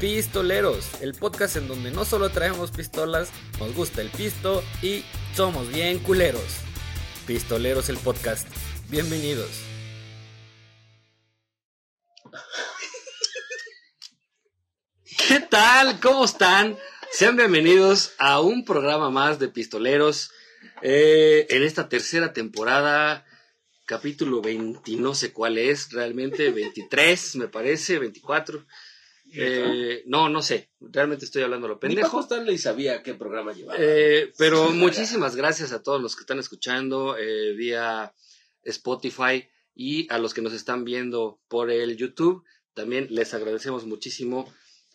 Pistoleros, el podcast en donde no solo traemos pistolas, nos gusta el pisto y somos bien culeros. Pistoleros el podcast. Bienvenidos. ¿Qué tal? ¿Cómo están? Sean bienvenidos a un programa más de Pistoleros. Eh, en esta tercera temporada, capítulo 20, no sé cuál es realmente, 23 me parece, 24. Eh, no, no sé, realmente estoy hablando lo Ni Paco pendejo. Stanley sabía qué programa llevaba. Eh, pero muchísimas gracias a todos los que están escuchando eh, vía Spotify y a los que nos están viendo por el YouTube. También les agradecemos muchísimo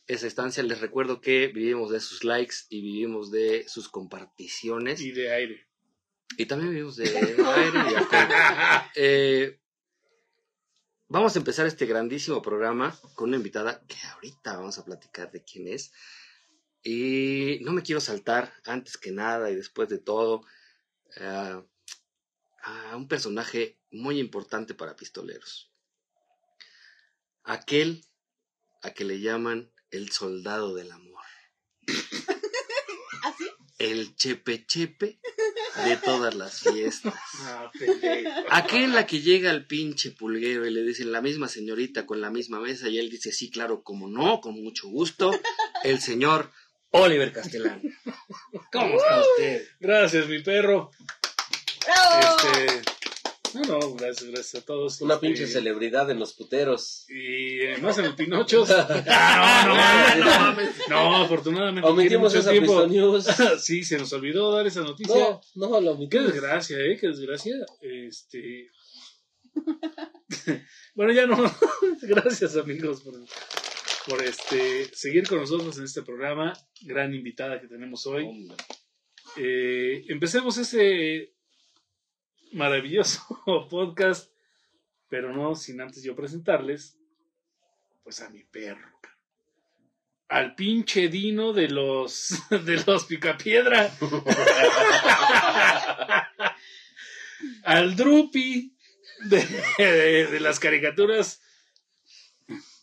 esa estancia. Les recuerdo que vivimos de sus likes y vivimos de sus comparticiones. y de aire. Y también vivimos de aire y alcohol. Eh, vamos a empezar este grandísimo programa con una invitada que ahorita vamos a platicar de quién es. Y no me quiero saltar, antes que nada y después de todo, eh, a un personaje muy importante para pistoleros. Aquel a que le llaman el soldado del amor. ¿Así? El chepe chepe de todas las fiestas. Ah, pendejo. Aquel a que llega al pinche pulguero y le dicen la misma señorita con la misma mesa y él dice sí, claro, como no, con mucho gusto, el señor Oliver Castellano. ¿Cómo está usted? Gracias, mi perro. ¡Bravo! Este, no, no, gracias, gracias a todos. Una Este, pinche celebridad en los puteros. Y eh, más en el Pinochos. Ah, no, no, no, mames. No, afortunadamente. Omitimos esa Pisto News. sí, se nos olvidó dar esa noticia. No, no, lo Qué omitimos. desgracia, ¿eh? Qué desgracia. Este. bueno, ya no. Gracias, amigos, por, por este, seguir con nosotros en este programa. Gran invitada que tenemos hoy. Eh, empecemos ese maravilloso podcast, pero no sin antes yo presentarles, pues a mi perro. Al pinche Dino de los de los Picapiedra. Al Drupi de, de- de las caricaturas.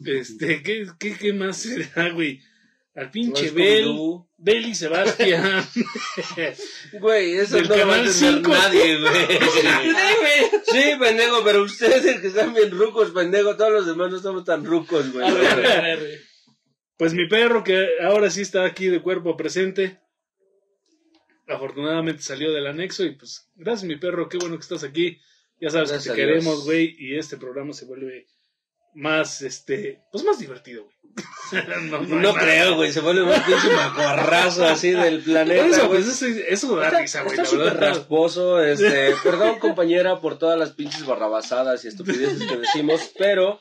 Este, ¿qué, qué, qué más será, güey? Al pinche No, Bel, Scooby-Doo. Bel y Sebastián. Güey, eso Del no lo va a Canal entender 5. nadie, güey. Sí, pendejo, pero ustedes que están bien rucos, pendejo, todos los demás no estamos tan rucos, güey. Pues mi perro, que ahora sí está aquí de cuerpo presente. Afortunadamente salió del anexo y pues gracias mi perro, qué bueno que estás aquí. Ya sabes Gracias que te queremos, güey, y este programa se vuelve más, este, pues más divertido, güey. no, no hay No más. creo, güey, se vuelve un pinche macorrazo así del planeta, eso, güey. pues eso, eso da risa, güey, Está súper rasposo, este, perdón compañera por todas las pinches barrabasadas y estupideces que decimos, pero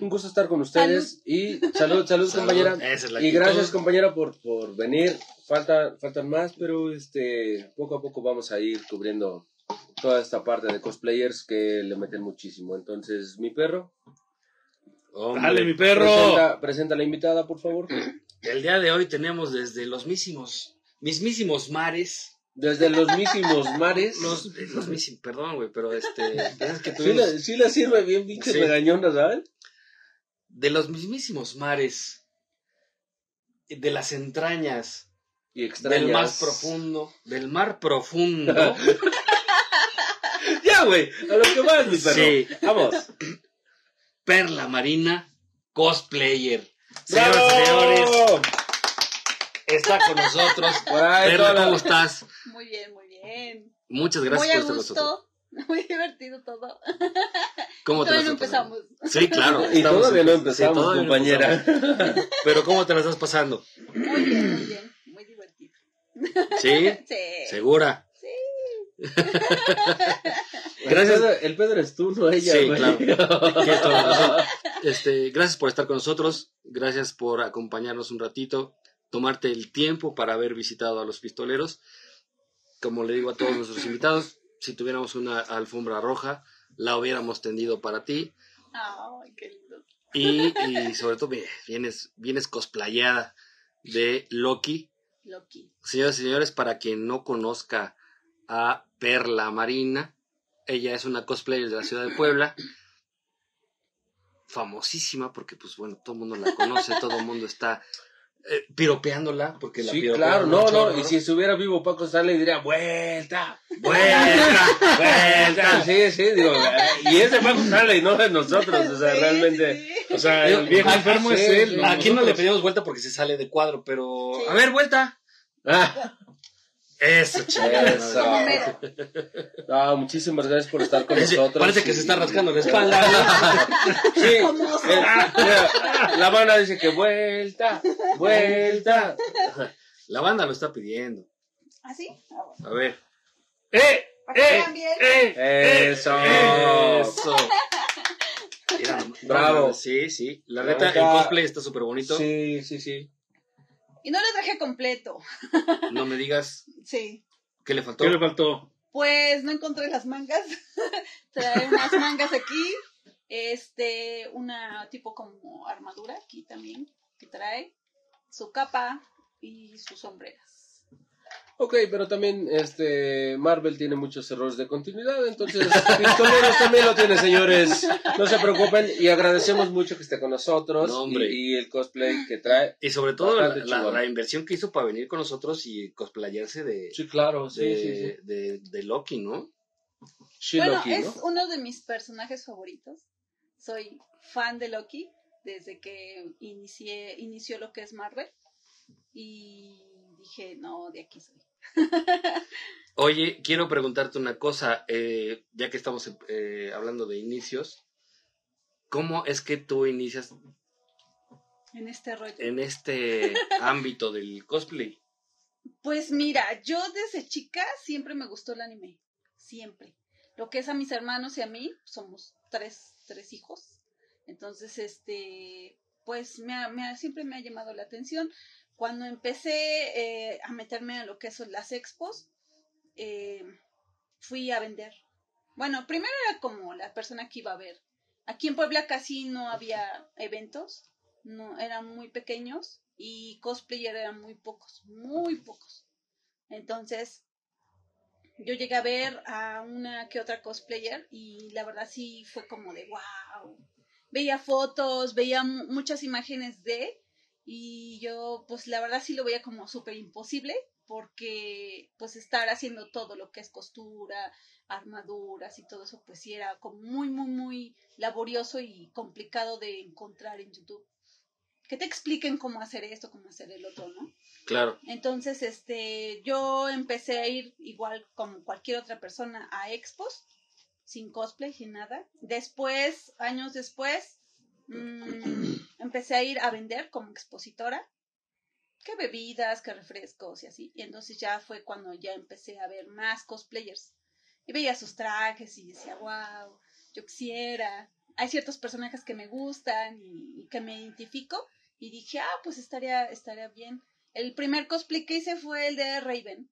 un gusto estar con ustedes y salud, salud, compañera. Es Y gracias compañera por, por venir. Falta, faltan más, pero este poco a poco vamos a ir cubriendo toda esta parte de cosplayers que le meten muchísimo. Entonces, mi perro, Hombre, Dale, mi perro. presenta, presenta a la invitada, por favor. El día de hoy tenemos desde los mismos, mismísimos mares, Desde los mismos mares. los, los mísimos, perdón, güey, pero este, es que Sí tuvimos- la, sí la sirve bien, pinche Sí. regañona, ¿sabes? de los mismísimos mares, de las entrañas, Y extrañas. del más profundo, del mar profundo. ya, güey, a lo que vas, mi perro. Sí. Vamos. Perla Marina, cosplayer. Señoras señores, está con nosotros. Ahí, Perla, ¿cómo estás? Muy bien, muy bien. Muchas gracias muy por estar con nosotros. gusto. Muy divertido todo. ¿Cómo te Todavía no estás pasando? empezamos. Sí, claro. Y todavía no empezamos, sí, todavía no compañera. empezamos. Pero ¿cómo te la estás pasando? Muy bien, muy bien. Muy divertido. ¿Sí? Sí. ¿Segura? Gracias. El Pedro, el Pedro es tú, no ella, Sí, güey. claro. Tienes toda la razón. Este, gracias por estar con nosotros, gracias por acompañarnos un ratito, tomarte el tiempo para haber visitado a los pistoleros. Como le digo a todos nuestros invitados, si tuviéramos una alfombra roja, la hubiéramos tendido para ti. Ay, qué lindo. Y, y sobre todo vi- vienes, vienes cosplayada de Loki. Loki. Señoras y señores, para quien no conozca a Perla Marina, ella es una cosplayer de la ciudad de Puebla. famosísima porque, pues bueno, todo el mundo la conoce, todo el mundo está eh, piropeándola porque la Sí, claro, no, no, y si estuviera vivo Paco Stanley diría, vuelta, vuelta, vuelta, sí, sí, digo, y es de Paco Stanley, no de nosotros, o sea, Sí, realmente, sí. O sea, el viejo enfermo es él. sí. no Aquí no le pedimos vuelta porque se sale de cuadro, pero... Sí. A ver, vuelta. ah, Eso. Homero. no, muchísimas gracias por estar con nosotros. parece que se está rascando la espalda. Sí, la banda dice que vuelta, vuelta. La banda lo está pidiendo. ¿Ah, sí? Ah, bueno. A ver. ¡Eh! ¡Eh! ¡Eh! ¡Eh! Eso. Eso. Mira, Bravo. sí, sí. La neta, el cosplay está súper bonito. Sí, sí, sí. Y no lo traje completo. No me digas Sí. qué le faltó. ¿Qué le faltó? Pues no encontré las mangas. Trae unas mangas aquí. Este, una tipo como armadura aquí también que trae. Su capa y sus sombreras. Ok, pero también este Marvel tiene muchos errores de continuidad, entonces Pistoleros también lo tiene, señores. No se preocupen y agradecemos mucho que esté con nosotros No, hombre. y, y el cosplay que trae. Y sobre todo la, inversión que hizo para venir con nosotros y cosplayarse de, Sí, claro, sí, de, sí, sí. de- de Loki, ¿no? Bueno, Loki, es ¿no? uno de mis personajes favoritos. Soy fan de Loki desde que inicié, inició lo que es Marvel. Y dije, no, de aquí soy. Oye, quiero preguntarte una cosa, eh, ya que estamos eh, hablando de inicios, ¿cómo es que tú inicias En este rollo. en este ámbito del cosplay? Pues mira, yo desde chica siempre me gustó el anime. Siempre. Lo que es a mis hermanos y a mí, somos tres, tres hijos. Entonces, este, pues me ha- me ha- siempre me ha llamado la atención. Cuando empecé eh, a meterme en lo que son las expos, eh, fui a vender. Bueno, primero era como la persona que iba a ver. Aquí en Puebla casi no había eventos, no eran muy pequeños y cosplayer eran muy pocos, muy pocos. Entonces, yo llegué a ver a una que otra cosplayer y la verdad sí fue como de wow. Veía fotos, veía mu- muchas imágenes de y yo pues la verdad sí lo veía como súper imposible porque pues estar haciendo todo lo que es costura, armaduras y todo eso pues sí era como muy muy muy laborioso y complicado de encontrar en YouTube. Que te expliquen cómo hacer esto, cómo hacer el otro, ¿no? Claro, Entonces, este, yo empecé a ir igual como cualquier otra persona a expos, sin cosplay, sin nada. Después, años después, mm, empecé a ir a vender como expositora, que bebidas, que refrescos y así. Y entonces ya fue cuando ya empecé a ver más cosplayers. Y veía sus trajes y decía, wow, yo quisiera. Hay ciertos personajes que me gustan y, y que me identifico. Y dije, ah, pues estaría, estaría bien. El primer cosplay que hice fue el de Raven,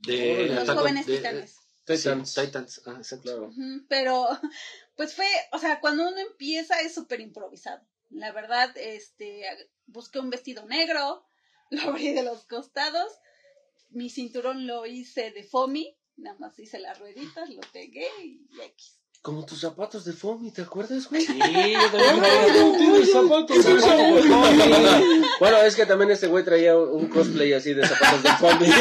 de los jóvenes de- titanes. Titans. Sí, Titans, ah, exacto. Claro. Pero, pues fue, o sea, cuando uno empieza es súper improvisado. La verdad, este, busqué un vestido negro, lo abrí de los costados, mi cinturón lo hice de foamy, nada más hice las rueditas, lo pegué y X. Como tus zapatos de foamy, ¿te acuerdas, güey? Sí, yo zapatos de foamy. Bueno, es que también este güey traía un cosplay así de zapatos de foamy.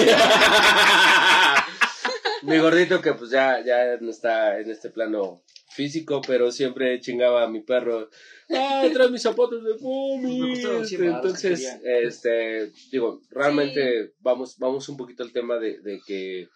Mi gordito que pues ya, ya no está en este plano físico, pero siempre chingaba a mi perro. ¡Ah, trae mis zapatos de varos, Entonces, este, digo, realmente vamos, vamos un poquito al tema de, de que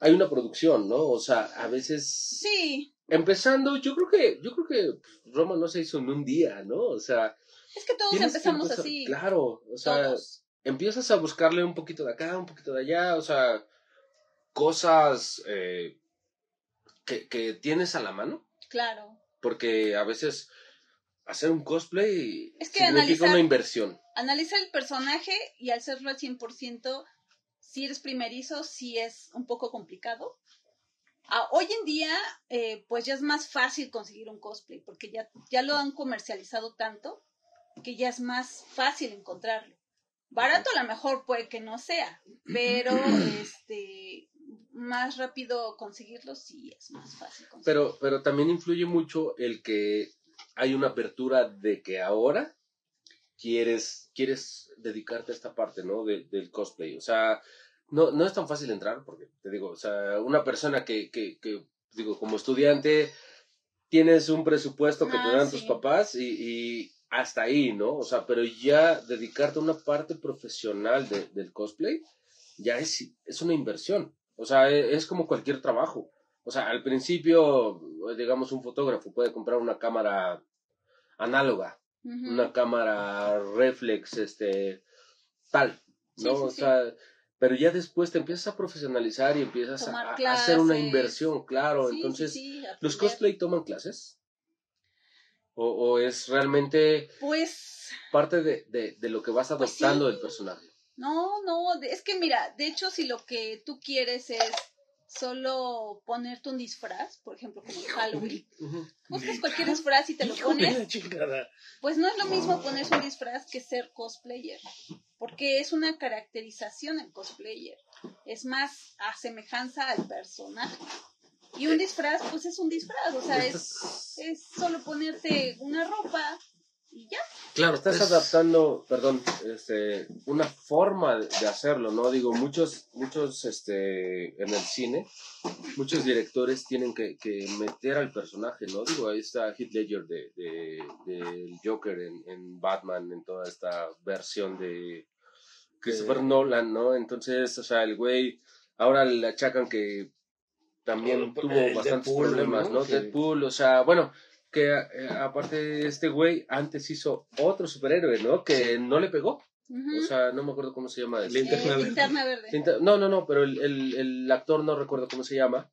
hay una producción, ¿no? O sea, a veces Sí, empezando, yo creo que, yo creo que pues, Roma no se hizo en un día, ¿no? O sea, es que todos que empezamos así. Claro, o sea, todos. empiezas a buscarle un poquito de acá, un poquito de allá, o sea, cosas eh, que, que tienes a la mano, Claro. porque a veces hacer un cosplay Es que significa analizar- una inversión. Analiza el personaje y al serlo al 100%, si eres primerizo, sí es un poco complicado. Ah, hoy en día, eh, pues ya es más fácil conseguir un cosplay, porque ya, ya lo han comercializado tanto que ya es más fácil encontrarlo. Barato a lo mejor puede que no sea, pero este más rápido conseguirlo sí es más fácil. Pero, pero también influye mucho el que hay una apertura de que ahora quieres, quieres dedicarte a esta parte, ¿no? De- del cosplay. O sea, no, no es tan fácil entrar, porque te digo, o sea, una persona que, que, que digo, como estudiante, tienes un presupuesto que te Ah, dan tus papás y, y hasta ahí, ¿no? O sea, pero ya dedicarte a una parte profesional de- del cosplay, ya es, es una inversión. O sea, e- es como cualquier trabajo. O sea, al principio, digamos, un fotógrafo puede comprar una cámara análoga, una cámara reflex, este, tal, ¿no? sí, o sí. sea, pero ya después te empiezas a profesionalizar y empiezas a, hacer una inversión, claro. Entonces, ¿los cosplay toman clases? ¿O, o es realmente Pues parte de, de- de lo que vas Pues sí. adoptando del personaje? No, no, es que mira, de hecho si lo que tú quieres es solo ponerte un disfraz, por ejemplo como en Halloween, buscas cualquier disfraz y te lo pones, pues no es lo mismo ponerse un disfraz que ser cosplayer, porque es una caracterización el cosplayer, es más a semejanza al personaje. Y un disfraz, pues es un disfraz, o sea, es, es solo ponerte una ropa y ya. Claro, Estás es- adaptando, perdón, este, una forma de hacerlo, ¿no? Digo, muchos, muchos, este, en el cine, muchos directores tienen que, que meter al personaje, ¿no? Digo, ahí está Heath Ledger de, de, del Joker en, en Batman, en toda esta versión de Christopher Nolan, ¿no? Entonces, o sea, el güey, ahora le achacan que también El- tuvo el bastantes Deadpool, problemas, ¿no? Deadpool, o sea, bueno, que eh, aparte de este güey, antes hizo otro superhéroe, ¿no? Que no le pegó. O sea, no me acuerdo cómo se llama. este. Linterna Eh, verde. linterna verde. Linter- No, no, no, pero el, el, el actor no recuerdo cómo se llama.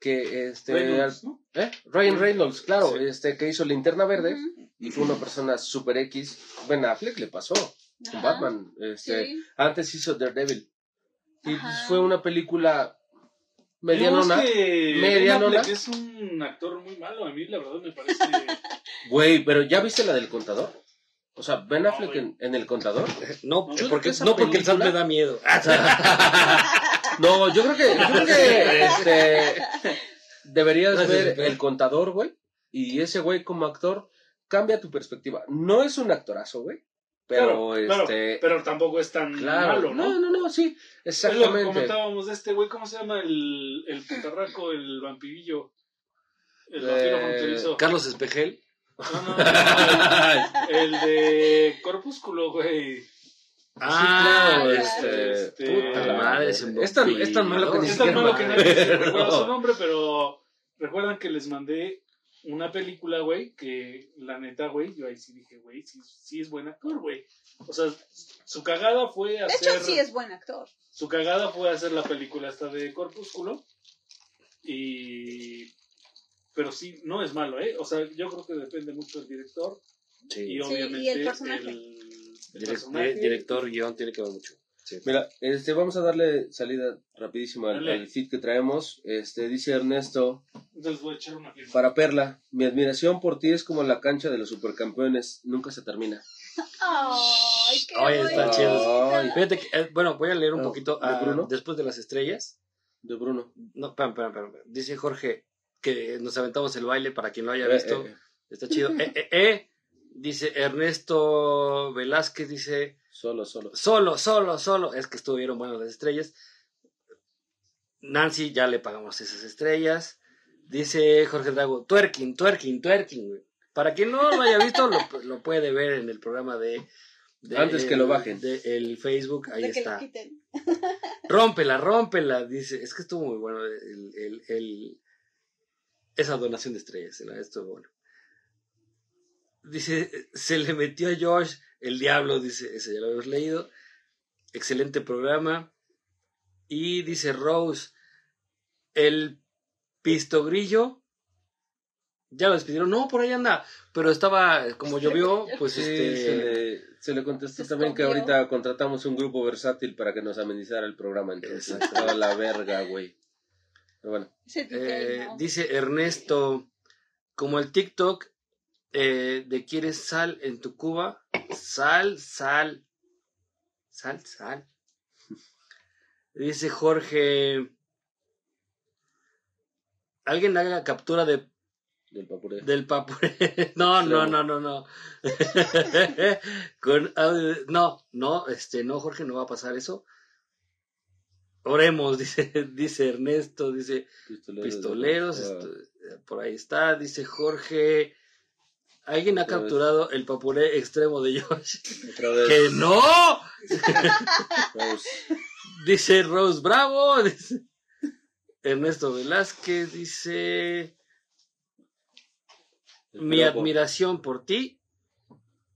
Que este. Reynolds, ¿no? ¿eh? Ryan Reynolds, claro, Sí. este que hizo Linterna Verde y fue una persona super X. Ben Affleck le pasó con. Batman. Este, Sí. Antes hizo Daredevil. Y Ajá. fue una película medianona. Es que medianona. Es un actor muy malo. A mí, la verdad, me parece. Güey, pero ¿ya viste la del contador? O sea, Ben No, Affleck en, en el contador. No, Yo porque, no el SAT me da miedo. No, yo creo que, yo creo que este, deberías ver el contador, güey. Y ese güey como actor cambia tu perspectiva. No es un actorazo, güey. Pero Claro, claro, este. pero tampoco es tan claro. malo, ¿no? no, no, no, sí. Es lo que Exactamente. comentábamos de este güey, ¿cómo se llama el, el putarraco, el vampirillo? El Eh, vampiro fronterizo. Carlos Espejel. No, no, no, el, el de Corpúsculo, güey. Ah, claro, este. este, Puta madre, ese es tan- es tan malo que ni Es tan malo que acuerdo. recuerda su nombre, pero recuerdan que les mandé una película, güey, que la neta, güey, yo ahí sí dije, güey, sí, sí es buen actor, güey. O sea, su cagada fue De hacer... hecho, sí es buen actor. Su cagada fue hacer la película esta de Corpúsculo. Y. Pero sí, no es malo, ¿eh? O sea, yo creo que depende mucho del director. Y Sí. Sí, obviamente. y el personaje. el- el Direc- personaje. director, guion, tiene que ver mucho. Sí. Mira, este, vamos a darle salida rapidísimo al, feed que traemos. Este, dice Ernesto, Entonces voy a echar una firma. para Perla, mi admiración por ti es como la cancha de los supercampeones, nunca se termina. Ay, qué Oye, está chido. Ay. Fíjate que, eh, bueno, voy a leer un Ah, poquito ¿de ah, Bruno? después de las estrellas. De Bruno. No, espera, espera, espera, espera. Dice Jorge que nos aventamos el baile para quien lo haya Eh, visto. eh, Está chido. Eh, eh, eh. Dice Ernesto Velázquez, dice solo, solo. solo, solo, solo. Es que estuvieron buenas las estrellas. Nancy, ya le pagamos esas estrellas. Dice Jorge Drago, twerking, twerking, twerking, güey. Para quien no lo haya visto, lo, lo puede ver en el programa de... de- Antes que lo bajen. De, el Facebook, ahí De que está. lo quiten. Rómpela, rómpela, dice. Es que estuvo muy bueno el, el- el- esa donación de estrellas, ¿no? estuvo bueno. Dice, se le metió a Josh el diablo, dice, ese ya lo habíamos leído. Excelente programa. Y dice Rose, el pistogrillo, ya lo despidieron. No, por ahí anda, pero estaba, como llovió, pues Sí, este... se, le, se le contestó Se también que ahorita contratamos un grupo versátil para que nos amenizara el programa. Entonces, Exacto. toda la verga, güey. Pero bueno, DJ, Eh, dice Ernesto, como el TikTok eh, de quieres sal en tu cuba, sal, sal, sal, sal. Dice Jorge, alguien haga captura de Del papuré. del papuré. No, no, no, no, no. Con no, no, este, no, Jorge, no va a pasar eso. Oremos, dice, dice Ernesto, dice Pistoleros. Ah, por ahí está, dice Jorge. ¿Alguien ha capturado el papuré extremo de Josh? ¡Que no! Dice Rose Bravo. Dice Ernesto Velázquez dice. Mi admiración por ti.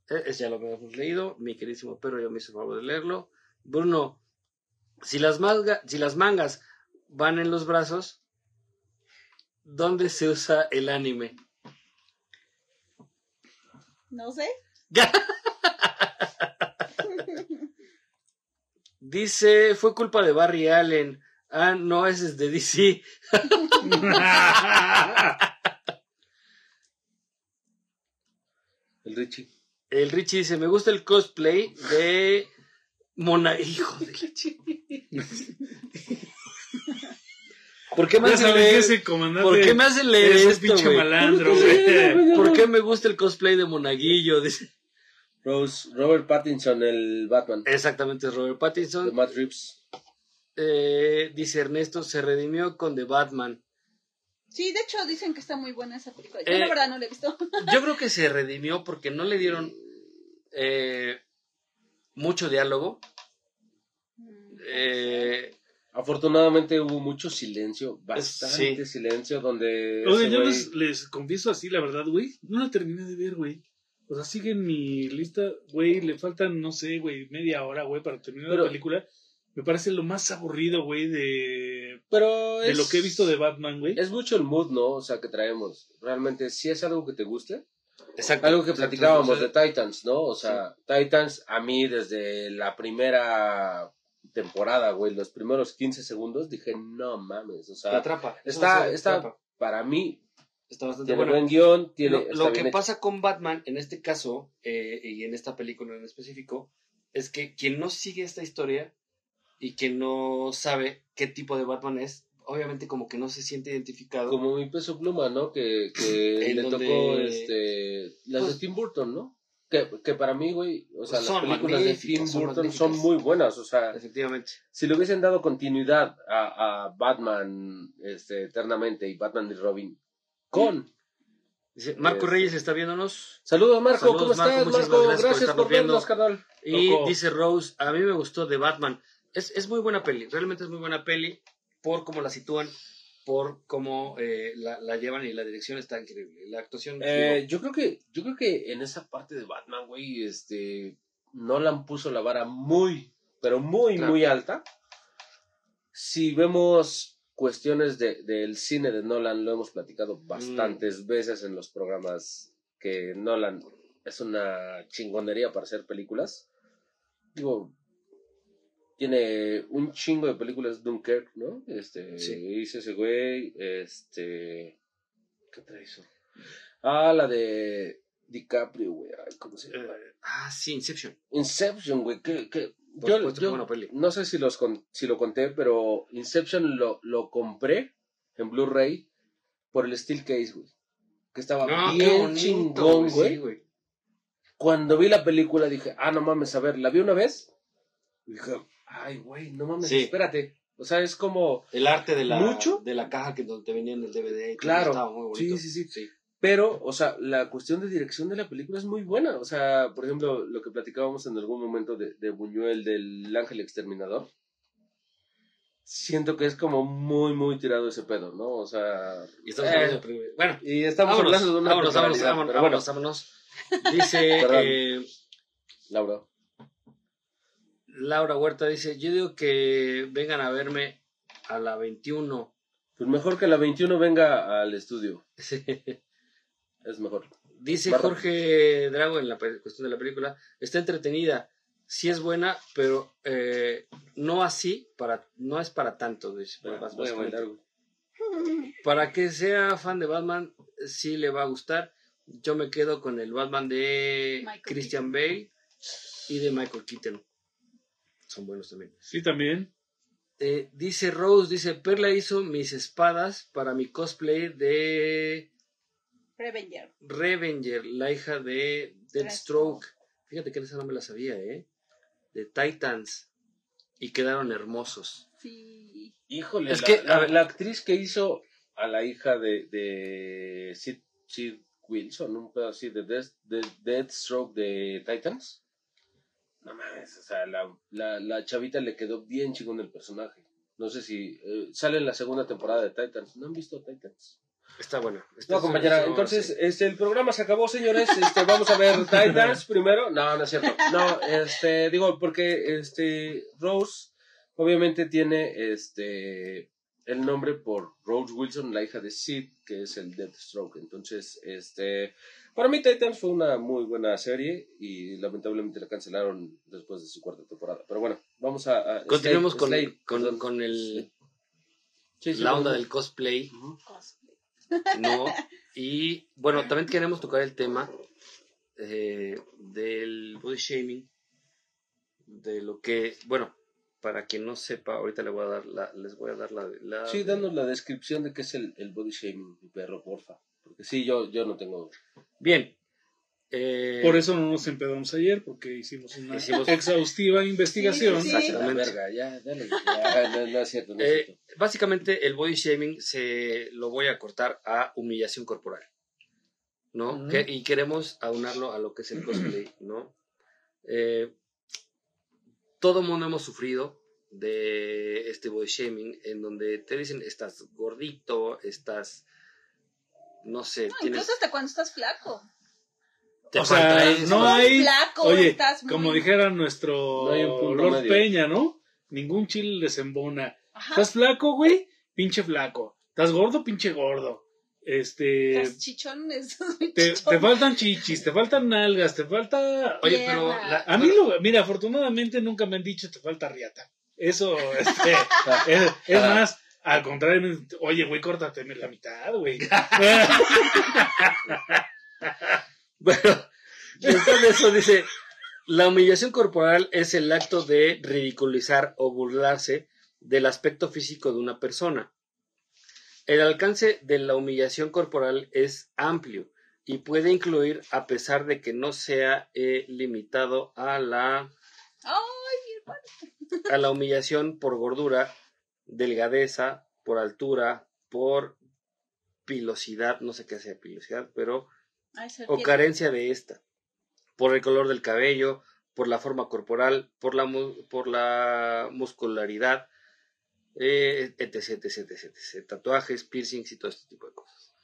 Eh, ese ya lo habíamos leído. Mi queridísimo perro ya me hizo el favor de leerlo. Bruno, si las, si las mangas van en los brazos, ¿dónde se usa el anime? No sé. Dice, fue culpa de Barry Allen. Ah, no, ese es de DC. El Richie. El Richie dice, me gusta el cosplay de Mona... Hijo de la chi- ¿Por qué me que leer, ese comandante ¿por qué me hacen leer es esto, pinche güey? malandro, güey. ¿Por qué me gusta el cosplay de Monaguillo? Dice, Rose, Robert Pattinson, el Batman. exactamente, es Robert De Pattinson. Matt Reeves. Eh, dice Ernesto, se redimió con The Batman. Sí, de hecho dicen que está muy buena esa película. Yo Eh, la verdad no la he visto. Yo creo que se redimió porque no le dieron eh, mucho diálogo. Eh, Afortunadamente hubo mucho silencio, bastante Sí. silencio, donde... Oye, yo güey- les, les confieso así, la verdad, güey. No la terminé de ver, güey. O sea, sigue en mi lista, güey. Le faltan, no sé, güey, media hora, güey, para terminar Pero- la película. Me parece lo más aburrido, güey, de, Pero de es, lo que he visto de Batman, güey. Es mucho el mood, ¿no? O sea, que traemos. Realmente, si es algo que te guste. exacto. Algo que platicábamos o sea, de Titans, ¿no? O sea, Titans, a mí desde la primera temporada, güey, los primeros 15 segundos, dije, no mames, o te sea, atrapa. Eso está, te está, atrapa. para mí, Está bastante tiene bueno. buen guion, tiene... Lo, que hecho. pasa con Batman, en este caso, eh, y en esta película en específico, es que quien no sigue esta historia y que no sabe qué tipo de Batman es, obviamente como que no se siente identificado. Como mi peso pluma, ¿no? Que, le donde- tocó este, las Pues- de Tim Burton, ¿no? Que, que para mí, güey, o sea, Son las películas de Tim son Burton son muy buenas, o sea, Efectivamente. si le hubiesen dado continuidad a, a Batman este, eternamente y Batman y Robin con... Dice, Marco Este- Reyes está viéndonos. Saludos, Marco, Saludos, ¿cómo Marco, estás, Marco? gracias por Gracias por, viendo. vernos, carnal. Y Loco. dice Rose, a mí me gustó de Batman. Es, es muy buena peli, realmente es muy buena peli por cómo la sitúan, por cómo eh, la, la llevan y la dirección está increíble. La actuación... Eh, yo creo que yo creo que en esa parte de Batman, güey, este Nolan puso la vara muy, pero muy, Claro. muy alta. Si vemos cuestiones de- del cine de Nolan, lo hemos platicado bastantes veces en los programas que Nolan es una chingonería para hacer películas. Digo, tiene un chingo de películas Dunkirk, ¿no? Este, Sí. hizo ese güey, este, ¿qué otra hizo? Ah, la de DiCaprio, güey, ay, ¿cómo se llama? eh, ah, sí, Inception. Inception, güey, que, que yo, supuesto yo no sé si los con- si lo conté, pero Inception lo, lo compré en Blu-ray por el Steel Case, güey. Que estaba No, bien bonito, chingón, sí, güey. güey. Cuando vi la película dije, ah, no mames, a ver, la vi una vez. Y dije, ay, güey, no mames, Sí. espérate. O sea, es como, El arte de la, ¿Mucho? de la caja que donde te venían el DVD. Claro. Estaba muy bonito. Sí, sí, sí. Pero, o sea, la cuestión de dirección de la película es muy buena. O sea, por ejemplo, lo que platicábamos en algún momento de, de Buñuel del Ángel Exterminador. Siento que es como muy, muy tirado ese pedo, ¿no? O sea. Y estamos eh, hablando de película. Bueno, y estamos vámonos, hablando de una vámonos, vámonos, vámonos, bueno, vámonos, vámonos. Dice eh, Laura. Laura Huerta, dice, yo digo que vengan a verme a la 21. Pues mejor que la 21 venga al estudio. Es mejor. Dice Barra. Jorge Drago en la cuestión de la película, está entretenida, sí es buena, pero eh, no así, para, no es para tanto. Dice, Voy a básicamente. bailar, güey. Para que sea fan de Batman, sí le va a gustar. Yo me quedo con el Batman de Michael Christian Bale y de Michael Keaton. Son buenos también. Sí, también. Eh, dice Rose, dice, Perla hizo mis espadas para mi cosplay de Revenger. Revenger, la hija de Deathstroke. Fíjate que esa no me la sabía, ¿eh? De Titans. Y quedaron hermosos. Sí. Híjole, Es la, que, a la- ver- la actriz que hizo a la hija de, de Sid, Sid Wilson, un pedo así de, Death, de Deathstroke de Titans. No mames, o sea, la, la, la chavita le quedó bien chingón el personaje. No sé si eh, sale en la segunda temporada de Titans. ¿No han visto Titans? Está buena. Está- No, compañera, entonces sí. este, el programa se acabó, señores. Este, vamos a ver Titans primero. No, no es cierto. No, este, digo, porque este, Rose obviamente tiene este, el nombre por Rose Wilson, la hija de Sid, que es el Deathstroke. Entonces, este, para mí Titans fue una muy buena serie y lamentablemente la cancelaron después de su cuarta temporada. Pero bueno, vamos a... a Continuemos Slade, con, Slade, con, con el, Sí, sí, la onda del cosplay. Cosplay. ¿no? Y bueno, también queremos tocar el tema eh, del body shaming, de lo que, bueno, para quien no sepa, ahorita le voy a dar la, les voy a dar la... la- Sí, danos la descripción de qué es el, el body shaming, mi perro, porfa. Porque sí, yo, yo no tengo. Bien. eh, Por eso no nos empedamos ayer, porque hicimos una Hicimos- exhaustiva investigación. Sí, sí, sí. La Exactamente. verga, ya, dale. Ya, no, no es cierto, no es Eh, cierto. básicamente el body shaming se lo voy a cortar a humillación corporal, ¿no? Que- y queremos aunarlo a lo que es el cosplay, ¿no? Eh, todo mundo hemos sufrido de este body shaming en donde te dicen estás gordito, estás, no sé, No, tienes, incluso hasta cuando estás flaco. te o sea, no hay- flaco, Oye, estás muy... como dijera nuestro No hay un punto Lord medio. Peña, ¿no? Ningún chile les embona. Ajá, ¿Estás flaco, güey? Pinche flaco. ¿Estás gordo? Pinche gordo. Este. estás chichón, estás muy Te, chichón. te faltan chichis, te faltan nalgas, te falta. Oye, pero la- A mí, lo, mira, afortunadamente nunca me han dicho te falta riata. Eso, este, es, es más, al contrario, oye, güey, córtate la mitad, güey. Bueno, después de eso dice, la humillación corporal es el acto de ridiculizar o burlarse del aspecto físico de una persona. El alcance de la humillación corporal es amplio y puede incluir, a pesar de que no sea eh, limitado a la, Ay, mi hermano. a la humillación por gordura, delgadeza, por altura, por pilosidad, no sé qué sea pilosidad, pero Ay, o carencia de esta, por el color del cabello, por la forma corporal, por la, mu- por la muscularidad, eh, etc, etc, etc, etc, tatuajes, piercings y todo este tipo de cosas.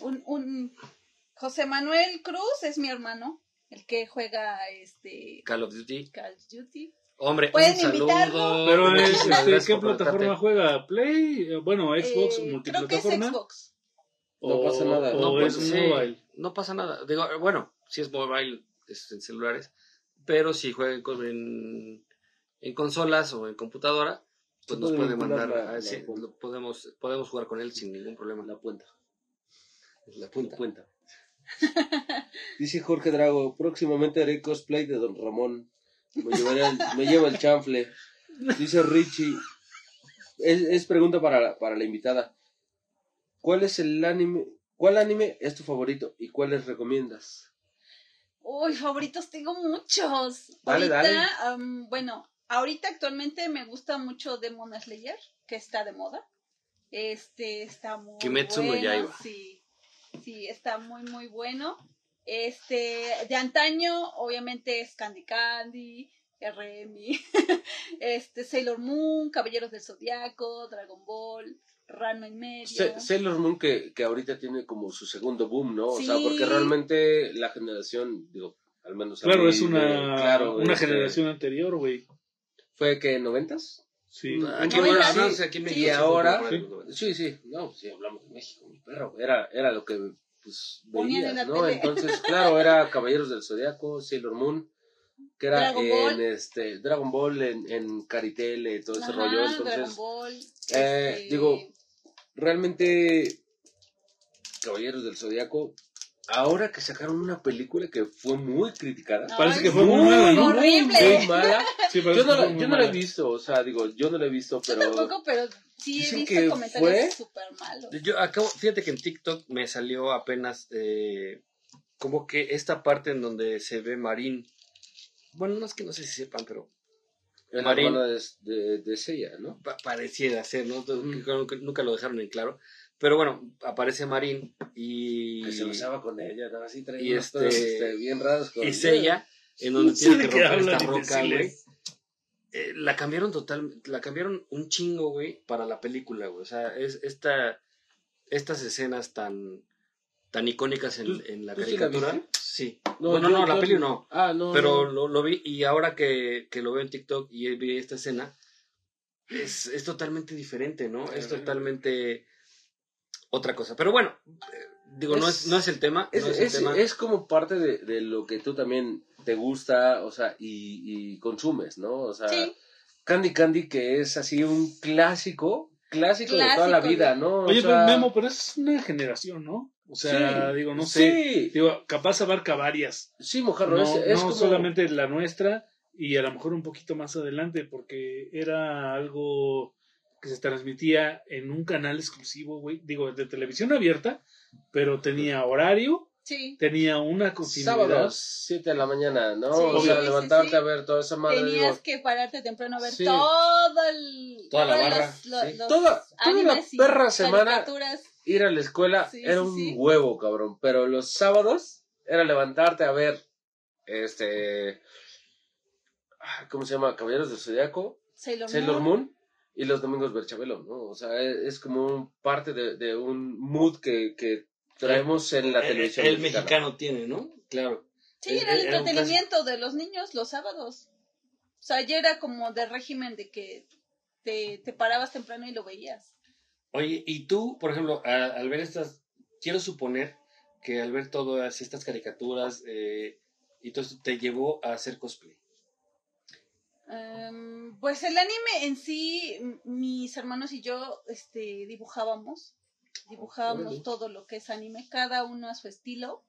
un, un José Manuel Cruz es mi hermano, el que juega este Call of Duty. Call of Duty. Hombre, un Pueden saludo. invitarlo. Pero es, este, ¿qué plataforma juega? ¿Play? Eh, Bueno, Xbox, Eh, creo que es multiplataforma. Xbox. No pasa nada. O No, es pues, un sí, mobile. no pasa nada. Digo, bueno, si es mobile, es en celulares, pero si juega en, con- en, en consolas o en computadora, pues nos puede mandar, la- a- la sí, cuenta. lo podemos, podemos jugar con él sin ningún problema. La puenta. La La punta. puenta. Dice Jorge Drago, próximamente haré cosplay de Don Ramón. Me, el- me lleva el chanfle. Dice Richie. Es, es pregunta para, la- para la invitada. ¿Cuál es el anime? ¿Cuál anime es tu favorito y cuáles recomiendas? Uy, favoritos tengo muchos. Dale, ahorita, dale. am, bueno, ahorita actualmente me gusta mucho Demon Slayer, que está de moda. Este está muy Kimetsu no bueno. Yaiba. Sí, sí, está muy muy bueno. Este, de antaño, obviamente es Candy Candy, RM, este, Sailor Moon, Caballeros del Zodiaco, Dragon Ball, Ranma y medio. Sa- Sailor Moon que, que ahorita tiene como su segundo boom, ¿no? O sea, porque realmente la generación, digo, al menos a Claro, mí, es una, claro, una este, generación anterior, güey. ¿Fue que noventas? Sí. Aquí, No, bueno, sí, aquí en sí. México, Y ahora, sí, sí, no, sí, hablamos de México, mi perro, era, era lo que, pues, veías, en ¿no? tele. Entonces, claro, era Caballeros del Zodiaco, Sailor Moon, que era Dragon en, Ball. este, Dragon Ball, en, en Caritele, todo ese rollo, Dragon entonces, Ball. eh, este, digo, realmente, Caballeros del Zodiaco, ahora que sacaron una película que fue muy criticada. No, Parece que fue muy mala, ¿no? horrible. Muy mala. Sí, Yo no, la, muy yo no la he visto, o sea, digo, yo no la he visto, Yo pero... tampoco, pero sí he visto que comentarios fue- súper malos. Yo acabo, fíjate que en TikTok me salió apenas eh, como que esta parte en donde se ve Marín. Bueno, no es que no sé si sepan, pero la Marín. de, de, de Seiya, ¿no? pa- pareciera ser, ¿no? Nunca lo dejaron en claro. Pero bueno, aparece Marín y, Que se besaba con ella, ¿no? Así traía Y este- pedos, este, bien raros con y Seiya, en donde Sí, tiene que romper esta roca, güey. Eh, la cambiaron total, la cambiaron un chingo, güey, para la película, güey. O sea, es esta, estas escenas tan, tan icónicas en, ¿Tú- en la tú sí la caricatura. Sí. No, bueno, yo- no, la peli no. Ah, no. Pero no. lo, lo vi y ahora que, que lo veo en TikTok y vi esta escena, es, es totalmente diferente, ¿no? Es totalmente otra cosa. Pero bueno, eh, digo, no, es, no es el tema. Es, no es el es- tema. es como parte de, de lo que tú también te gusta, o sea, y, y consumes, ¿no? O sea, Sí, Candy Candy que es así un clásico, clásico, de toda la vida, ¿no? O Oye, sea, pero Memo, pero es una generación, ¿no? O sea, sí, digo, no sé. Sí, Digo, capaz abarca varias. sí, mojarro, No, es, es no como... solamente la nuestra y a lo mejor un poquito más adelante, porque era algo que se transmitía en un canal exclusivo, güey. Digo, de televisión abierta, pero tenía horario, sí. tenía una continuidad. Sábados, 7 de la mañana, ¿no? Sí, o sea, sí, levantarte sí. a ver toda esa madre, Tenías digo, que pararte temprano a ver Sí. todo el. Toda la barra, los- los- sí. los Toda- toda la perra semana ir a la escuela Sí, era sí, un sí. huevo, cabrón. Pero los sábados era levantarte a ver, este, ah, ¿cómo se llama? Caballeros del Zodiaco, Sailor, Sailor Moon. Moon y los domingos ver Chabelo, ¿no? O sea, es, es como un parte de, de un mood que, que traemos en la El- televisión. el, mexicana. mexicano tiene, ¿no? Claro. Sí, era el entretenimiento de los niños los sábados. O sea, ya era como de régimen de que te, te parabas temprano y lo veías. Oye, y tú, por ejemplo, a- al ver estas, quiero suponer que al ver todas estas caricaturas eh, y todo esto te llevó a hacer cosplay. Em, pues el anime en sí, mis hermanos y yo este, dibujábamos. Dibujábamos todo lo que es anime, cada uno a su estilo.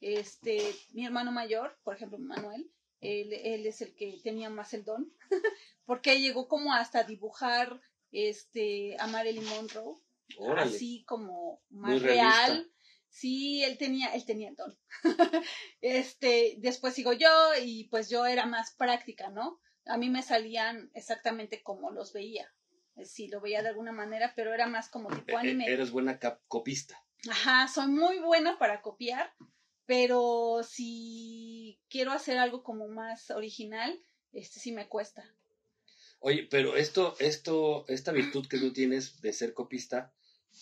Este, mi hermano mayor, por ejemplo, Manuel, él, él es el que tenía más el don, porque llegó como hasta dibujar este, a Marilyn Monroe, Órale. así como Muy más realista. real. Sí, él tenía, él tenía el don. este, después sigo yo y pues yo era más práctica, ¿no? A mí me salían exactamente como los veía. Eh, Sí, lo veía de alguna manera, pero era más como tipo E- anime. e- Eres buena cap- copista. Ajá, soy muy buena para copiar, pero si quiero hacer algo como más original, este sí me cuesta. Oye, pero esto, esto, esta virtud que tú tienes de ser copista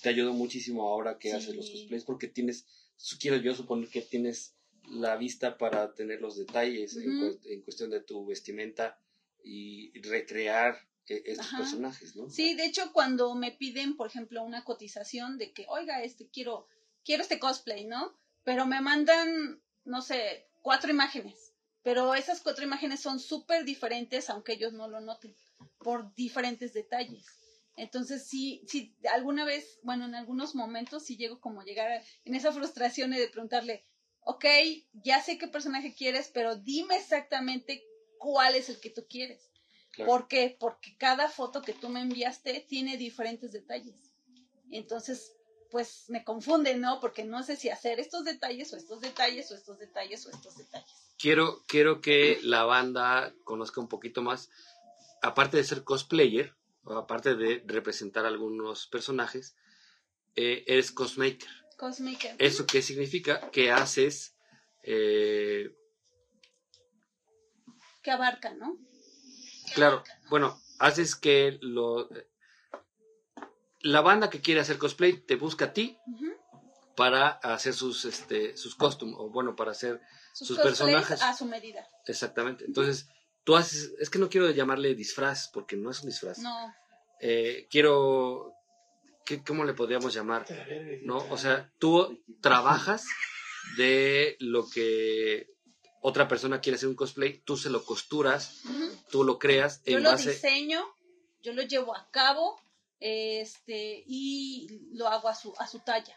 te ayudó muchísimo ahora que Sí. haces los cosplays porque tienes, quiero yo suponer que tienes la vista para tener los detalles en, cu- en cuestión de tu vestimenta y recrear eh, estos Ajá. personajes, ¿no? Sí, de hecho, cuando me piden, por ejemplo, una cotización de que, oiga, este quiero, quiero este cosplay, ¿no? Pero me mandan, no sé, cuatro imágenes. Pero esas cuatro imágenes son súper diferentes, aunque ellos no lo noten, por diferentes detalles. Entonces, sí, sí, alguna vez, bueno, en algunos momentos sí llego como a llegar a- en esa frustración de preguntarle, ok, ya sé qué personaje quieres, pero dime exactamente cuál es el que tú quieres. Claro. ¿Por qué? Porque cada foto que tú me enviaste tiene diferentes detalles. Entonces, pues me confunde, ¿no? Porque no sé si hacer estos detalles o estos detalles o estos detalles o estos detalles. Quiero, quiero que la banda conozca un poquito más, aparte de ser cosplayer, o aparte de representar algunos personajes, eh, eres cosmaker. Cosmaker. ¿Eso qué significa? Que haces eh, Que abarca, ¿no? Claro, bueno, haces que lo la banda que quiere hacer cosplay te busca a ti para hacer sus este sus costumes o bueno, para hacer Sus, personajes. a su medida. exactamente. Entonces, tú haces es que no quiero llamarle disfraz porque no es un disfraz. No. Eh, quiero ¿qué, cómo le podríamos llamar? ¿No? O sea, tú trabajas de lo que otra persona quiere hacer un cosplay, tú se lo costuras, Ujú. tú lo creas Yo en lo base diseño, yo lo llevo a cabo, este, y lo hago a su, a su talla.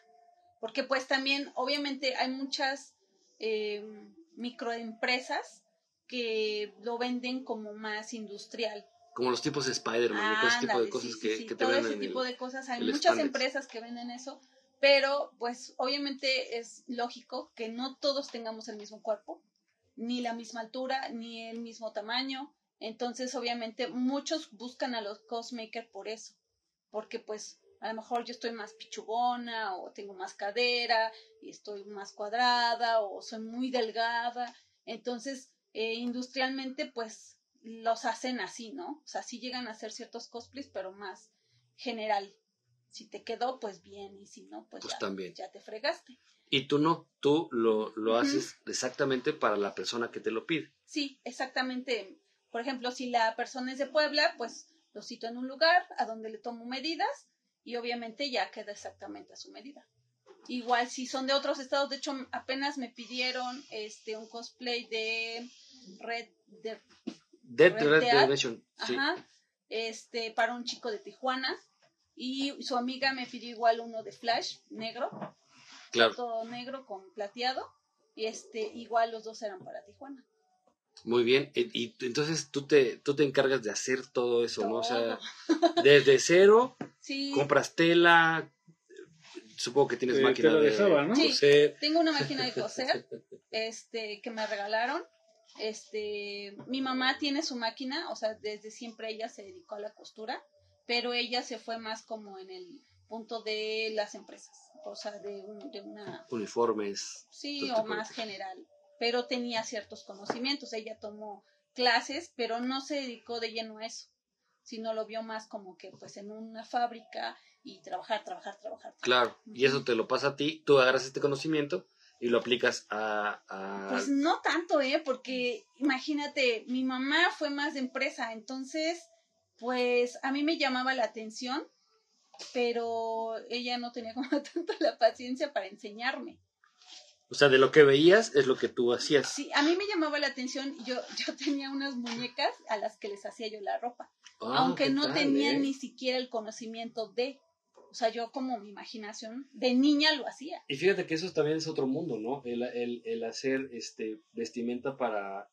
Porque pues también, obviamente, hay muchas eh, microempresas que lo venden como más industrial. Como los tipos de Spider-Man todo ese tipo de cosas sí, que, sí, que te todo venden ese en el- tipo de cosas. Hay muchas spandex. empresas que venden eso, pero pues obviamente es lógico que no todos tengamos el mismo cuerpo, ni la misma altura, ni el mismo tamaño. Entonces, obviamente, muchos buscan a los cosmakers por eso, porque pues a lo mejor yo estoy más pichugona o tengo más cadera y estoy más cuadrada o soy muy delgada. Entonces, eh, industrialmente, pues los hacen así, ¿no? O sea, sí llegan a hacer ciertos cosplays, pero más general. Si te quedó, pues bien, y si no, pues, Pues ya, también. ya te fregaste. Y tú no, tú lo, lo Ujú. haces exactamente para la persona que te lo pide. Sí, exactamente. Por ejemplo, si la persona es de Puebla, pues lo cito en un lugar a donde le tomo medidas y obviamente ya queda exactamente a su medida. Igual si son de otros estados, de hecho apenas me pidieron este un cosplay de Red de Dead Red Red Dead. Sí. Ajá, este, para un chico de Tijuana. Y su amiga me pidió igual uno de Flash, negro, Claro, todo negro con plateado. Y este, igual los dos eran para Tijuana. muy bien. Y, y entonces tú te, tú te encargas de hacer todo eso, ¿no? O sea, desde cero, Sí, compras tela, supongo que tienes Te- máquina de dejaba, ¿no? Sí. coser. tengo una máquina de coser, este, que me regalaron. Este, mi mamá tiene su máquina, o sea, desde siempre ella se dedicó a la costura, pero ella se fue más como en el punto de las empresas, o sea, de, un- de una uniformes. Sí, o más general, pero tenía ciertos conocimientos. Ella tomó clases, pero no se dedicó de lleno a eso, sino lo vio más como que pues en una fábrica y trabajar, trabajar, trabajar. Claro, y eso te lo pasa a ti, tú agarras este conocimiento y lo aplicas a... a- Pues no tanto, ¿eh? Porque imagínate, mi mamá fue más de empresa, entonces, pues a mí me llamaba la atención, pero ella no tenía como tanto la paciencia para enseñarme. O sea, de lo que veías es lo que tú hacías. Sí, a mí me llamaba la atención, yo, yo tenía unas muñecas a las que les hacía yo la ropa, Ah, aunque ¿qué no tal, tenía eh? ni siquiera el conocimiento de, o sea, yo como mi imaginación de niña lo hacía. Y fíjate que eso también es otro mundo, ¿no? El, el, el hacer este vestimenta para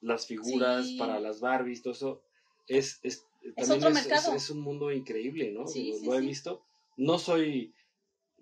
las figuras, Sí. para las Barbies, todo eso es, es, también otro es, mercado. es- es un mundo increíble, ¿no? Sí, lo sí, lo he sí. visto. No soy,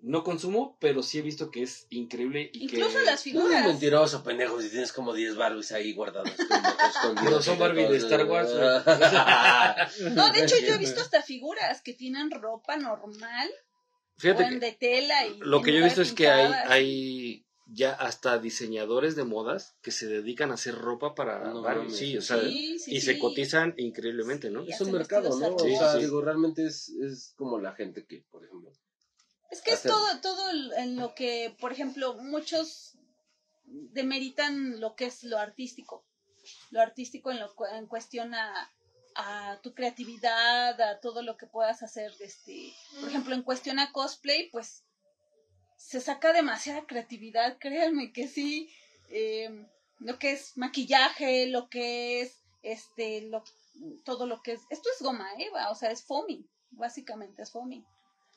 no consumo, pero sí he visto que es increíble y Incluso que... las Tú eres figuras. mentiroso, pendejo, si tienes como 10 Barbies ahí escondidas Pero son Barbie de Star Wars, No, de hecho yo he visto hasta figuras que tienen ropa normal o Fíjate en que de tela y lo que yo he visto es que hay, hay ya hasta diseñadores de modas que se dedican a hacer ropa para No mames. Sí, o sea, Sí, sí, y se cotizan increíblemente, ¿no? Sí, Es un mercado, ¿no? O sea, sí. digo, realmente es, es como la gente que, por ejemplo, Es que es todo, todo en lo que, por ejemplo, muchos demeritan lo que es lo artístico. Lo artístico en, lo, en cuestión a, a tu creatividad, a todo lo que puedas hacer. Este, por ejemplo, en cuestión a cosplay, pues se saca demasiada creatividad, créanme que sí. eh, lo que es maquillaje, lo que es este, lo, todo lo que es. Esto es goma eva, o sea, es foaming, básicamente es foaming.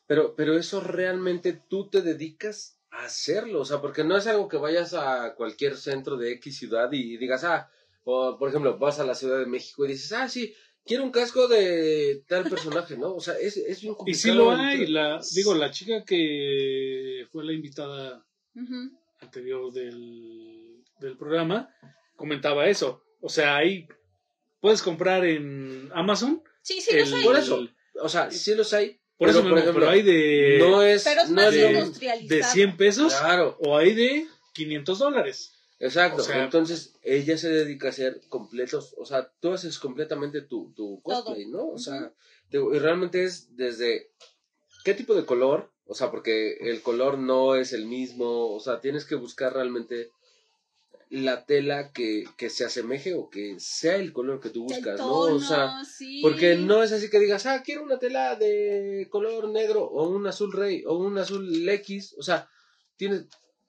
Pero, pero eso realmente tú te dedicas a hacerlo, o sea, porque no es algo que vayas a cualquier centro de X ciudad y digas, ah, o por ejemplo, vas a la Ciudad de México y dices, ah, sí, quiero un casco de tal personaje, ¿no? O sea, es, es bien Y complicado. sí lo hay. entre- La, digo, la chica que fue la invitada anterior del, del programa comentaba eso. O sea, ahí puedes comprar en Amazon. Sí, sí, el- los hay. Por eso, o sea, sí los hay, Por pero eso por ejemplo, pero hay de, no es, Pero es no más lo- industrializado. de 100 pesos Claro, o hay de 500 dólares. Exacto. O sea- Entonces, ella se dedica a hacer completos, o sea, tú haces completamente tu, tu cosplay, ¿no? O sea, digo, y realmente es desde qué tipo de color, o sea, porque el color no es el mismo, o sea, tienes que buscar realmente la tela que, que se asemeje o que sea el color que tú buscas, ¿no? O sea, sí. porque no es así que digas, ah, quiero una tela de color negro o un azul rey o un azul X, o sea, tienes,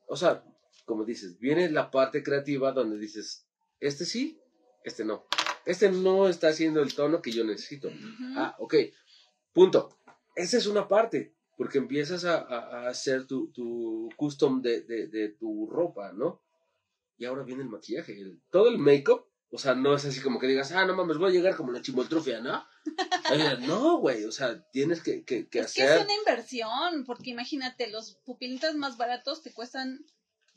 o sea, como dices, viene la parte creativa donde dices, este sí, este no. Este no está haciendo el tono que yo necesito. Ah, ok. Punto. Esa es una parte. porque empiezas a, a- a hacer tu, tu custom de, de, de tu ropa, ¿no? Y ahora viene el maquillaje, el- todo el make-up, o sea, no es así como que digas, ah, no mames, voy a llegar como la chimoltrufia, ¿no? No, güey, o sea, tienes que, que, que Es que hacer... es una inversión, porque imagínate, los pupilitas más baratos te cuestan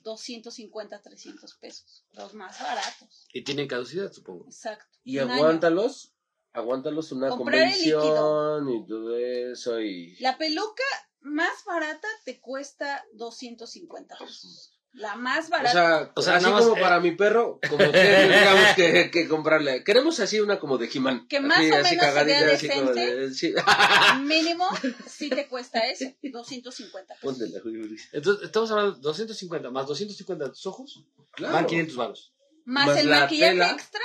250, 300 pesos. Los más baratos. Y tienen caducidad, supongo. Exacto. Y Un año. aguántalos, aguántalos una Comprar el convención y todo eso y... La peluca más barata te cuesta 250 pesos. La más O barata. sea, O sea, así nada más, como eh. para mi perro, como que tendríamos que, que comprarle. Queremos así una como de He-Man. Que más así, o así menos cagadita, vea así como decente. de- sí. mínimo sí te cuesta eso, 250 pesos. Póntela. Entonces, estamos hablando de 250 más 250 de tus ojos, Claro. van 500 baros. Más, Más el la maquillaje tela. extra,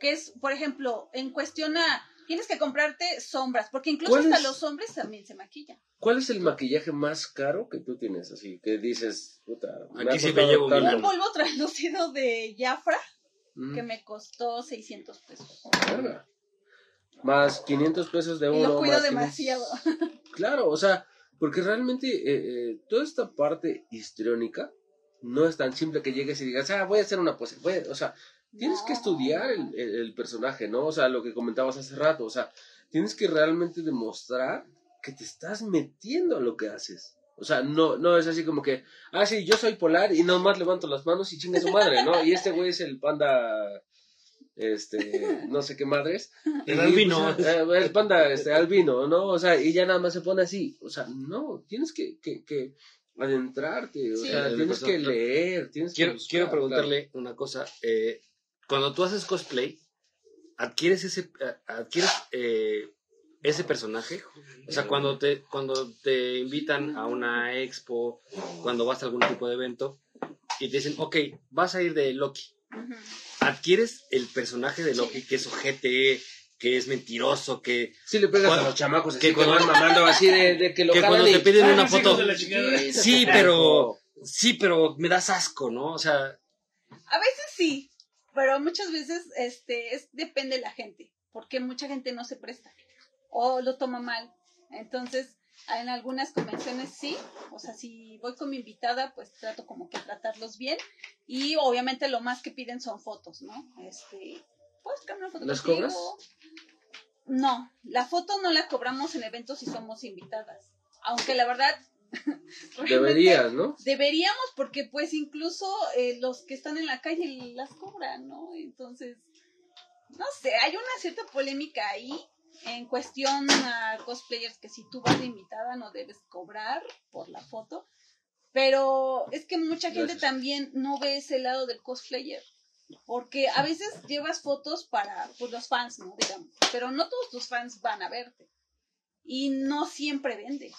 que es, por ejemplo, en cuestión a... Tienes que comprarte sombras, porque incluso ¿Cuál hasta es? los hombres también se maquillan. ¿Cuál es el maquillaje más caro que tú tienes? Así que dices, puta, Aquí sí me llevo. Un polvo translúcido de Jafra Mm, que me costó 600 pesos. verga. Más 500 pesos de Y uno. lo cuido más 500 demasiado. Claro, o sea, porque realmente eh, eh, toda esta parte histriónica no es tan simple que llegues y digas, ah, voy a hacer una pose. Voy a- o sea, tienes que estudiar el, el- el personaje, ¿no? O sea, lo que comentabas hace rato, o sea, tienes que realmente demostrar que te estás metiendo a lo que haces. O sea, no, no es así como que, ah, sí, yo soy polar y nomás levanto las manos y chingue su madre, ¿no? Y este güey es el panda, este, no sé qué madres. El Y, albino. pues, eh, el panda, este, albino, ¿no? O sea, y ya nada más se pone así. O sea, no, tienes que, que, que adentrarte, o Sí. sea, tienes que leer, tienes que Quiero, buscar, quiero preguntarle una cosa. eh, cuando tú haces cosplay, ¿adquieres ese, adquieres, eh, ese personaje? O sea, cuando te, cuando te invitan a una expo, cuando vas a algún tipo de evento, y te dicen, ok, vas a ir de Loki. ¿Adquieres el personaje de Loki, que es ojete, que es mentiroso, que, Sí le pegas Cuando- a los chamacos así que que, cuando- van mamando así de, de que lo que cuando y- te piden Ah, una foto, sí, pero, sí, pero me das asco, ¿no? O sea, A veces sí, pero muchas veces este es depende de la gente, porque mucha gente no se presta o lo toma mal. Entonces, en algunas convenciones sí, o sea, si voy con mi invitada, pues trato como que tratarlos bien y obviamente lo más que piden son fotos, ¿no? Este, ¿puedes tomar una foto ¿Las contigo? cobras? No, la foto no la cobramos en eventos si somos invitadas. Aunque la verdad Deberías, ¿no? Deberíamos, porque pues incluso eh, los que están en la calle las cobran, ¿no? Entonces, no sé, hay una cierta polémica ahí en cuestión a cosplayers que si tú vas de invitada no debes cobrar por la foto, pero es que mucha gente Gracias. también no ve ese lado del cosplayer. Porque a veces llevas fotos para pues, los fans, ¿no? Digamos. Pero no todos tus fans van a verte. Y no siempre vendes.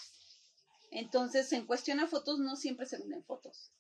Entonces, en cuestión a fotos, no siempre se venden fotos.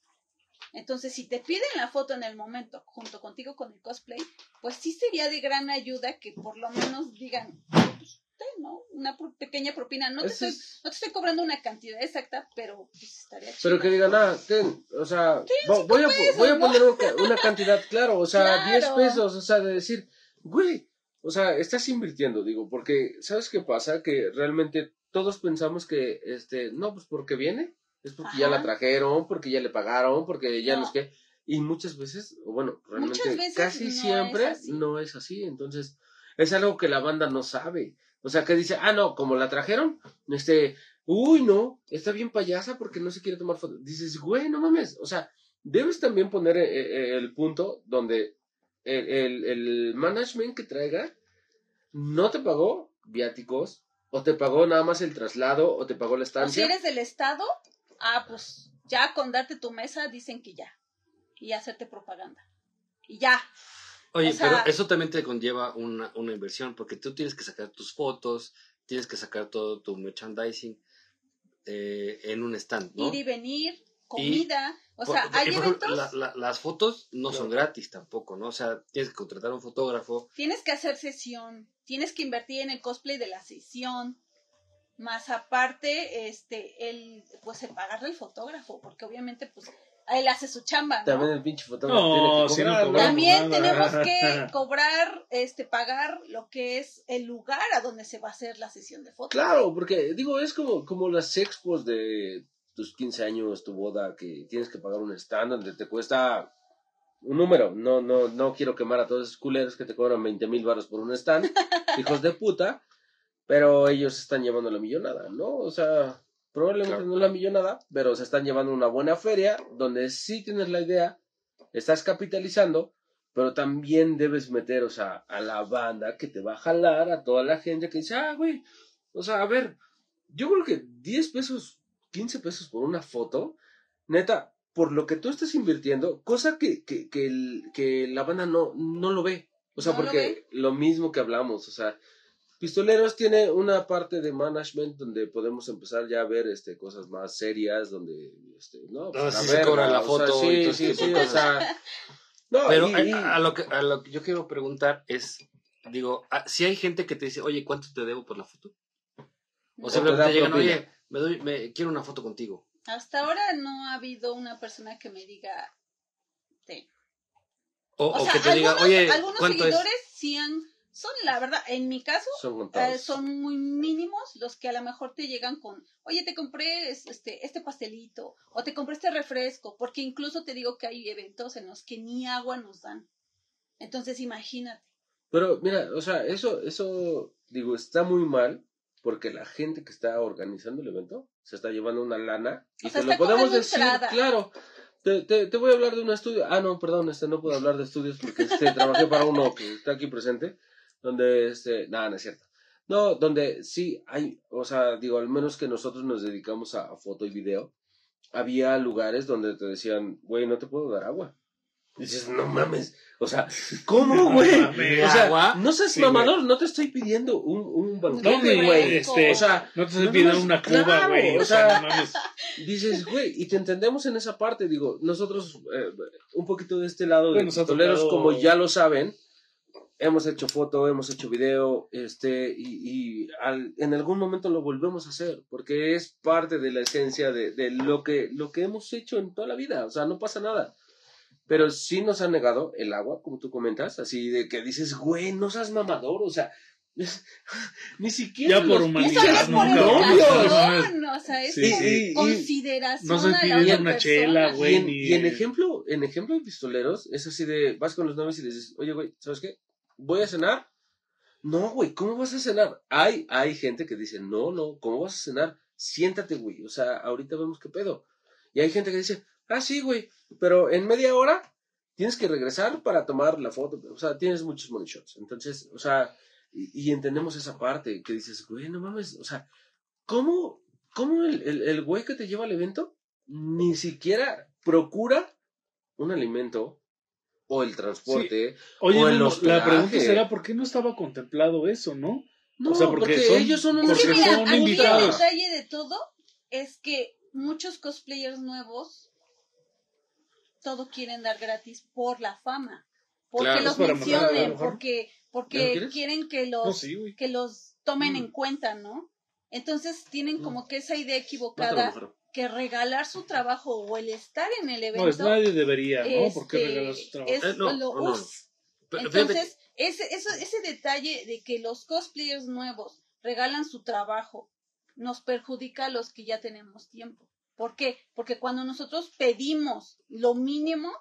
Entonces, si te piden la foto en el momento junto contigo con el cosplay, pues sí sería de gran ayuda que por lo menos digan, pues, ¿no? Una pro- pequeña propina. No te, estoy, es- no te estoy cobrando una cantidad exacta, pero pues estaría chido. Pero que digan, ah, ten, o sea, vo- voy, a, pesos, voy a poner un una cantidad, claro, o sea, Claro. 10 pesos, o sea, de decir, güey, o sea, estás invirtiendo, digo, porque, ¿sabes qué pasa? Que realmente todos pensamos que, este, no, pues porque viene, es porque ya la trajeron, porque ya le pagaron, porque ya No. es que, y muchas veces, o bueno, realmente veces casi no siempre no es así, entonces, es algo que la banda no sabe. O sea, que dice, ah, no, como la trajeron, este, uy, no, está bien payasa porque no se quiere tomar fotos. Dices, güey, no mames. O sea, debes también poner eh, eh, el punto donde el, el, el management que traiga no te pagó viáticos, o te pagó nada más el traslado, o te pagó la O si estancia. eres del Estado, ah, pues ya con darte tu mesa dicen que ya. Y hacerte propaganda. Y ya. Oye, O sea- pero eso también te conlleva una, una inversión, porque tú tienes que sacar tus fotos, tienes que sacar todo tu merchandising eh, en un stand, ¿no? Ir y venir, comida. O sea, hay eventos. la- la- las fotos no son gratis tampoco, ¿no? O sea, tienes que contratar a un fotógrafo. Tienes que hacer sesión, tienes que invertir en el cosplay de la sesión, más aparte, este, el, pues el pagarle al fotógrafo, porque obviamente, pues, él hace su chamba, ¿no? También el pinche fotógrafo No, tiene que si no cobrar, cobramos También nada. tenemos que cobrar, este, pagar lo que es el lugar a donde se va a hacer la sesión de fotos. Claro, porque digo, es como, como las expos de tus 15 años, tu boda, que tienes que pagar un stand donde te cuesta un número. No, no, no quiero quemar a todos esos culeros que te cobran 20 mil baros por un stand, hijos de puta, pero ellos están llevando la millonada, ¿no? O sea, probablemente Claro. no la millonada, pero se están llevando una buena feria donde sí tienes la idea, estás capitalizando, pero también debes meter, o sea, a la banda que te va a jalar, a toda la gente que dice, ah, güey, o sea, a ver, yo creo que 10 pesos, 15 pesos por una foto, neta, por lo que tú estás invirtiendo, cosa que, que, que, el- que la banda no, no lo ve. O sea, No porque lo mismo que hablamos, o sea, Pistoleros tiene una parte de management donde podemos empezar ya a ver este cosas más serias, donde este, no, sí se cobra la o sea, foto sí, sí, o sea, no, Pero y- y- a, a lo que, a lo que yo quiero preguntar es, digo, ah, si hay gente que te dice, oye, ¿cuánto te debo por la foto? O No. simplemente llegan, propina. oye, me doy, me, quiero una foto contigo. Hasta ahora no ha habido una persona que me diga, "Ten". O, O, o sea, que te diga, algunos, oye, algunos ¿cuánto seguidores sí han, son la verdad, en mi caso, son eh, son muy mínimos los que a lo mejor te llegan con, oye, te compré es- este, este pastelito, o te compré este refresco, porque incluso te digo que hay eventos en los que ni agua nos dan. Entonces, imagínate. Pero mira, o sea, eso, eso, digo, está muy mal porque la gente que está organizando el evento se está llevando una lana y O sea, te lo podemos decir, entrada. claro. Te, te, te voy a hablar de un estudio. Ah, no, perdón, este no puedo hablar de estudios porque este, trabajé para uno que está aquí presente, donde, este, nada, no es cierto. No, donde sí hay, o sea, digo, al menos que nosotros nos dedicamos a, a foto y video, había lugares donde te decían, güey, no te puedo dar agua. Y dices, no mames, o sea, ¿cómo, güey? o sea, ¿Agua? no seas Sí, mamador, no te estoy pidiendo un, un ni, güey. este, O sea, no te estoy no pidiendo una cuba, güey. o o sea, no mames. dices, güey, y te entendemos en esa parte, digo, nosotros, eh, un poquito de este lado de Bueno, pistoleros, tocado- como ya lo saben, hemos hecho foto, hemos hecho video, este, y, y al- en algún momento lo volvemos a hacer, porque es parte de la esencia de, de lo, que, lo que hemos hecho en toda la vida, o sea, no pasa nada. Pero sí nos han negado el agua, como tú comentas, así de que dices, güey, no seas mamador, o sea, ni siquiera Ya por los humanidad, Eso no es pinches por no, o sea, es Sí, por sí. Y- y- consideración No a la otra una chela, Y güey. en, ni- y en ejemplo, en ejemplo de pistoleros, es así de, vas con los novios y les dices, oye, güey, ¿sabes qué? ¿Voy a cenar? No, güey, ¿cómo vas a cenar? Hay, hay gente que dice, no, no, ¿cómo vas a cenar? Siéntate, güey, o sea, ahorita vemos qué pedo. Y hay gente que dice, ah, sí, güey, pero en media hora tienes que regresar para tomar la foto, o sea, tienes muchos money shots. Entonces, o sea, y, y entendemos esa parte que dices, güey, no mames, o sea, ¿cómo, cómo el, el, el güey que te lleva al evento ni siquiera procura un alimento o el transporte? Oye, o el Memo, la pregunta será por qué no estaba contemplado eso, ¿no? No, O sea, porque porque, son- ellos son Es unos que porque mira, son aquí el detalle de todo es que muchos cosplayers nuevos todo quieren dar gratis por la fama, porque Claro, los mencionen, porque ¿Ya lo porque quieren que No, los sí, que los tomen Mm. en cuenta, ¿no? Entonces tienen Mm. como que esa idea equivocada que regalar su trabajo o el estar en el evento No, es nadie debería, ¿no? ¿Por qué este, regalar su trabajo? es Eh, no, lo- no, Entonces, ese, eso, ese detalle de que los cosplayers nuevos regalan su trabajo nos perjudica a los que ya tenemos tiempo. ¿Por qué? Porque cuando nosotros pedimos lo mínimo,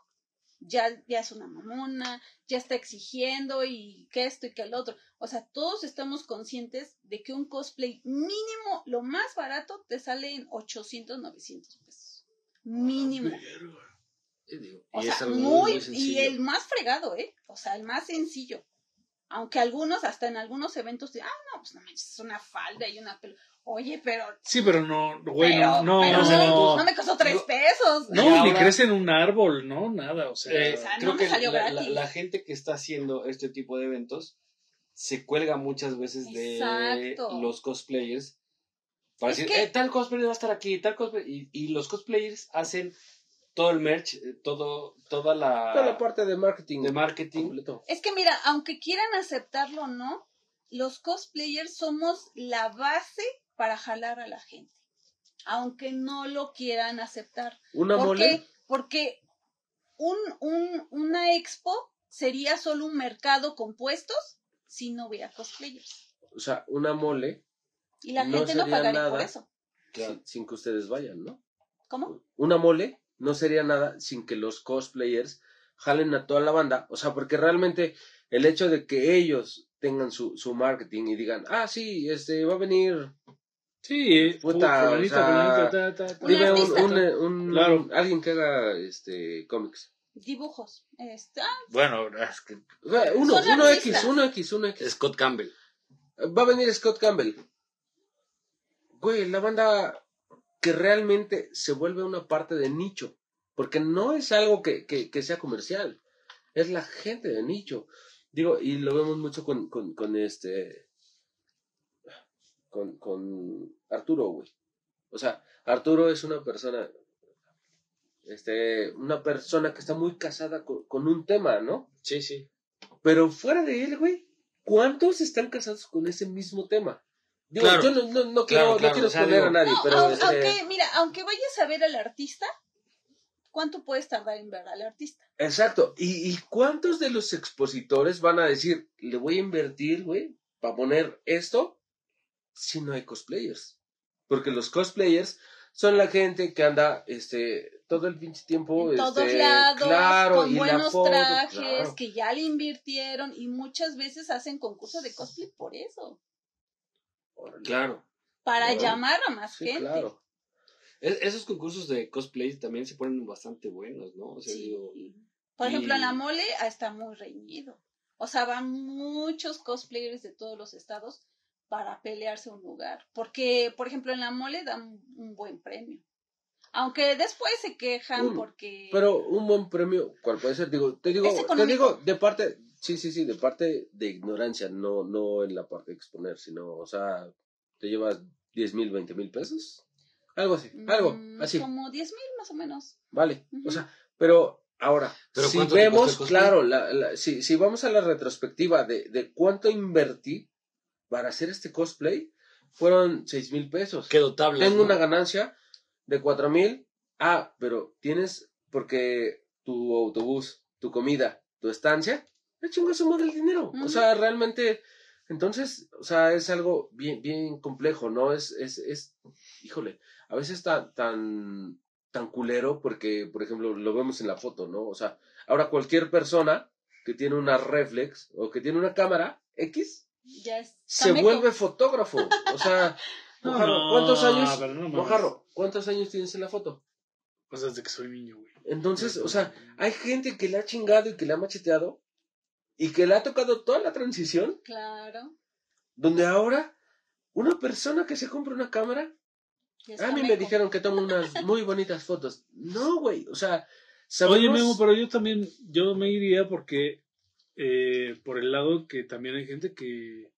ya, ya es una mamona, ya está exigiendo y que esto y que el otro. O sea, todos estamos conscientes de que un cosplay mínimo, lo más barato, te sale en 800, 900 pesos. Mínimo. O sea, muy, y el más fregado, ¿eh? O sea, el más sencillo. Aunque algunos, hasta en algunos eventos, dicen, ah, no, pues no manches, es una falda y una pelo. Oye, pero. Sí, pero no, güey, pero- no, no, pero no, no me costó tres pesos. No, Y ni crece en un árbol, no, nada, o sea, Eh, O sea, no creo me que salió la, la- gratis. la gente que está haciendo este tipo de eventos se cuelga muchas veces de los cosplayers para Es decir, que- "Eh, tal cosplayer va a estar aquí, tal cosplayer, y, y los cosplayers hacen todo el merch, eh, todo, toda la, Toda la parte de marketing. de marketing. completo. Es que mira, aunque quieran aceptarlo o no, los cosplayers somos la base para jalar a la gente. Aunque no lo quieran aceptar. Una ¿Por mole. qué? porque un, un, una expo sería solo un mercado con puestos si no hubiera cosplayers. O sea, una mole Y la No gente no pagaría por nada. eso. sin, sin que ustedes vayan, ¿no? ¿Cómo? Una mole no sería nada sin que los cosplayers jalen a toda la banda. O sea, porque realmente el hecho de que ellos tengan su, su marketing y digan, ah, sí, este, va a venir Sí, Puta, fulanito, o sea, fulanito, ta, ta, ta. Un Dime un, artista. un, un- Claro. alguien que haga este cómics. Dibujos. Este, ah, Bueno, es que Uno, uno. X, uno X, uno X. Scott Campbell. Va a venir Scott Campbell. Güey, la banda que realmente se vuelve una parte de nicho. Porque no es algo que, que, que sea comercial. Es la gente de nicho. Digo, y lo vemos mucho con, con, con este. Con, con Arturo, güey. O sea, Arturo es una persona. Este, una persona que está muy casada con, con un tema, ¿no? Sí, sí. Pero fuera de él, güey, ¿cuántos están casados con ese mismo tema? Digo, Claro. yo no, no, no Claro, quiero, no claro, quiero o sea, exponer digo- a nadie, no, pero au- este, aunque, mira, aunque vayas a ver al artista, ¿cuánto puedes tardar en ver al artista? exacto. ¿Y, ¿Y cuántos de los expositores van a decir, le voy a invertir, güey, para poner esto si no hay cosplayers? Porque los cosplayers son la gente que anda, este, todo el pinche tiempo, en todos este, lados, claro, con y buenos foto, trajes, claro. que ya le invirtieron y muchas veces hacen concurso de cosplay por eso. Claro. para Claro. llamar a más Sí, gente. claro. Es- esos concursos de cosplay también se ponen bastante buenos, ¿no? O sea, Sí. digo, Por ejemplo, en la mole está muy reñido. O sea, van muchos cosplayers de todos los estados para pelearse un lugar. Porque, por ejemplo, en la mole dan un buen premio. Aunque después se quejan Un- porque... Pero un buen premio, ¿cuál puede ser? Digo, te digo, te digo de parte, sí, sí, sí, de parte de ignorancia, no, no en la parte de exponer, sino, o sea, te llevas 10 mil, 20 mil pesos, algo así, algo mm, así, Como 10 mil más o menos. vale, o sea, pero ahora, ¿Pero si vemos, claro, la, la- si, si vamos a la retrospectiva de, de cuánto invertí para hacer este cosplay, fueron 6 mil pesos. quedó tabla. Tengo una ganancia de cuatro mil. Ah, pero tienes, porque tu autobús, tu comida, tu estancia, le chingo sumo del dinero. O sea, realmente, entonces, o sea, es algo bien, bien complejo, ¿no? Es, es, es, híjole, a veces tan, tan, tan culero porque, por ejemplo, lo vemos en la foto, ¿no? O sea, ahora cualquier persona que tiene una reflex o que tiene una cámara X, Ya es se vuelve fotógrafo. O sea, Mojarro, no, ¿cuántos años? no. Mojarro, ¿cuántos años tienes en la foto? Pues desde que soy niño, güey. Entonces, o sea, hay gente que le ha chingado y que le ha macheteado y que le ha tocado toda la transición, Claro. donde ahora una persona que se compra una cámara, a mí me dijeron que tomo unas muy bonitas fotos. No, güey, o sea, sabemos... Oye, Memo, pero yo también, yo me iría porque, eh, por el lado que también hay gente que,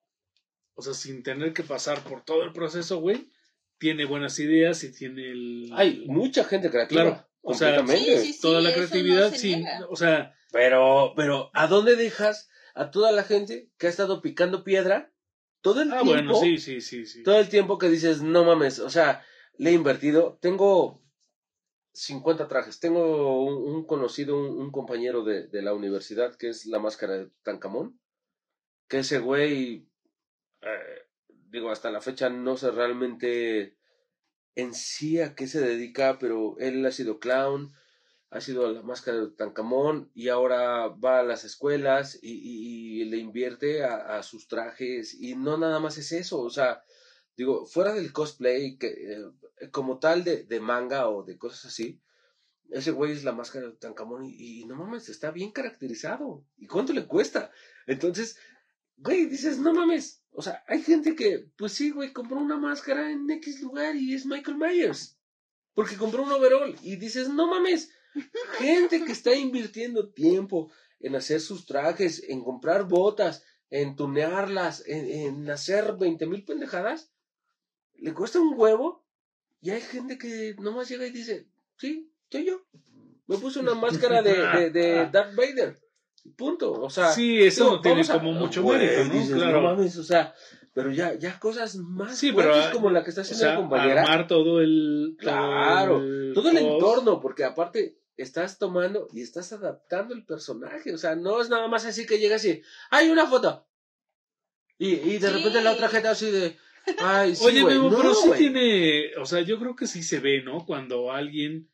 o sea, sin tener que pasar por todo el proceso, güey, tiene buenas ideas y tiene el... Hay mucha gente creativa. Claro, o sea. Sí, sí, sí. toda la no creatividad niega. o sea, Pero, pero, ¿a dónde dejas a toda la gente que ha estado picando piedra todo el ah, tiempo? bueno, sí, sí, sí, sí. todo el tiempo que dices, no mames, o sea, le he invertido, tengo 50 trajes, tengo un, conocido, un, compañero de, de la universidad que es la máscara de Tancamón, que ese güey, eh, digo, hasta la fecha no sé realmente en sí a qué se dedica, pero él ha sido clown, ha sido la máscara de Tancamón y ahora va a las escuelas y le invierte a, a sus trajes y no nada más es eso, o sea, digo, fuera del cosplay que, eh, como tal de, de manga o de cosas así, ese güey es la máscara de Tancamón y, y no mames, está bien caracterizado. ¿Y cuánto le cuesta? Entonces, güey, dices, no mames. O sea, hay gente que, pues sí, güey, compró una máscara en X lugar y es Michael Myers. Porque compró un overall. Y dices, no mames. Gente que está invirtiendo tiempo en hacer sus trajes, en comprar botas, en tunearlas, en, en hacer 20 mil pendejadas, le cuesta un huevo. Y hay gente que nomás llega y dice, sí, soy yo. Me puse una máscara de, de, de Darth Vader. Punto. O sea, Sí, eso digo, no tiene a- como mucho güey, mérito, ¿no? dices, claro. mames, o sea, pero ya, ya cosas más Sí, pero, como la que está o haciendo sea, la compañera. armar todo el... Claro, todo el cos- entorno, porque aparte, estás tomando y estás adaptando el personaje. O sea, no es nada más así que llegas y, ¡hay una foto! Y, y de Sí. repente la otra gente así de, ¡ay, sí, Oye, güey". Memo, No, pero sí tiene, o sea, yo creo que sí se ve, ¿no? Cuando alguien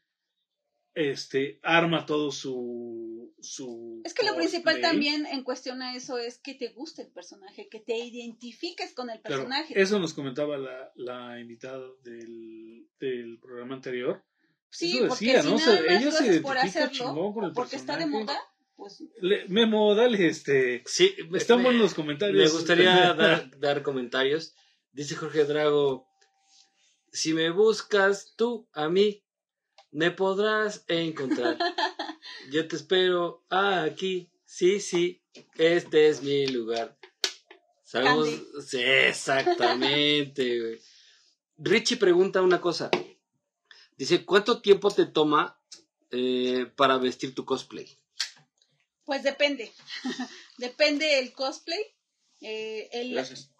este arma todo su su Es que lo principal también en cuestión a eso es que te guste el personaje, que te identifiques con el Claro, personaje. eso nos comentaba la, la invitada del, del programa anterior. sí, eso porque decía, si ¿no? O nada sea, más ella lo se por hacerlo, con el porque está de moda, pues Le- Memo, dale este. Sí, me- buenos los comentarios. Me gustaría dar, dar comentarios. Dice Jorge Drago, si me buscas tú a mí, me podrás encontrar. Yo te espero aquí. Sí, sí, este es mi lugar. Sabemos, sí, exactamente, güey. Richie pregunta una cosa. Dice, ¿cuánto tiempo te toma eh, para vestir tu cosplay? Pues depende. depende el cosplay, eh, el- Gracias.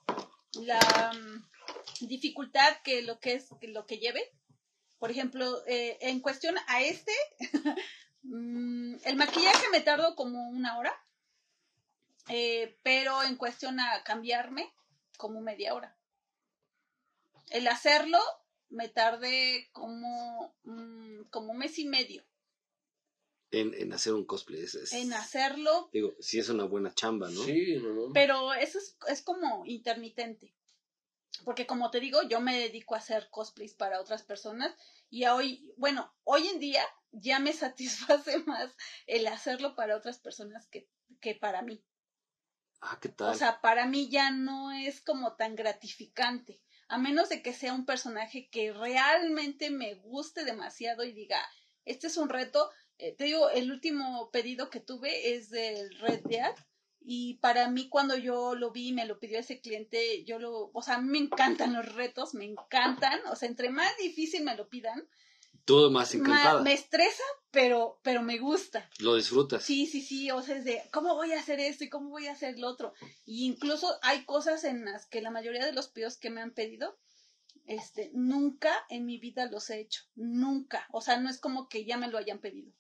La mm, dificultad que lo que es lo que lleve. Por ejemplo, eh, en cuestión a este, mm, el maquillaje me tardo como una hora, eh, pero en cuestión a cambiarme, como media hora. El hacerlo me tardé como, mm, como mes y medio En, en hacer un cosplay. Es- es- en hacerlo, Digo, si es una buena chamba, ¿no? Sí, no, no. Pero eso es, es como intermitente. Porque como te digo, yo me dedico a hacer cosplays para otras personas y hoy, bueno, hoy en día ya me satisface más el hacerlo para otras personas que, que para mí. Ah, ¿qué tal? O sea, para mí ya no es como tan gratificante. A menos de que sea un personaje que realmente me guste demasiado y diga, este es un reto. Eh, te digo, el último pedido que tuve es del Red Dead. Y para mí, cuando yo lo vi, me lo pidió ese cliente, yo lo, o sea, a mí me encantan los retos, me encantan. O sea, entre más difícil me lo pidan, Tú más encantada. me estresa, pero, pero me gusta. Lo disfrutas. Sí, sí, sí, o sea, es de cómo voy a hacer esto y cómo voy a hacer lo otro. Y incluso hay cosas en las que la mayoría de los pedidos que me han pedido, este, nunca en mi vida los he hecho, nunca. O sea, no es como que ya me lo hayan pedido,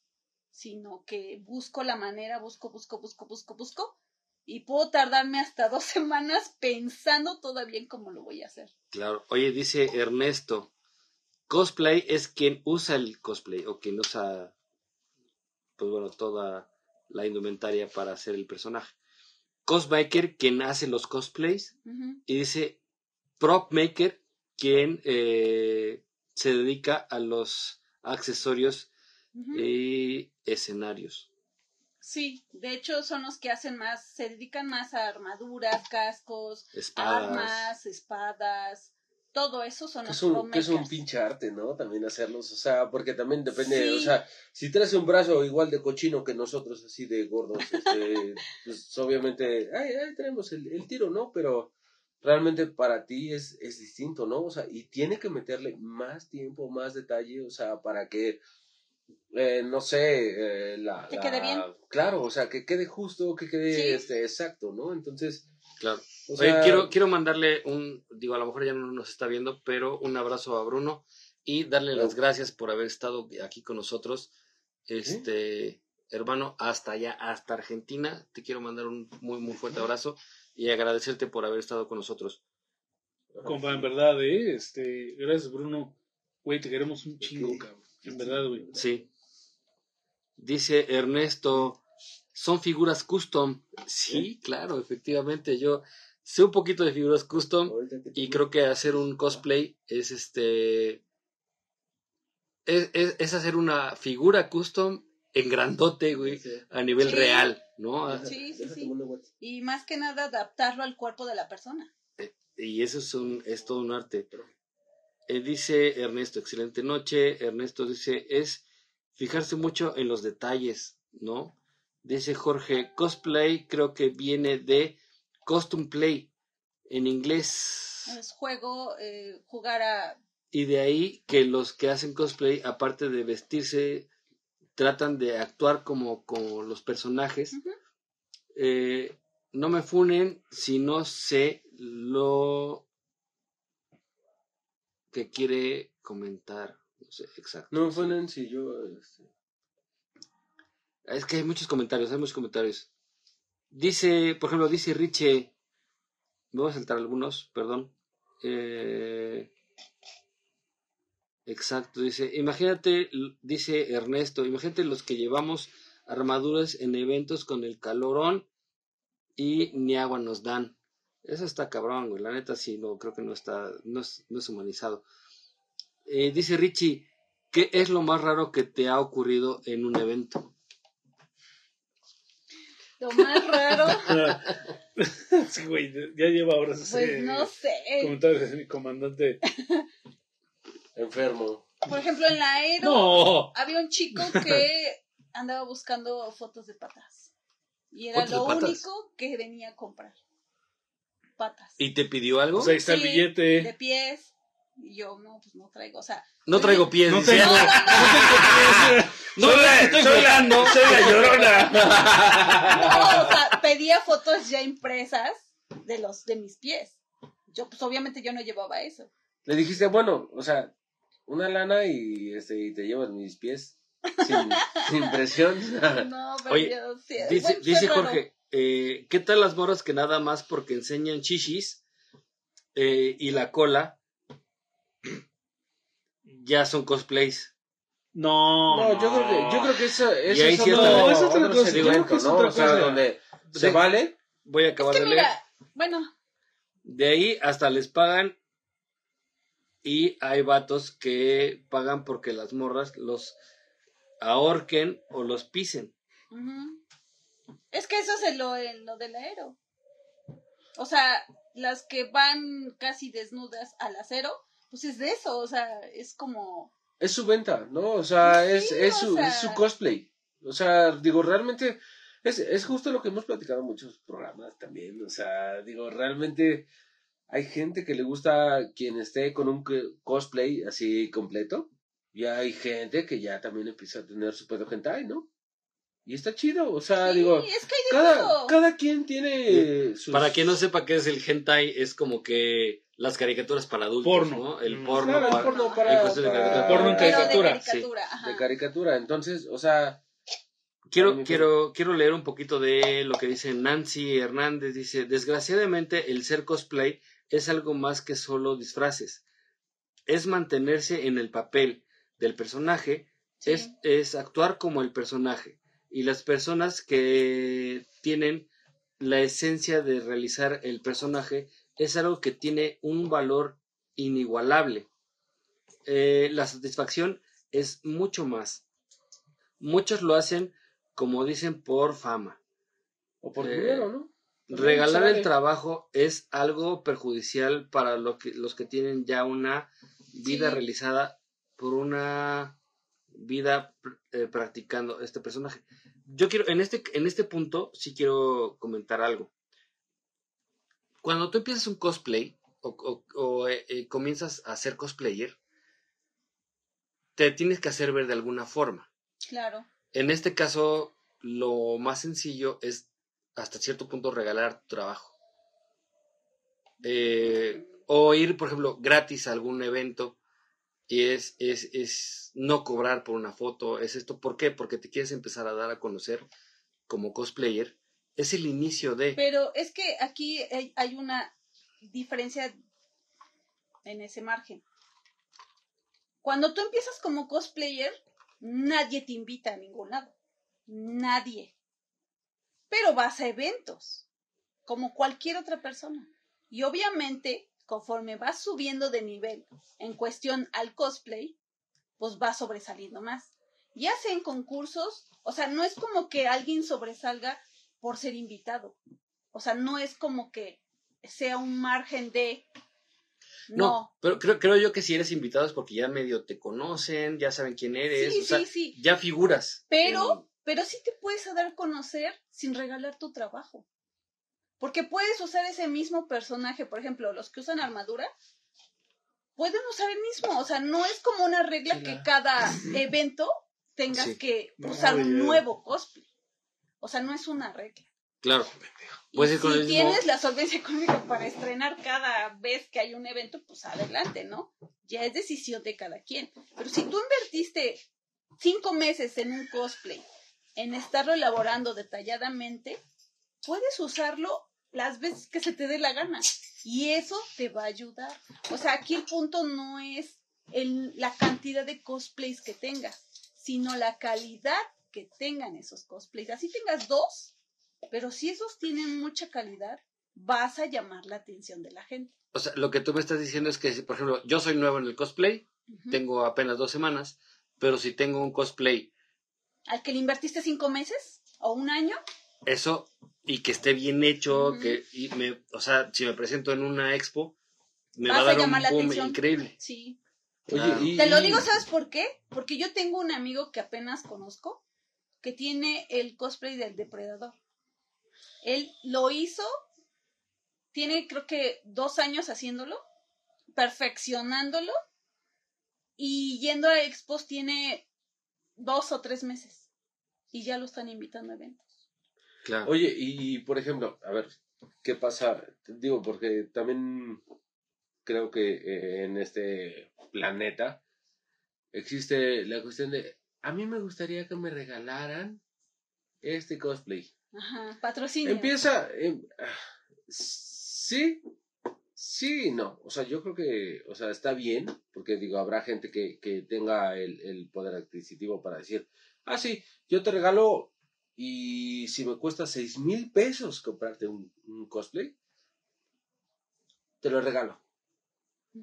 sino que busco la manera, busco, busco, busco, busco, busco. Y puedo tardarme hasta dos semanas pensando todavía en cómo lo voy a hacer. Claro. Oye, dice Ernesto, cosplay es quien usa el cosplay o quien usa, pues bueno, toda la indumentaria para hacer el personaje. Cosmaker, quien hace los cosplays. Y dice prop maker, quien eh, se dedica a los accesorios Ujú. y escenarios. Sí, de hecho son los que hacen más, se dedican más a armaduras, cascos, Espadas. armas, espadas, todo eso son Que los es, un, que es un pinche arte, ¿no? También hacerlos, o sea, porque también depende, Sí. o sea, si traes un brazo igual de cochino que nosotros, así de gordos, este, pues obviamente, ay, ahí tenemos el, el tiro, ¿no? Pero realmente para ti es, es distinto, ¿no? O sea, y tiene que meterle más tiempo, más detalle, o sea, para que, eh, no sé, eh, la... Que la- quede bien. Claro, o sea, que quede justo, que quede Sí. este, exacto, ¿no? Entonces, Claro. o Oye, sea, quiero, quiero mandarle un, digo, a lo mejor ya no nos está viendo, pero un abrazo a Bruno y darle las gracias por haber estado aquí con nosotros. Este, hermano, hasta allá, hasta Argentina. Te quiero mandar un muy, muy fuerte abrazo y agradecerte por haber estado con nosotros. Compa, en verdad, ¿eh? Este, gracias, Bruno. Güey, te queremos un chingo, cabrón. En verdad, güey. Sí. Dice Ernesto, son figuras custom. Sí, claro, efectivamente. Yo sé un poquito de figuras custom. Y creo que hacer un cosplay es este. Es, es- es hacer una figura custom en grandote, güey, a nivel Sí. real, ¿no? Sí, sí, sí. Y más que nada adaptarlo al cuerpo de la persona. Y eso es, un, es todo un arte. Eh, dice Ernesto, excelente noche. Ernesto dice, es fijarse mucho en los detalles, ¿no? Dice Jorge, cosplay creo que viene de costume play en inglés. Es juego, eh, jugar a... Y de ahí que los que hacen cosplay, aparte de vestirse, tratan de actuar como, como los personajes. Eh, no me funen si no sé lo que quiere comentar. No sé exacto. No ponen si yo, este, Es que hay muchos comentarios, hay muchos comentarios. Dice, por ejemplo, dice Richie. Me voy a saltar algunos, perdón. Eh, exacto, dice. Imagínate, dice Ernesto, imagínate los que llevamos armaduras en eventos con el calorón y ni agua nos dan. Eso está cabrón, güey. La neta sí, no, creo que no está, no es, no es humanizado. Eh, dice Richie, ¿qué es lo más raro que te ha ocurrido en un evento? Lo más raro, sí, güey, ya lleva horas ese pues no sé. comentario de mi comandante. Enfermo. Por ejemplo, en la Aero No, había un chico que andaba buscando fotos de patas. Y era ¿Fotos de lo patas? único que venía a comprar. Patas. ¿Y te pidió algo? pues ahí está el Sí, billete. De pies. Y yo, no, pues no traigo. O sea, No traigo pies. No tengo. No, soy, la, estoy soy, la, soy la llorona. no, o sea, pedía fotos ya impresas de los de mis pies. Yo, pues obviamente yo no llevaba eso. Le dijiste, bueno, o sea, una lana y, este, y te llevas mis pies sin, sin presión. No, pero Oye, yo sí. Dice, bueno, dice. Jorge, eh, ¿qué tal las morras que nada más porque enseñan chichis eh, y la cola ya son cosplays? No, No, yo creo que, yo creo que eso, eso es otro, No, es otra otro cosa, yo segmento, creo que es ¿no? otra O sea, cosa. donde se Sí. vale. Voy a acabar Es que de leer. mira, bueno, De ahí hasta les pagan y hay vatos que pagan porque las morras los ahorquen o los pisen. es que eso es lo, en lo del aero. O sea, las que van casi desnudas al acero, pues es de eso, o sea, es como... Es su venta, ¿no? O sea, Sí, es, es, o su, sea. es su cosplay. O sea, digo, realmente es, es justo lo que hemos platicado en muchos programas también. O sea, digo, realmente hay gente que le gusta quien esté con un cosplay así completo. Y hay gente que ya también empieza a tener su pedo hentai, ¿no? Y está chido, o sea, Sí, digo, es que cada, todo. cada quien tiene sus... Para quien no sepa qué es el hentai, es como que las caricaturas para adultos, Porno. ¿no? El Mm. porno, Claro, el para, porno en para, de para- caricatura. Porno en de caricatura, de caricatura. Entonces, o sea, Quiero, quiero, quiero leer un poquito de lo que dice Nancy Hernández. Dice, desgraciadamente el ser cosplay es algo más que solo disfraces. Es mantenerse en el papel del personaje, Sí. es, es actuar como el personaje. Y las personas que tienen la esencia de realizar el personaje es algo que tiene un valor inigualable. Eh, la satisfacción es mucho más. Muchos lo hacen, como dicen, por fama. o por Eh, dinero, ¿no? También Regalar el trabajo es algo perjudicial para lo que, los que tienen ya una vida Sí. realizada por una vida eh, practicando este personaje. Yo quiero, en este, en este punto, sí quiero comentar algo. Cuando tú empiezas un cosplay o, o- o, eh, eh, comienzas a ser cosplayer, te tienes que hacer ver de alguna forma. Claro. En este caso, lo más sencillo es hasta cierto punto regalar tu trabajo. Eh, o ir, por ejemplo, gratis a algún evento y es, es, es no cobrar por una foto. Es esto, ¿por qué? Porque te quieres empezar a dar a conocer como cosplayer. Es el inicio de... Pero es que aquí hay, una diferencia en ese margen. Cuando tú empiezas como cosplayer, nadie te invita a ningún lado. Nadie. Pero vas a eventos, como cualquier otra persona. Y obviamente, conforme vas subiendo de nivel en cuestión al cosplay, pues vas sobresaliendo más. Ya sea en concursos, o sea, no es como que alguien sobresalga por ser invitado. O sea, no es como que sea un margen de... No, No. pero creo, creo yo que si eres invitado es porque ya medio te conocen, ya saben quién eres, Sí, o sea, sí, sí. ya figuras. Pero, pero sí te puedes dar a conocer sin regalar tu trabajo. Porque puedes usar ese mismo personaje, por ejemplo, los que usan armadura, pueden usar el mismo. O sea, no es como una regla que cada evento tengas Sí. que usar un nuevo cosplay. O sea, no es una regla. Claro. Y con si el mismo- tienes la solvencia económica para estrenar cada vez que hay un evento, pues adelante, ¿no? Ya es decisión de cada quien. Pero si tú invertiste cinco meses en un cosplay en estarlo elaborando detalladamente, puedes usarlo las veces que se te dé la gana. Y eso te va a ayudar. O sea, aquí el punto no es el, la cantidad de cosplays que tengas, sino la calidad que tengan esos cosplays. Así tengas dos, pero si esos tienen mucha calidad, vas a llamar la atención de la gente. O sea, lo que tú me estás diciendo es que, si, por ejemplo, yo soy nuevo en el cosplay, tengo apenas dos semanas, pero si tengo un cosplay, Al que le invertiste cinco meses o un año, eso, y que esté bien hecho, que, y me, o sea, si me presento en una expo, me Vas va a a dar un la boom atención. increíble. sí. Oye, Claro. y, Te lo digo, ¿sabes por qué? Porque yo tengo un amigo que apenas conozco que tiene el cosplay del depredador. Él lo hizo, tiene creo que dos años haciéndolo, perfeccionándolo y yendo a expos tiene dos o tres meses y ya lo están invitando a eventos. Claro. Oye, y por ejemplo, a ver, ¿qué pasa? Digo, porque también creo que eh, en este planeta existe la cuestión de, a mí me gustaría que me regalaran este cosplay. Ajá, patrocinio. Empieza, em, sí, sí, y no. O sea, yo creo que, o sea, está bien, porque digo, habrá gente que, que tenga el, el poder adquisitivo para decir, ah, sí, yo te regalo y si me cuesta seis mil pesos comprarte un, un cosplay, te lo regalo.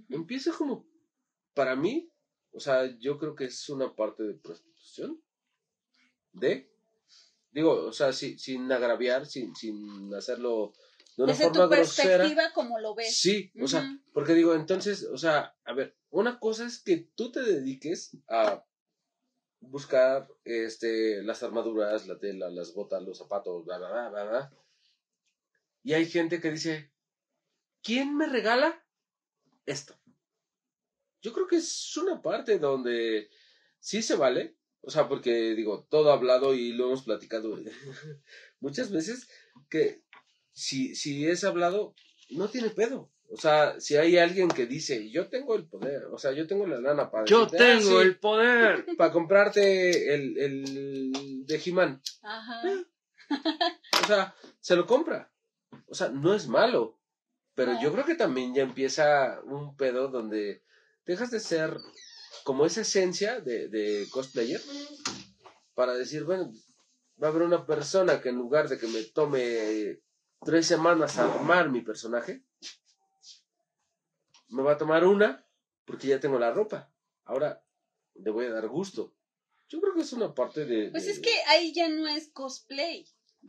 Empieza como, para mí, o sea, yo creo que es una parte de prostitución. De, digo, o sea, si- sin agraviar, sin, sin hacerlo de una Desde forma tu grosera. perspectiva, como lo ves. Sí, o sea, porque digo, entonces, o sea, a ver, una cosa es que tú te dediques a buscar este las armaduras, la tela, las botas, los zapatos, bla bla bla bla. bla. Y hay gente que dice, ¿quién me regala esto? Yo creo que es una parte donde sí se vale, o sea, porque digo, todo hablado y lo hemos platicado muchas veces que si, si es hablado, no tiene pedo. O sea, si hay alguien que dice, yo tengo el poder, o sea, yo tengo la lana para Yo decirte, "Ah, tengo sí, el poder. para comprarte el, el de He-Man. Ajá. O sea, se lo compra. O sea, no es malo. Pero No. yo creo que también ya empieza un pedo donde dejas de ser como esa esencia de, de cosplayer para decir, bueno, va a haber una persona que en lugar de que me tome tres semanas a armar mi personaje, me va a tomar una porque ya tengo la ropa. Ahora le voy a dar gusto. Yo creo que es una parte de... Pues de- es que ahí ya no es cosplay,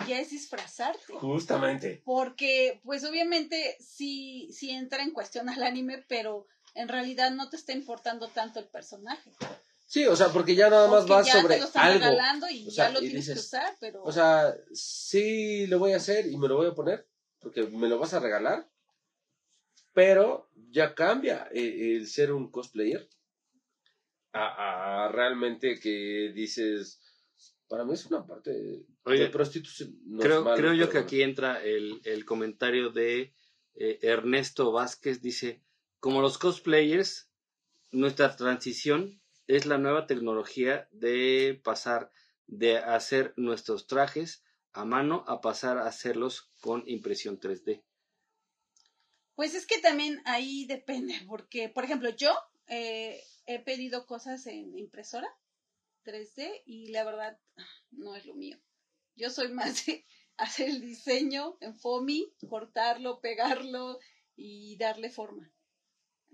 ya es disfrazarte. Justamente. Porque, pues obviamente sí, sí entra en cuestión al anime, pero en realidad no te está importando tanto el personaje. Sí, o sea, porque ya nada más vas sobre te lo están algo. regalando y O sea, ya lo y tienes que usar, pero O sea, sí lo voy a hacer y me lo voy a poner, porque me lo vas a regalar, pero ya cambia eh, el ser un cosplayer a, a realmente que dices, para mí es una parte de Oye, prostitución. No creo, malo, creo yo que bueno. aquí entra el, el comentario de eh, Ernesto Vázquez. Dice, como los cosplayers, nuestra transición es la nueva tecnología de pasar de hacer nuestros trajes a mano a pasar a hacerlos con impresión 3D. pues es que también ahí depende, porque, por ejemplo, yo eh, he pedido cosas en impresora 3D y la verdad no es lo mío. Yo soy más de hacer el diseño en FOMI, cortarlo, pegarlo y darle forma.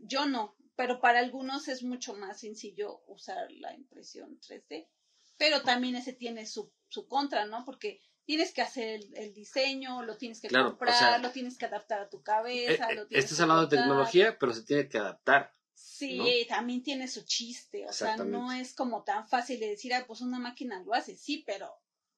Yo no, pero para algunos es mucho más sencillo usar la impresión 3D. Pero también ese tiene su, su contra, ¿no? Porque tienes que hacer el, el diseño, lo tienes que Claro, o comprar, sea, lo tienes que adaptar a tu Eh, cabeza, eh, lo tienes estás hablando de tecnología, pero se tiene que adaptar. Sí, ¿no? también tiene su chiste, o sea, no es como tan fácil de decir, ah, pues una máquina lo hace, sí, pero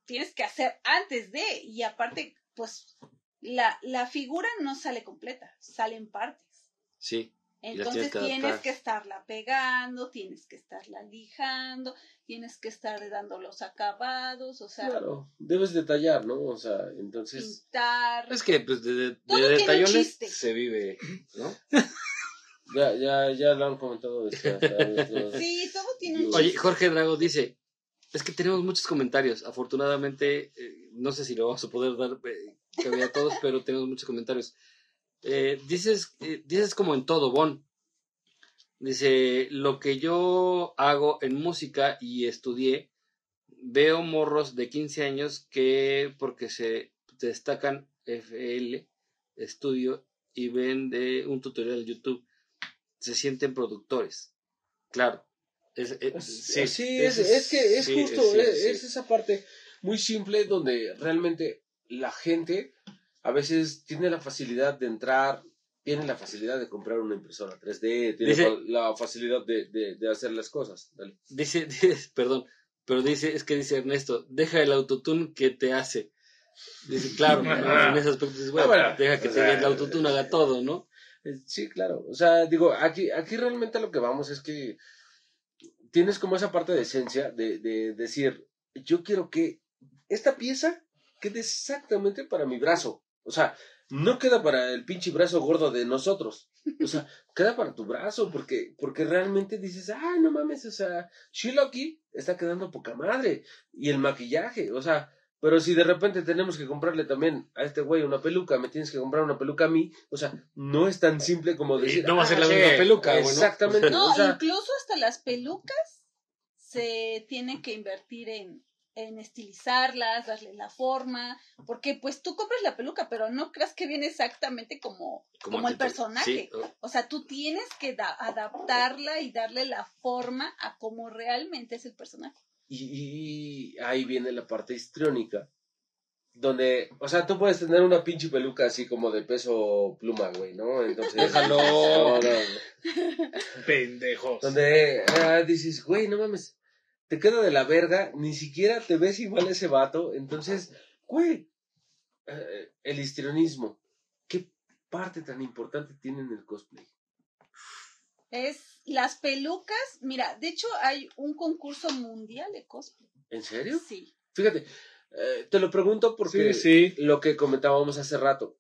tienes que hacer antes de, y aparte, pues la, la figura no sale completa, salen partes. Sí. Entonces tienes que tienes adaptar. que estarla pegando, tienes que estarla lijando, tienes que estar dando los acabados, o sea, Claro, debes detallar, ¿no? O sea, entonces... pintar. Es que pues, de, de- detallones se vive, ¿no? Ya, ya, ya lo han comentado. Sí, todo tiene un Oye. Jorge Drago dice, Es que tenemos muchos comentarios. Afortunadamente, eh, no sé si lo vamos a poder dar eh, a todos, pero tenemos muchos comentarios. Eh, dices, eh, dices como en todo, Bon. Dice, lo que yo hago en música y estudié, veo morros de 15 años que porque se destacan FL, estudio, y ven de un tutorial de YouTube, se sienten productores. Claro. Es, es- Sí, sí, es, es que es sí, justo, sí. es esa parte muy simple donde realmente la gente a veces tiene la facilidad de entrar, tiene la facilidad de comprar una impresora 3D, tiene Dice- la facilidad de, de, de hacer las cosas. Dale. Dice, dice- perdón, pero dice, es que dice Ernesto, deja el autotune que te hace. Dice, claro, en ese aspecto bueno, Ah, bueno, deja que o te el autotune haga todo, ¿no? Eh, Sí, claro. O sea, digo, aquí, aquí realmente lo que vamos es que tienes como esa parte de esencia de, de decir, yo quiero que esta pieza quede exactamente para mi brazo. O sea, no queda para el pinche brazo gordo de nosotros. O sea, queda para tu brazo porque, porque realmente dices, ah, no mames, o sea, Shiloki está quedando poca madre. Y el maquillaje, o sea, pero si de repente tenemos que comprarle también a este güey una peluca, me tienes que comprar una peluca a mí, o sea, no es tan simple como Y decir. no va a ser la "Ah, misma sí, peluca, güey, ¿no?" Exactamente. No, o sea, incluso hasta las pelucas se tiene que invertir en, en estilizarlas, darle la forma, porque pues tú compras la peluca, pero no creas que viene exactamente como, como, el te- personaje. sí, o- sea, tú tienes que da- adaptarla y darle la forma a como realmente es el personaje. y, y ahí viene la parte histriónica. Donde, o sea, tú puedes tener una pinche peluca así como de peso pluma, güey, ¿no? Entonces, Déjalo. No, no, Pendejos. Donde ah, dices, güey, no mames, te queda de la verga, ni siquiera te ves igual a ese vato. Entonces, güey, eh, el histrionismo, ¿qué parte tan importante tiene en el cosplay? Es las pelucas, mira, de hecho hay un concurso mundial de cosplay. ¿En serio? Sí. Fíjate, eh, te lo pregunto porque Sí, sí. lo que comentábamos hace rato.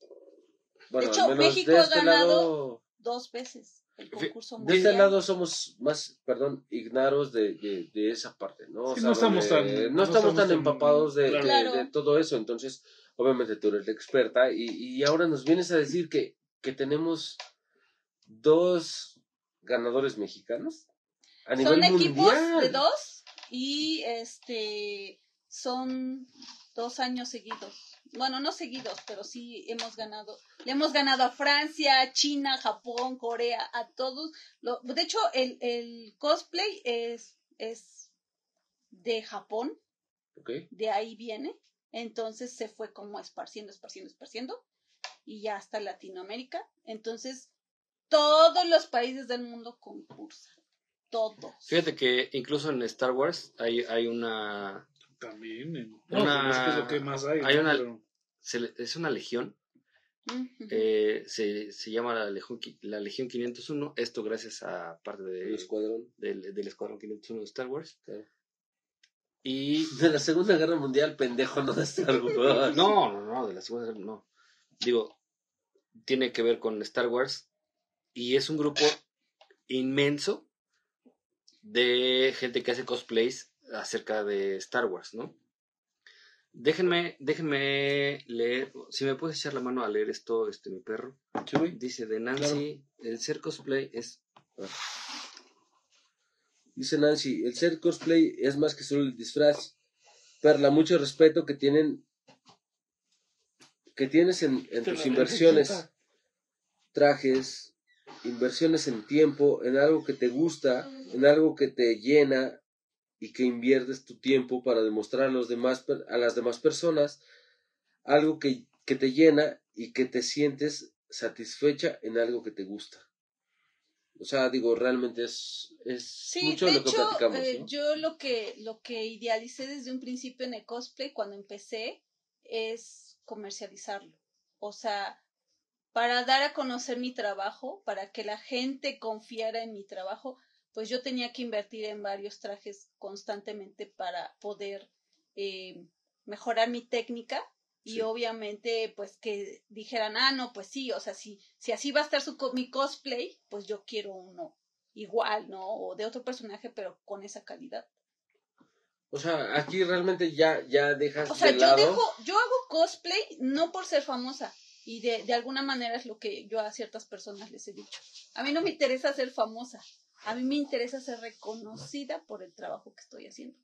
Bueno, hecho, al menos México de ha este ganado lado, Dos veces el concurso de mundial. este lado somos más, perdón, ignaros de, de, de esa parte, ¿no? O Sí, sea, no estamos tan- no no estamos estamos tan tan- empapados de, de- Claro. de todo eso, entonces, obviamente tú eres la experta y, y ahora nos vienes a decir que, que tenemos dos ganadores mexicanos a nivel Son equipos mundial. de dos y este son dos años seguidos. Bueno, no seguidos, pero sí hemos ganado. Le hemos ganado a Francia, China, Japón, Corea, a todos. Lo- de hecho, el, el cosplay es, es de Japón, de ahí viene. Entonces se fue como esparciendo, esparciendo, esparciendo. Y ya hasta Latinoamérica. Entonces, todos los países del mundo concursan. Todos. Fíjate que incluso en Star Wars hay, hay una También. en- No, Una- pues es que es lo que más hay. hay ¿no? una- Pero- se le- es una legión eh, se, se llama la legión, la legión 501 esto gracias a parte El de, escuadrón. del, del escuadrón 501 de Star Wars Claro. y De la Segunda Guerra Mundial, pendejo, no de Star Wars. no no no de la segunda Guerra- no digo tiene que ver con Star Wars y es un grupo inmenso de gente que hace cosplays acerca de Star Wars, ¿no? Déjenme, déjenme leer, si me puedes echar la mano a leer esto, este, mi perro. Sí. Dice de Nancy, el ser cosplay es... Dice Nancy, el ser cosplay es más que solo el disfraz. Perla, mucho respeto que tienen que tienes en, en tus inversiones, trajes, inversiones en tiempo, en algo que te gusta, en algo que te llena y que inviertes tu tiempo para demostrar a los demás a las demás personas algo que, que te llena y que te sientes satisfecha en algo que te gusta. O sea, digo, realmente es, es Sí, mucho de lo que hecho, platicamos. eh, ¿no? yo lo que, lo que idealicé desde un principio en el cosplay cuando empecé es comercializarlo. O sea, para dar a conocer mi trabajo, para que la gente confiara en mi trabajo, pues yo tenía que invertir en varios trajes constantemente para poder eh, mejorar mi técnica y Sí. obviamente pues que dijeran, ah, no, pues sí, o sea, si, si así va a estar su, mi cosplay, pues yo quiero uno igual, ¿no? O de otro personaje, pero con esa calidad. O sea, aquí realmente ya, ya dejas O sea, de yo lado. dejo, yo hago cosplay no por ser famosa. Y de, de alguna manera es lo que yo a ciertas personas les he dicho. A mí no me interesa ser famosa. A mí me interesa ser reconocida por el trabajo que estoy haciendo.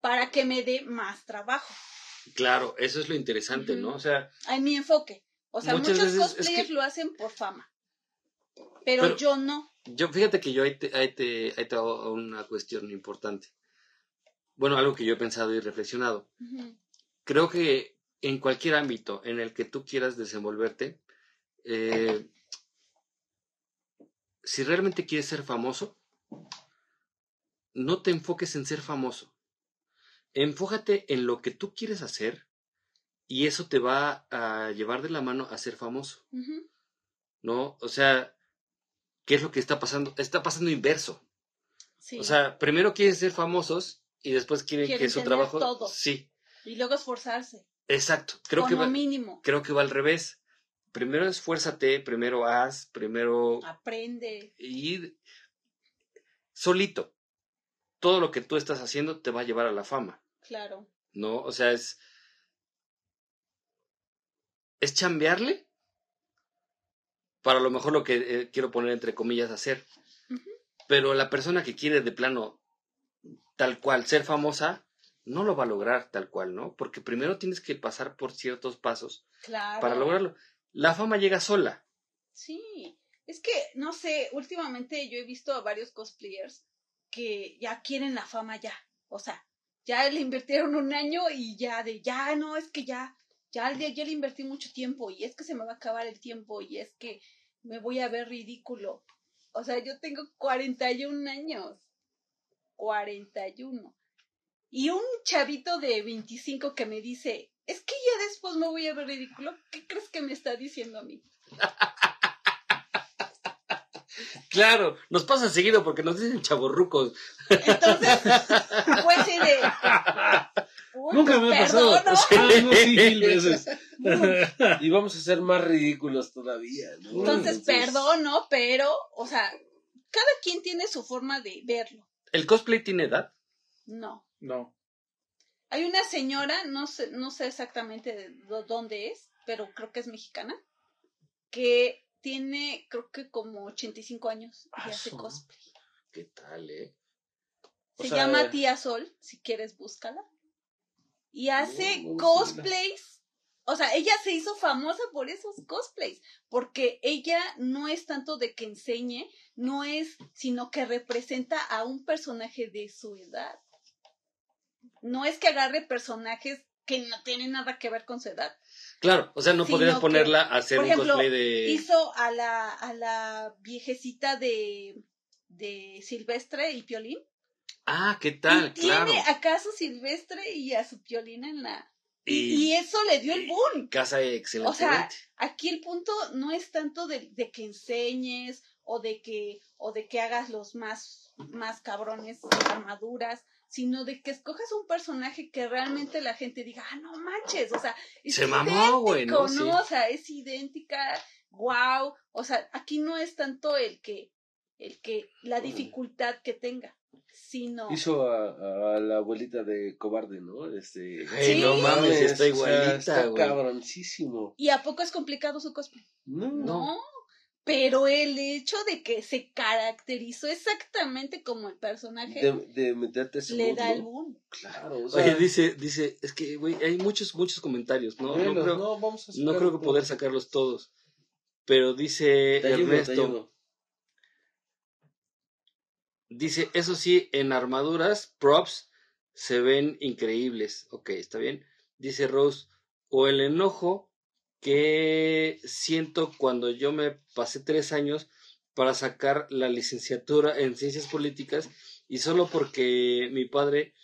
Para que me dé más trabajo. Claro, eso es lo interesante, ¿no? O sea, Hay mi enfoque. O sea, muchos es cosplayers que- lo hacen por fama. Pero, Pero- yo no. yo fíjate que yo ahí te, ahí te, ahí te hago una cuestión importante. Bueno, algo que yo he pensado y reflexionado. Creo que en cualquier ámbito en el que tú quieras desenvolverte, eh, si realmente quieres ser famoso, no te enfoques en ser famoso. Enfócate en lo que tú quieres hacer y eso te va a llevar de la mano a ser famoso. ¿no? O sea, ¿qué es lo que está pasando? Está pasando inverso. Sí. O sea, primero quieren ser famosos y después quieren, Quieren que su trabajo... todo. Sí, y luego esforzarse. exacto. Creo que, va, mínimo. creo que va al revés. Primero esfuérzate, primero haz, primero Aprende. ir solito. Todo lo que tú estás haciendo te va a llevar a la fama, Claro. ¿no? O sea, es... Es chambearle para lo mejor lo que eh, quiero poner entre comillas hacer. Pero la persona que quiere de plano tal cual ser famosa, no lo va a lograr tal cual, ¿no? Porque primero tienes que pasar por ciertos pasos Claro. para lograrlo. La fama llega sola. Sí, es que, no sé, últimamente yo he visto a varios cosplayers que ya quieren la fama ya. O sea, ya le invirtieron un año y ya de, ya no, es que ya, ya, ya, le invertí mucho tiempo y es que se me va a acabar el tiempo y es que me voy a ver ridículo. O sea, yo tengo 41 años. 41. Y un chavito de 25 que me dice, es que ya después me voy a ver ridículo. ¿Qué crees que me está diciendo a mí? Claro, nos pasa seguido porque nos dicen chaborrucos. Entonces, fue así de. "Uy, Nunca me ha pasado. perdono". Ah, no, sí, mil veces. Y vamos a ser más ridículos todavía, ¿no? Entonces, perdono, pero, o sea, cada quien tiene su forma de verlo. ¿El cosplay tiene edad? No. No. Hay una señora, no sé, no sé exactamente de dó- dónde es, pero creo que es mexicana, que tiene, creo que como 85 años y Ah, hace cosplay. ¿Qué tal, eh? O Se sea, llama Tía Sol, si quieres búscala. Y hace cosplays. O sea, ella se hizo famosa por esos cosplays, porque ella no es tanto de que enseñe, no es, sino que representa a un personaje de su edad. No es que agarre personajes que no tienen nada que ver con su edad. Claro, o sea, no podrías ponerla a hacer por un cosplay de... Hizo a la, a la viejecita de, de Silvestre y Piolín. Ah, ¿qué tal? y Claro. tiene a Caso Silvestre y a su Piolín en la... Y, Y, eso le dio el boom. casa excelentemente. Aquí el punto no es tanto de, de que enseñes o de que, o de que hagas los más, más cabrones armaduras, sino de que escojas un personaje que realmente la gente diga, ah, no manches, o sea, es Se mamó, güey, ¿no? idéntico, Sí. O sea, es idéntica, wow, o sea, aquí no es tanto el que, el que, la dificultad que tenga, sino... Hizo a, a la abuelita de cobarde, ¿no? Este. Sí. no mames, está o sea, igualita, está güey. cabroncísimo. ¿Y a poco es complicado su cosplay? No, No, pero el hecho de que se caracterizó exactamente como el personaje De, de meterte ese le mood, da el boom. Claro, o sea. Oye, dice, dice, es que, güey, hay muchos, muchos comentarios, ¿no? No creo, no, vamos a no creo que poder sacarlos todos. Pero dice Te ayudo, te Ernesto, ayudo. dice, eso sí, en armaduras, props, se ven increíbles. Ok, está bien. Dice Rose, o el enojo que siento cuando yo me pasé tres años para sacar la licenciatura en ciencias políticas y solo porque mi padre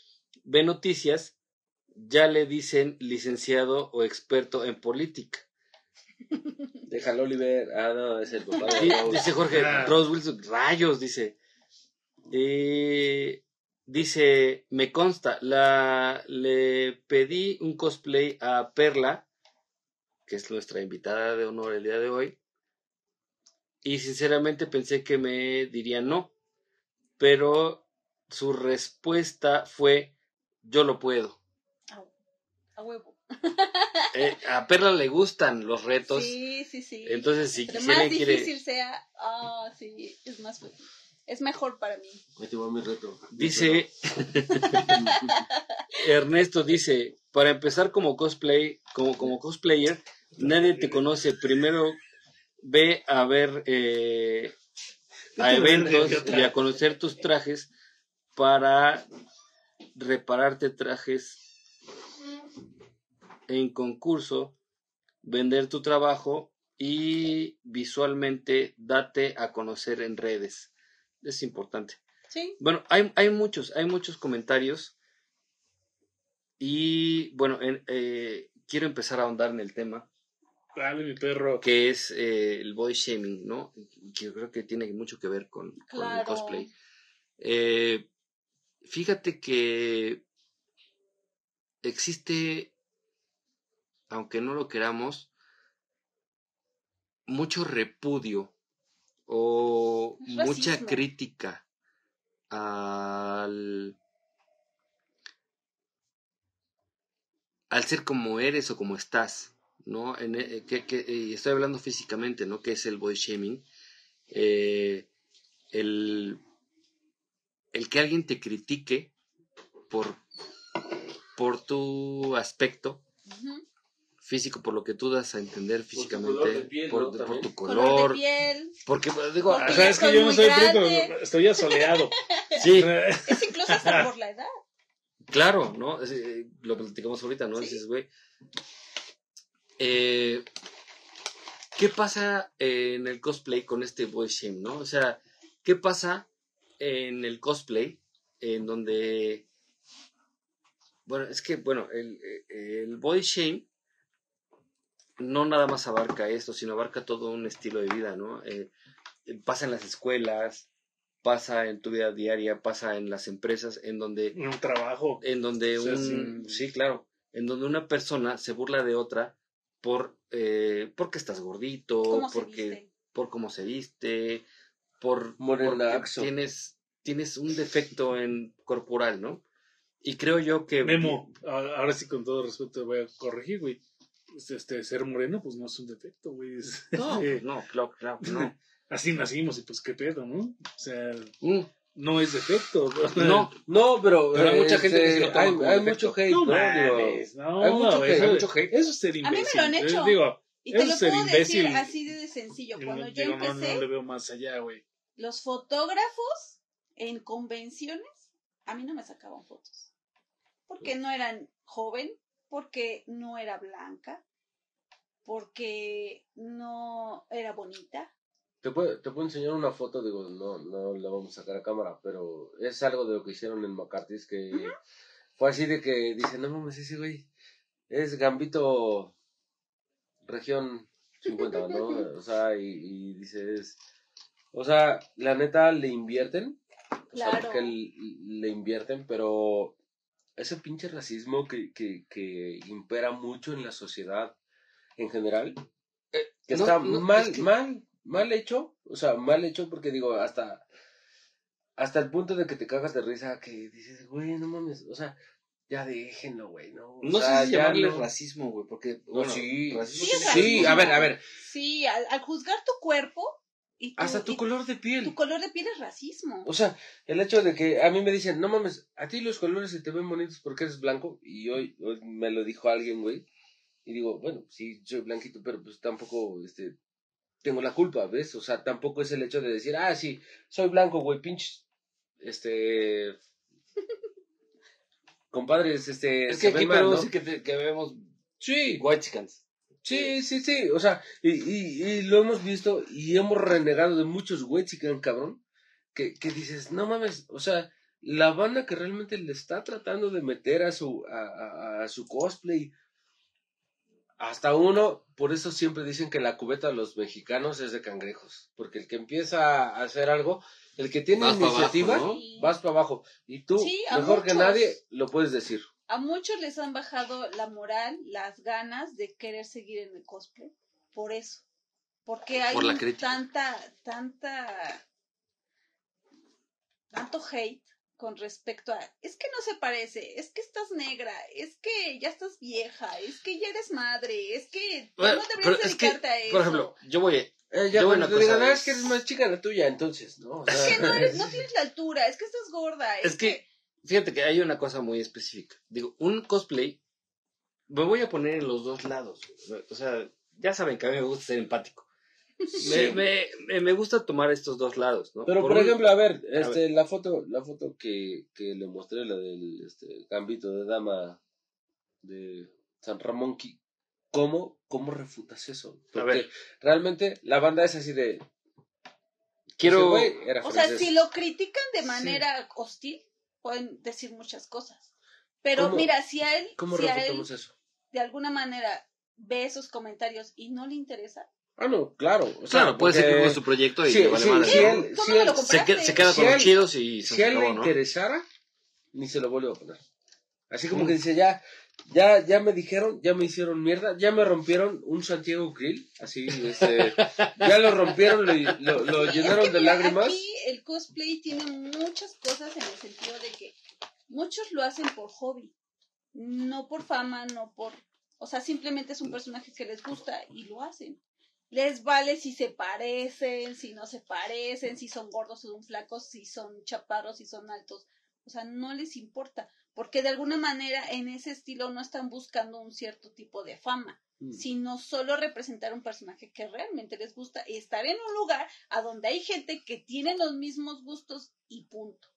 ve noticias, ya le dicen licenciado o experto en política. Déjalo, Oliver. Ah, no, es el papá de Raúl. dice Jorge, Ah. Rose Wilson, rayos, dice. Eh, dice, me consta, la, le pedí un cosplay a Perla, que es nuestra invitada de honor el día de hoy, y sinceramente pensé que me diría no, pero su respuesta fue, yo lo puedo. A, huevo. Eh, a Perla le gustan los retos. Sí, sí, sí. Entonces, si, Entre si más alguien quiere. difícil sea, ah, sí, es más es mejor para mí. Ahí te va mi reto. Dice Ernesto dice, para empezar como cosplay, como, como cosplayer, nadie te conoce. Primero ve a ver eh, a eventos y a conocer tus trajes para repararte trajes en concurso, vender tu trabajo y visualmente date a conocer en redes. Es importante. Sí. Bueno, hay, hay muchos, hay muchos comentarios. Y bueno, en- eh, quiero empezar a ahondar en el tema, Dale, mi perro. que es eh, el body shaming, ¿no? Que yo creo que tiene mucho que ver con, con el cosplay. Eh, fíjate que existe, aunque no lo queramos, mucho repudio o mucha crítica al al ser como eres o como estás, ¿no? En, eh, que, que- y estoy hablando físicamente, ¿no? Que es el body shaming. Eh, el, el que alguien te critique por, por tu aspecto físico, por lo que tú das a entender tu físicamente, color de piel, por, ¿no? por También. tu Color color, de piel. porque pues, digo, Porque o O sea, es que yo no soy grande. estoy asoleado. sí, Es incluso hasta por la edad. Claro, ¿no? Es, eh, lo platicamos ahorita, ¿no? Sí. Dices, güey. eh, ¿Qué pasa en el cosplay con este boy shame, no? O sea, ¿qué pasa en el cosplay en donde. Bueno, es que, bueno, el, eh, el body shame no nada más abarca esto, sino abarca todo un estilo de vida, ¿no? Eh, eh, pasa en las escuelas, pasa en tu vida diaria, pasa en las empresas, en donde Un trabajo. en donde O sea, un sí claro en donde una persona se burla de otra por eh, porque estás gordito ¿Cómo se porque viste? por cómo se viste por porque tienes tienes un defecto en corporal no y creo yo que Memo, a- ahora sí con todo respeto te voy a corregir, güey. Este, ser moreno, pues no es un defecto, güey. Es- no este, no claro claro no así nacimos y pues qué pedo, ¿no? O sea, Mm, no es defecto. no No, pero, Pero hay mucha gente que este, sí lo toma hay, como hay defecto. mucho hate, No ¿no? Mames, no, hay mucho hate, eso, hay mucho hate. eso es ser A mí me imbécil. lo han hecho. Digo, Y te eso lo es ser puedo decir imbécil. así de sencillo. yo Cuando no- yo digo, no, empecé, no le veo más allá, güey. los fotógrafos en convenciones, a mí no me sacaban fotos. Porque no eran joven, porque no era blanca, porque no era bonita. Te puedo, te puedo enseñar una foto, digo, no, no la vamos a sacar a cámara, pero es algo de lo que hicieron en McCarthy's que fue así de que dicen, no mames, ese güey es Gambito región 50, ¿no? O sea, y, y dices, o sea, la neta le invierten, o sea, Claro. porque le invierten, pero ese pinche racismo que, que, que impera mucho en la sociedad en general, que no, está no, mal, es que- mal, mal hecho, o sea, mal hecho porque digo, hasta, hasta el punto de que te cagas de risa, que dices, güey, no mames, o sea, ya déjenlo, güey, ¿no? O no sea, sé si llamarle no- racismo güey porque No, bueno, sí, racismo Sí, a ver, a ver, Sí, al, al juzgar tu cuerpo y tu, hasta tu y color de piel. tu color de piel es racismo. O sea, el hecho de que a mí me dicen, no mames, a ti los colores se te ven bonitos porque eres blanco, y hoy, hoy me lo dijo alguien, güey, y digo, bueno, sí, soy blanquito, pero pues tampoco, este, tengo la culpa, ¿ves? O sea, tampoco es el hecho de decir, ah, sí, soy blanco, güey, pinches, este, compadres, este, es que aquí mal, ¿no? sí que, te- que vemos Sí, chickens Sí, sí, sí, o sea, y, y, y lo hemos visto y hemos renegado de muchos y cabrón, que, que dices, no mames, o sea, la banda que realmente le está tratando de meter a su, a, a- a su cosplay, hasta uno, por eso siempre dicen que la cubeta de los mexicanos es de cangrejos, porque el que empieza a hacer algo, el que tiene Vas pa' abajo, iniciativa, vas para abajo, y tú, Sí, mejor que nadie, lo puedes decir. A muchos les han bajado la moral, las ganas de querer seguir en el cosplay. Por eso. Porque hay Por tanta, tanta, tanto hate con respecto a, es que no se parece, es que estás negra, es que ya estás vieja, es que ya eres madre, es que Bueno, no deberías es que, dedicarte a eso. por ejemplo, yo voy, Eh, ya Yo una te digan, "Ah, es- es que eres más chica la tuya, entonces, ¿no? O es sea, que no, eres, no tienes la altura, es que estás gorda. Es, Es que, fíjate que hay una cosa muy específica. Digo, un cosplay, me voy a poner en los dos lados. O sea, ya saben que a mí me gusta ser empático. Me, me, me- me gusta tomar estos dos lados, ¿no? Pero por, ejemplo, a ver, este, la foto, la foto que, que le mostré, la del este, gambito de dama de San Ramón, qui- ¿cómo, cómo refutas eso? Porque ver. realmente la banda es así de. quiero... era o sea, si lo critican de Sí. manera hostil, pueden decir muchas cosas. Pero ¿Cómo- mira, si a él, ¿Cómo si a él refutamos eso? de alguna manera ve esos comentarios y no le interesa, Ah, no, claro. O sea, Claro, puede ser que porque con su proyecto y sí, le vale sí, madre. si ¿no? él- ¿cómo si él- se, queda, se queda Si con él- los chidos y se si a él le ¿no? interesara, ni se lo vuelve a poner. Así como Mm. que dice, ya, ya, ya me dijeron, ya me hicieron mierda, ya me rompieron un Santiago Grill, así, este, ya lo rompieron, lo, lo- lo Sí, es llenaron que de mira, lágrimas. Aquí el cosplay tiene muchas cosas en el sentido de que muchos lo hacen por hobby, no por fama, no por... O sea, simplemente es un personaje que les gusta y lo hacen. Les vale si se parecen, si no se parecen, si son gordos o son flacos, si son chaparros, si son altos. O sea, no les importa, porque de alguna manera en ese estilo no están buscando un cierto tipo de fama Mm. sino solo representar un personaje que realmente les gusta y estar en un lugar a donde hay gente que tiene los mismos gustos y punto.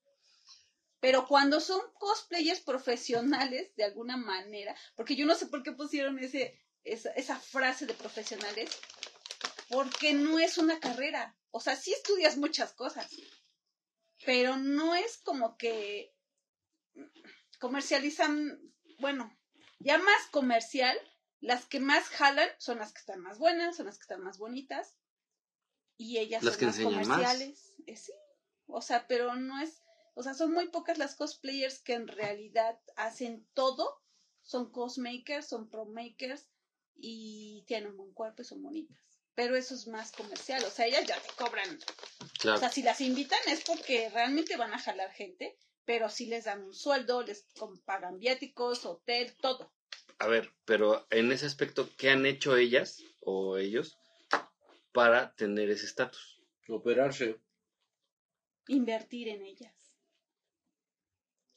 Pero cuando son cosplayers profesionales, de alguna manera, porque yo no sé por qué pusieron ese, esa, esa frase de profesionales, porque no es una carrera. O sea, sí estudias muchas cosas, pero no es como que comercializan, bueno, ya más comercial, las que más jalan son las que están más buenas, son las que están más bonitas. Y ellas Las son que más enseñan más. comerciales. Eh, sí. O sea, pero no es. O sea, son muy pocas las cosplayers que en realidad hacen todo. Son cosmakers, son promakers y tienen un buen cuerpo y son bonitas. Pero eso es más comercial. O sea, ellas ya te cobran. Claro. O sea, si las invitan es porque realmente van a jalar gente. Pero si les dan un sueldo, les pagan viáticos, hotel, todo. A ver, pero en ese aspecto, ¿qué han hecho ellas o ellos para tener ese estatus? Operarse. Invertir en ellas.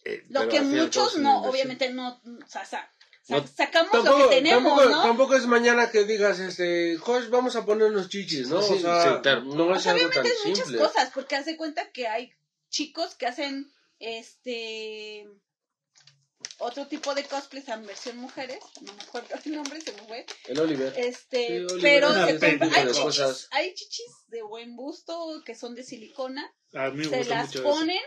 Eh, Lo que muchos no, inversión. obviamente no, o sea, sacamos lo que tenemos, tampoco, ¿no? tampoco es mañana que digas, este, Josh, vamos a ponernos chichis, ¿no? Sí, o sea, sí, claro. no O es sea, algo tan es muchas simple. cosas, porque hace cuenta que hay chicos que hacen este otro tipo de cosplays en versión mujeres, no me acuerdo el nombre, se me fue. El Oliver. Este, Sí, Oliver pero hace se compra- hay, chichis, cosas. hay chichis de buen busto que son de silicona, A mí me se gusta las mucho eso. ponen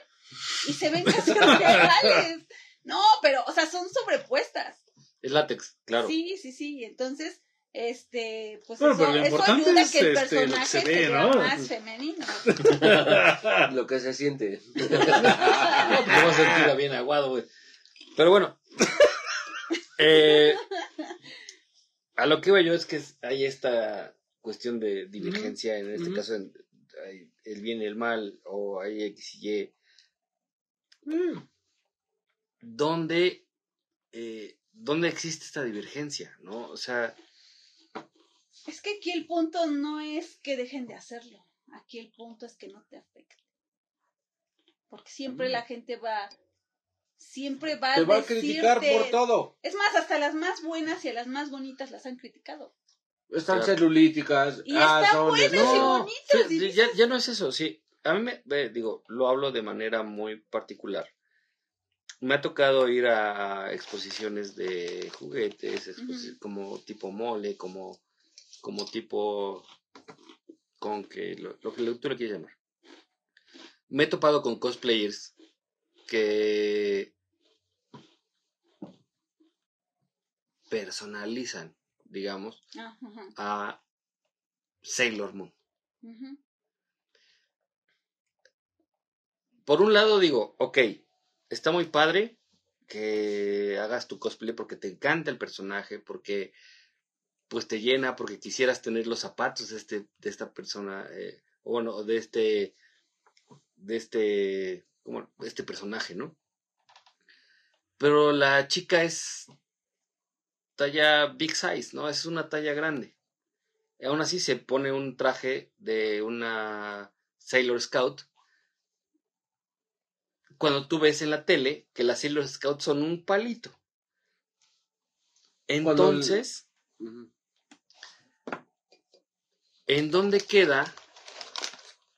y se ven casi reales. No, pero, o sea, son sobrepuestas. Es látex, claro. Sí, sí, sí. Entonces, este, pues Bueno, eso, pero lo eso importante ayuda a es, que el este, personaje se se, ve, vea ¿no? más femenino. Lo que se siente. No, pues no va a sentir bien aguado, güey. Pero bueno. eh, a lo que iba yo es que hay esta cuestión de divergencia, en este caso en- hay el bien y el mal, o hay X y Y. Mm. ¿Dónde, eh, ¿Dónde existe esta divergencia? ¿No? O sea, Es que aquí el punto no es que dejen de hacerlo. Aquí el punto es que no te afecte. Porque siempre Mm. la gente va, siempre va Te a va a criticar decirte- por todo. Es más, hasta las más buenas y a las más bonitas las han criticado. Están Claro. celulíticas. Y ah, están son buenas y no. bonitas. sí, y ya, ya no es eso, sí. A mí me, ve, digo, lo hablo de manera muy particular. Me ha tocado ir a exposiciones de juguetes, exposi- como tipo mole, como, como tipo con que lo, lo que tú le quieras llamar. Me he topado con cosplayers que personalizan, digamos, Ah, a Sailor Moon. por un lado digo, ok, está muy padre que hagas tu cosplay porque te encanta el personaje, porque pues te llena, porque quisieras tener los zapatos de, este, de esta persona, eh, o bueno, de este, de este como este personaje, ¿no? Pero la chica es talla big size, ¿no? Es una talla grande. Aún así se pone un traje de una Sailor Scout. Cuando tú ves en la tele que las Sailor Scouts son un palito. El- Entonces. ¿en dónde queda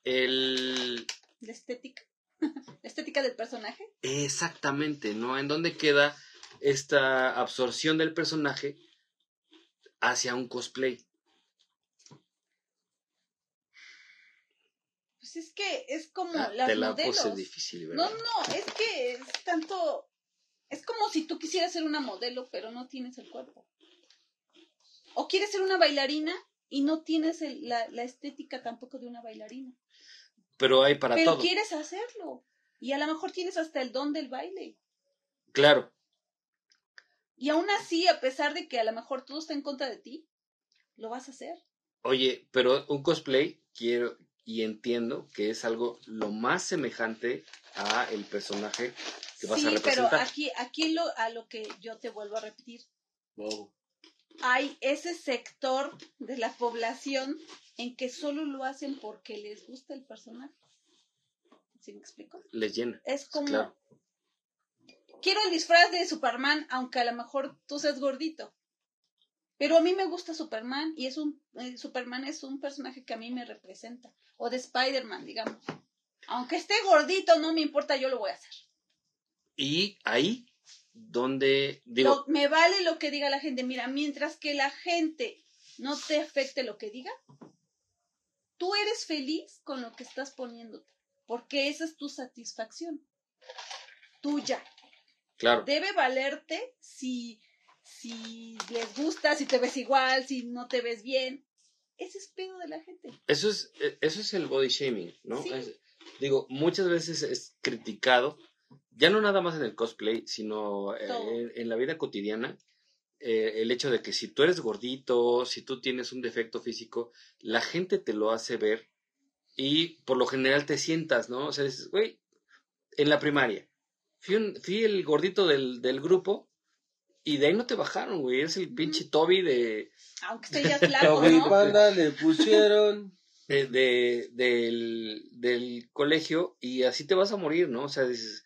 el... La estética. La estética del personaje. Exactamente, ¿no? ¿En dónde queda esta absorción del personaje hacia un cosplay? Pues es que es como Ah, las te la modelos. puse difícil, No, ¿verdad? no, es que es tanto. Es como si tú quisieras ser una modelo, pero no tienes el cuerpo. O quieres ser una bailarina y no tienes el- la, la estética tampoco de una bailarina. Pero hay para pero todo. quieres hacerlo. Y a lo mejor tienes hasta el don del baile. Claro, Y aún así, a pesar de que a lo mejor todo está en contra de ti, lo vas a hacer. oye, pero un cosplay quiero y entiendo que es algo lo más semejante a el personaje que vas sí, a pero representar. aquí, aquí lo, a lo que yo te vuelvo a repetir. Wow. hay ese sector de la población en que solo lo hacen porque les gusta el personaje. ¿Sí me explico? Les llena. Es como, Claro. quiero el disfraz de Superman, aunque a lo mejor tú seas gordito. Pero a mí me gusta Superman y es un eh, Superman es un personaje que a mí me representa. O de Spider-Man, digamos. Aunque esté gordito, no me importa, yo lo voy a hacer. Y ahí donde digo, Lo- me vale lo que diga la gente. Mira, mientras que la gente no te afecte lo que diga, tú eres feliz con lo que estás poniéndote. Porque esa es tu satisfacción. Tuya. claro, Debe valerte si, si les gusta, si te ves igual, si no te ves bien. Ese es pedo de la gente. Eso es, eh, eso es el body shaming, ¿no? Sí. Es- digo, muchas veces es criticado, ya no nada más en el cosplay, sino eh, en, en la vida cotidiana, eh, el hecho de que si tú eres gordito, si tú tienes un defecto físico, la gente te lo hace ver y por lo general te sientas, ¿no? O sea, dices, güey, en la primaria, fui, un- fui el gordito del, del grupo y de ahí no te bajaron, güey, eres el pinche Toby de... Aunque esté ya flaco, Toby ¿no? Panda le pusieron. de, de- del, del colegio y así te vas a morir, ¿no? O sea, dices,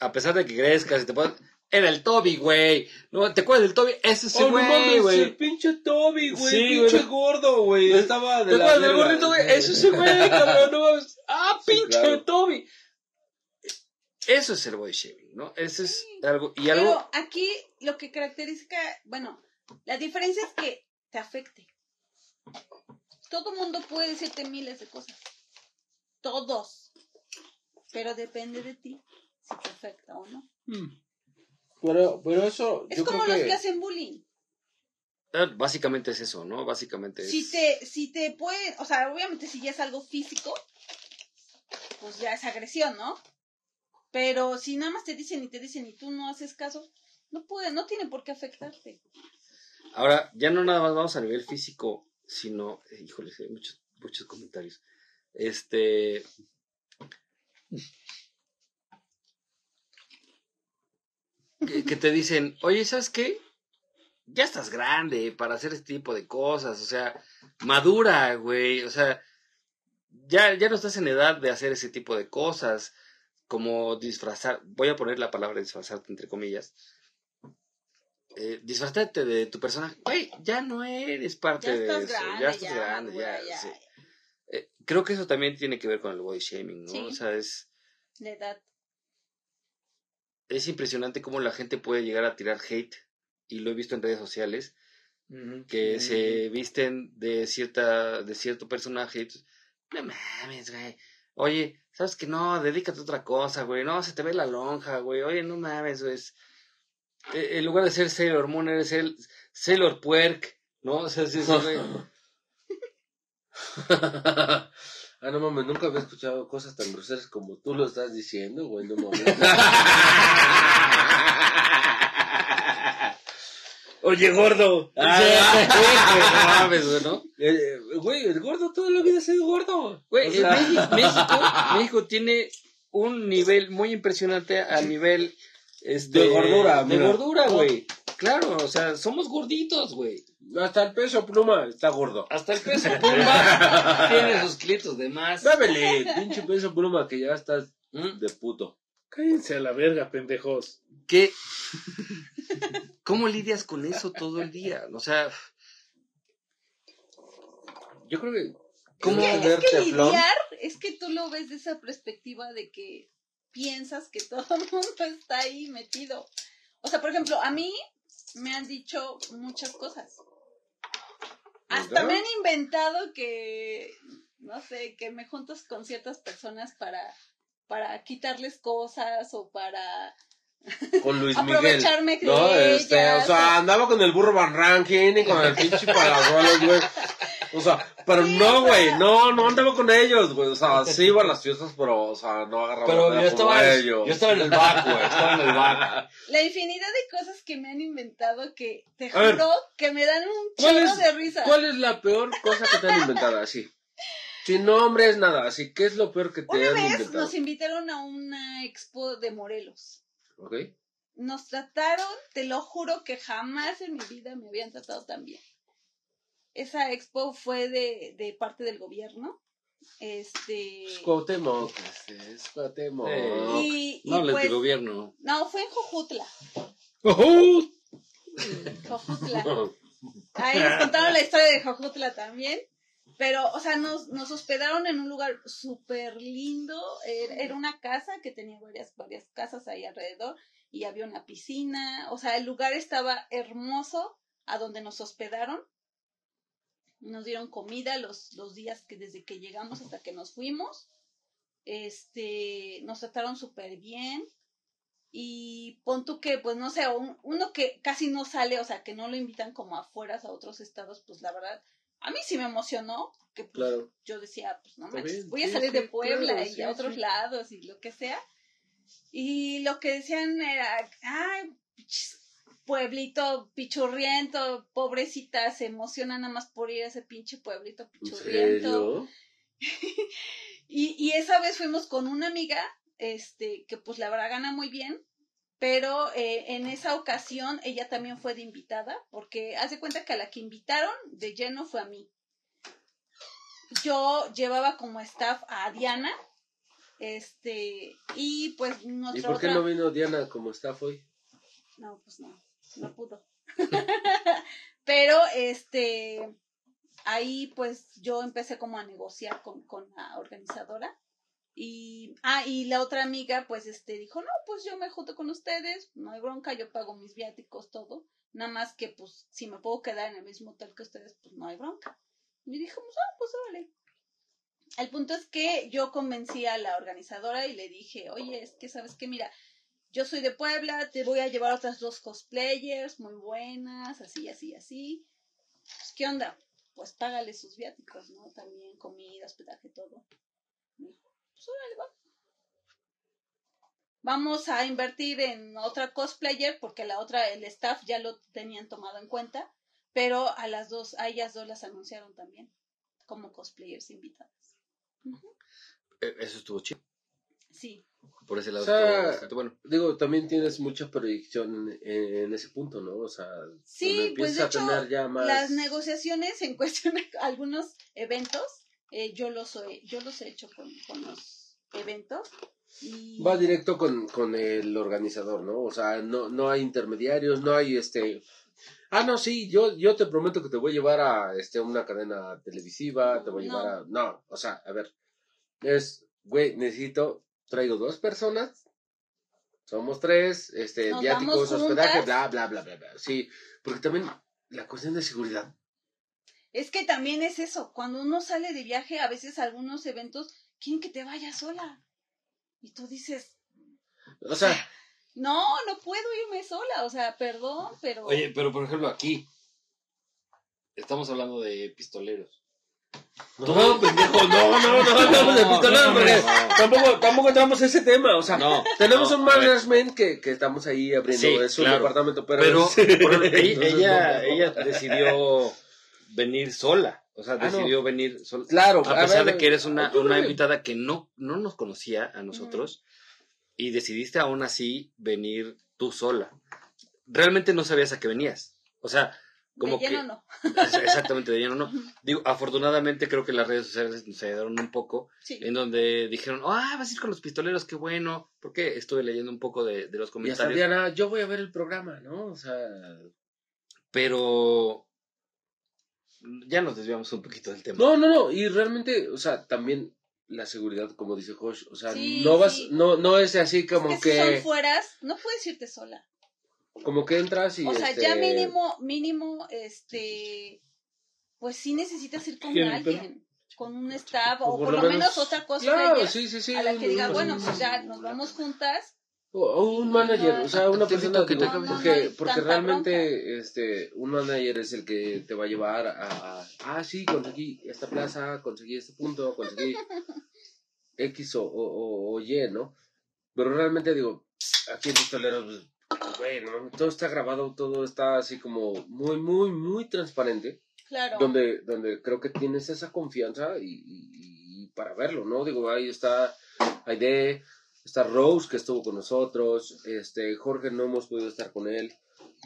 a pesar de que crezcas y te puedas... Era el Toby, güey. ¿No? ¿Te acuerdas del Toby? Ese es Oh, no güey, mames, güey. el pinche Toby, güey. Sí, pinche güey. gordo, güey. ¿Te- Estaba de ¿Te acuerdas del gordito, güey? Ese es el güey, cabrón. No. Ah, Sí, pinche claro. Toby. Eso es el body shaming, ¿no? Eso es Sí. algo... Y algo... Pero aquí lo que caracteriza, bueno, la diferencia es que te afecte. Todo mundo puede decirte miles de cosas. Todos. Pero depende de ti si te afecta o no. Pero, pero eso. Es yo como creo los que... que hacen bullying. Ah, Básicamente es eso, ¿no? Básicamente es... Si te, si te pueden, o sea, obviamente si ya es algo físico, pues ya es agresión, ¿no? Pero si nada más te dicen y te dicen y tú no haces caso, no puede, no tiene por qué afectarte. Ahora, ya no nada más vamos a nivel físico, sino, eh, híjole, hay muchos, muchos comentarios. Este. Que, que te dicen, oye, ¿sabes qué? Ya estás grande para hacer este tipo de cosas, o sea, madura, güey, o sea, ya, ya no estás en edad de hacer ese tipo de cosas, como disfrazar, voy a poner la palabra disfrazarte entre comillas, eh, disfrazarte de tu personaje. Güey, ya no eres parte Ya de estás eso. grande, ya estás ya, grande, ya. ya. sí. Eh, creo que eso también tiene que ver con el body shaming, ¿no? Sí. O sea, es, La edad. es impresionante cómo la gente puede llegar a tirar hate, y lo he visto en redes sociales, que se visten de cierta de cierto personaje. y tú, no mames, güey. Oye, ¿sabes que no? Dedícate a otra cosa, güey. No, se te ve la lonja, güey. Oye, no mames, güey. eh, En lugar de ser Sailor Moon, eres el Sailor Puerk, ¿no? O sea, sí, sí, güey. ah, no mames, nunca había escuchado cosas tan groseras como tú lo estás diciendo, güey, no mames. Oye, gordo. Ah, no mames, güey, ¿no? Eh, Güey, el gordo toda la vida ha sido gordo. Güey, O en sea- México, México, México tiene un nivel muy impresionante a nivel este, De gordura, de mira. gordura, güey. Claro, o sea, somos gorditos, güey. Hasta el peso pluma está gordo. Hasta el peso pluma tiene sus clitos de más. Dámele, pinche peso pluma que ya estás ¿Mm? de puto. Cállense a la verga, pendejos. ¿Qué? ¿Cómo lidias con eso todo el día? O sea, Yo creo que ¿Cómo? Es que, es que lidiar, es que tú lo ves de esa perspectiva de que piensas que todo el mundo está ahí metido. O sea, por ejemplo, a mí me han dicho muchas cosas. Hasta me han inventado que, no sé, que me juntas con ciertas personas para, para quitarles cosas o para con Luis Miguel. aprovecharme de No, este, o sea, andaba con el burro Van Ranking y con el pinche Palazuelos, güey. O sea, pero Sí, no, güey, no, no andaba con ellos, güey. O sea, sí iba a las fiestas, pero, o sea, no agarraba pero nada yo por estaba, ellos. yo estaba en el back, güey. Estaba en el back. La infinidad de cosas que me han inventado que te A ver, juro que me dan un ¿cuál chorro es- de risa. ¿Cuál es la peor cosa que te han inventado así? Sin nombres, nada. Así, ¿qué es lo peor que te Una han vez inventado? nos invitaron a una expo de Morelos. ¿Ok? Nos trataron, te lo juro que jamás en mi vida me habían tratado tan bien. Esa expo fue de, de parte del gobierno. Este. Es Cuauhtémoc, este, es Cuauhtémoc. Eh, Y, y No hables pues, de gobierno. no, fue en Jojutla. ¡Oh! Jojutla. Ahí nos contaron la historia de Jojutla también. Pero, o sea, nos, nos hospedaron en un lugar súper lindo. Era, era una casa que tenía varias, varias casas ahí alrededor y había una piscina. O sea, el lugar estaba hermoso a donde nos hospedaron. Nos dieron comida los, los días que desde que llegamos hasta que nos fuimos. Este, nos trataron súper bien. Y pon tú que, pues no sé, un- uno que casi no sale, o sea, que no lo invitan como afuera a otros estados, pues la verdad, a mí sí me emocionó, que pues, Claro. yo decía, pues no manches, voy a salir de Puebla claro, y a otros lados y lo que sea. Y lo que decían era, ay, pueblito pichurriento, pobrecita, se emociona nada más por ir a ese pinche pueblito ¿En pichurriento. Y, y esa vez fuimos con una amiga, este, que pues la verdad gana muy bien, pero eh, en esa ocasión ella también fue de invitada, porque hace cuenta que a la que invitaron de lleno fue a mí. Yo llevaba como staff a Diana, este, y pues ¿Y nuestra por qué otra... no vino Diana como está hoy? No, pues no, no pudo. Pero este, ahí pues yo empecé como a negociar con, con la organizadora. Y, ah, y la otra amiga pues este dijo, no, pues yo me junto con ustedes, no hay bronca, yo pago mis viáticos, todo. Nada más que pues si me puedo quedar en el mismo hotel que ustedes, pues no hay bronca. Y dijimos, ah, pues vale. El punto es que yo convencí a la organizadora y le dije, oye, es que sabes que mira, yo soy de Puebla, te voy a llevar otras dos cosplayers muy buenas, así, así, así. Pues, ¿qué onda? Pues págale sus viáticos, ¿no? También comida, hospedaje, todo. Me dijo, pues órale, va. Vamos a invertir en otra cosplayer porque la otra, el staff ya lo tenían tomado en cuenta, pero a las dos, a ellas dos las anunciaron también como cosplayers invitadas. Eh, Eso estuvo chido. Sí, Por ese lado O sea, estuvo bastante bueno. Digo, también tienes mucha proyección en, en ese punto, ¿no? O sea, Sí, pues, empiezas de a hecho, tener ya más... las negociaciones en cuestión de algunos eventos, eh, yo los he, yo los he hecho con, con los eventos. Y... Va directo con, con el organizador, ¿no? O sea, no, no hay intermediarios, no hay este... Ah, no, sí, yo, yo te prometo que te voy a llevar a este, una cadena televisiva, te voy a No. llevar a... No, o sea, a ver, es, güey, necesito, traigo dos personas, somos tres, este, Nos viáticos, hospedaje, bla, bla, bla, bla, bla. Sí, porque también la cuestión de seguridad. Es que también es eso, cuando uno sale de viaje, a veces algunos eventos quieren que te vayas sola. Y tú dices, O sea, no, no puedo irme sola, o sea, perdón, pero... Oye, pero por ejemplo aquí, estamos hablando de pistoleros. no, pendejo, no, no, no, hablamos de No, pistoleros, no, porque no. tampoco, tampoco entramos en ese tema, o sea, No, tenemos no, un a management que, que estamos ahí abriendo Sí, es un claro. departamento, pero, Pero ella, no, no. ella decidió venir sola. O sea, Ah, no. decidió venir sola. Claro, A pesar ver, de que eres una, una que- invitada que no, no nos conocía a nosotros y decidiste aún así venir tú sola. Realmente no sabías a qué venías. O sea, como de que... lleno no. Exactamente, de lleno no. Digo, afortunadamente creo que las redes sociales nos ayudaron un poco Sí. en donde dijeron, ah, vas a ir con los pistoleros, qué bueno. Porque estuve leyendo un poco de, de los Y hasta comentarios. Diana, yo voy a ver el programa, ¿no? O sea, Pero ya nos desviamos un poquito del tema. no, no, no, y realmente, o sea, también la seguridad, como dice Josh, o sea, Sí, no vas, sí. no, no es así como es que, si son fueras, no puedes irte sola. como que entras y O sea, este, ya mínimo, mínimo, este, pues sí necesitas ir con ¿Quién, alguien, con un staff, o por por lo menos- menos otra cosa Claro, sí, sí, sí. a la que diga, bueno, pues ya nos vamos juntas. O, un manager, o sea, una Te persona que te porque, porque realmente este un manager es el que te va a llevar a, a- ah sí conseguí esta plaza, conseguí este punto, conseguí X o, o, o- Y, ¿no? Pero realmente digo, aquí en Pistoleros, pues, güey, ¿no? todo está grabado, todo está así como muy, muy, muy transparente Claro. donde, donde creo que tienes esa confianza y, y- y para verlo, ¿no? Digo, ahí está Aide, está Rose que estuvo con nosotros, este, Jorge no hemos podido estar con él,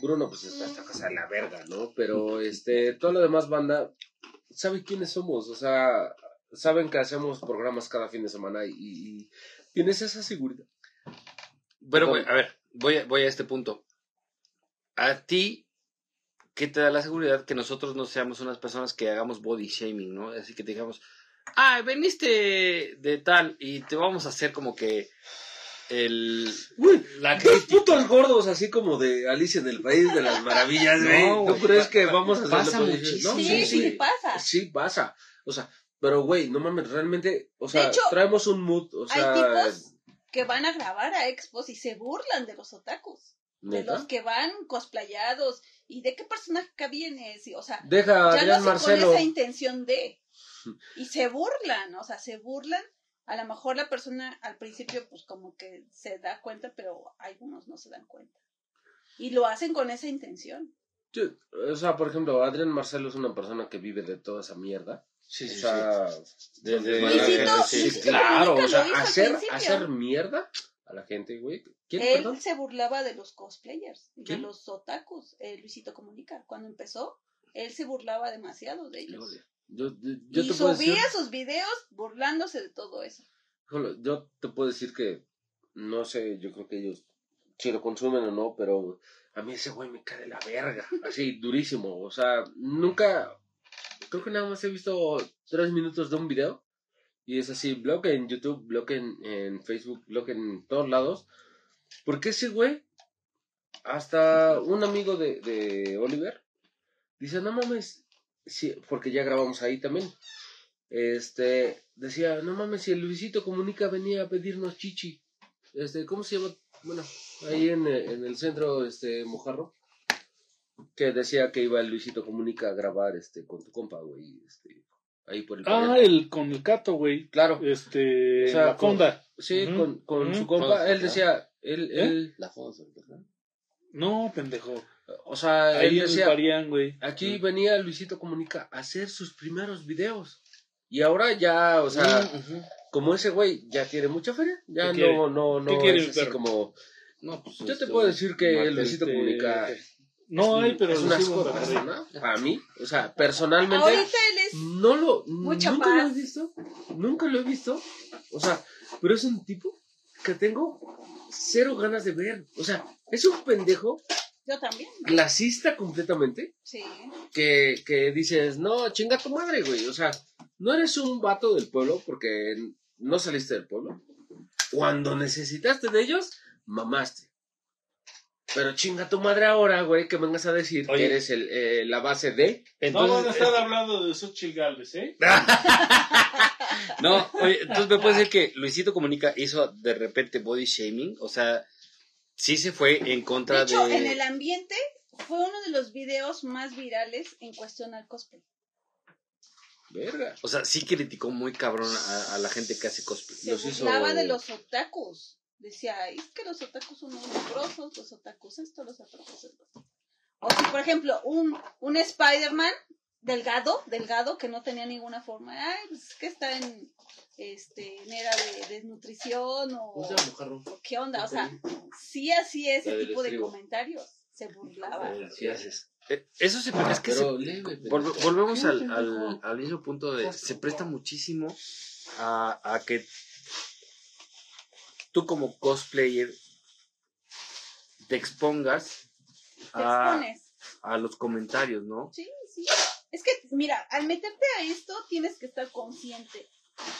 Bruno pues está esta cosa de la verga, ¿no? Pero este, toda la demás banda sabe quiénes somos, o sea, saben que hacemos programas cada fin de semana y, y tienes esa seguridad. Pero, güey, a ver, voy a, voy a este punto. A ti, ¿qué te da la seguridad que nosotros no seamos unas personas que hagamos body shaming, ¿no? Así que te digamos, ah, veniste de tal y te vamos a hacer como que el... Güey, La Dos crítica. putos gordos, así como de Alicia en el País de las Maravillas, güey. No, ¿No, crees que vamos a hacer pasa muchísimo. No, sí, sí, pasa. Sí pasa. O sea, pero güey, no mames, realmente, o sea, hecho, traemos un mood, o sea, Hay tipos que van a grabar a expos y se burlan de los otakus. De los que van cosplayados. ¿Y de qué personaje que vienes? Y, o sea, Deja ya hacen Marcelo. con esa intención de. Y se burlan, o sea, se burlan. A lo mejor la persona al principio, pues como que se da cuenta, pero algunos no se dan cuenta. Y lo hacen con esa intención. Yo- o sea, por ejemplo, Adrián Marcelo es una persona que vive de toda esa mierda. Sí, o sí, sea, Desde- Luisito- sí, Luisito claro, o sea, hacer, hacer mierda a la gente, güey. ¿Quién, Él perdón? se burlaba de los cosplayers, de ¿Quién? los otakus. eh, Luisito Comunica. Cuando empezó, él se burlaba demasiado de ellos. Yo, yo, yo y te subía decir, sus videos burlándose de todo eso. yo te puedo decir que, no sé, yo creo que ellos, si lo consumen o no, pero a mí ese güey me cae de la verga, así, durísimo. O sea, nunca, creo que nada más he visto tres minutos de un video. Y es así, blog en YouTube, blog en, en Facebook, blog en todos lados. Porque ese güey, hasta un amigo de, de Oliver, dice, no mames, sí, porque ya grabamos ahí también. Este, decía, no mames, si el Luisito Comunica venía a pedirnos chichi. Este, ¿cómo se llama? Bueno, ahí en, eh, en el centro, este, Mojarro. Que decía que iba el Luisito Comunica a grabar, este, con tu compa, güey, este, ahí por el Ah, el con el Cato, güey. Claro, Este, O sea, la Conda. sí, con, con su compa, él decía, él, ¿Eh? él, La Fonso, ¿verdad? No, pendejo. O sea, Ahí decía, güey. aquí venía Luisito Comunica a hacer sus primeros videos. Y ahora ya, o sea, Ujú. como ese güey ya tiene mucha feria, ya no, no, no ¿Qué quiere es así perro? como... No, pues, Yo te este, puedo decir que Luisito este, Comunica No es hay, pero es un lo asco sigo de en Monterrey. persona, para mí, o sea, personalmente Ahorita él es no lo Mucha nunca lo he visto, nunca lo he visto, o sea, pero es un tipo que tengo cero ganas de ver, o sea, es un pendejo Yo también. clasista completamente Sí. que, que dices, no, chinga tu madre, güey. O sea, no eres un vato del pueblo porque no saliste del pueblo. Cuando necesitaste de ellos, mamaste. Pero chinga tu madre ahora, güey, que vengas a decir Oye. que eres el, eh, la base de... No van a Entonces, estar hablando de esos chilgales, ¿eh? no, oye, entonces me puedes decir que Luisito Comunica hizo de repente body shaming, o sea, sí se fue en De contra hecho, de... en el ambiente fue uno de los videos más virales en cuestión al cosplay. Verga. O sea, sí criticó muy cabrón a, a la gente que hace cosplay. Se Los hizo- de los otakus. Decía, "Ay, es que los otakus son unos grosos, los otakus esto, los otakus esto. O si, por ejemplo, un, un Spider-Man delgado, delgado, que no tenía ninguna forma. Ay, pues que está en, este, en era de desnutrición o, o qué onda. O sea, sí hacía ese La tipo de comentarios. Se burlaba. ¿Qué haces? Eh, Eso se, es que se- Pero leve, pero- Vol- volvemos al, al, al mismo punto de se presta muchísimo a, a que tú como cosplayer te expongas Te a, expones. a los comentarios, ¿no? Sí, sí. Es que, mira, al meterte a esto tienes que estar consciente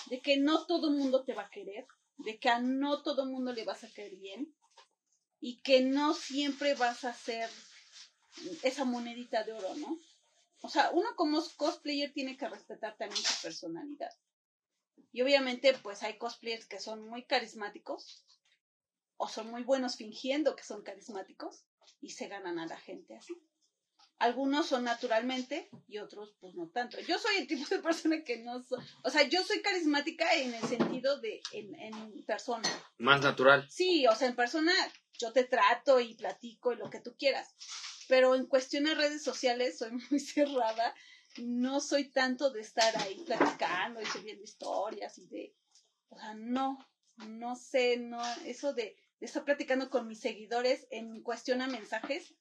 de que no todo mundo te va a querer, de que a no todo mundo le vas a caer bien y que no siempre vas a ser esa monedita de oro, ¿no? O sea, uno como cosplayer tiene que respetar también su personalidad. Y obviamente, pues hay cosplayers que son muy carismáticos o son muy buenos fingiendo que son carismáticos y se ganan a la gente así. Algunos son naturalmente y otros pues no tanto. Yo soy el tipo de persona que no soy, o sea, yo soy carismática en el sentido de en, en persona. Más natural. Sí, o sea, en persona yo te trato y platico y lo que tú quieras. Pero en cuestiones de redes sociales soy muy cerrada. No soy tanto de estar ahí platicando y subiendo historias y de... O sea, no, no sé, no, eso de, de estar platicando con mis seguidores en cuestión a mensajes,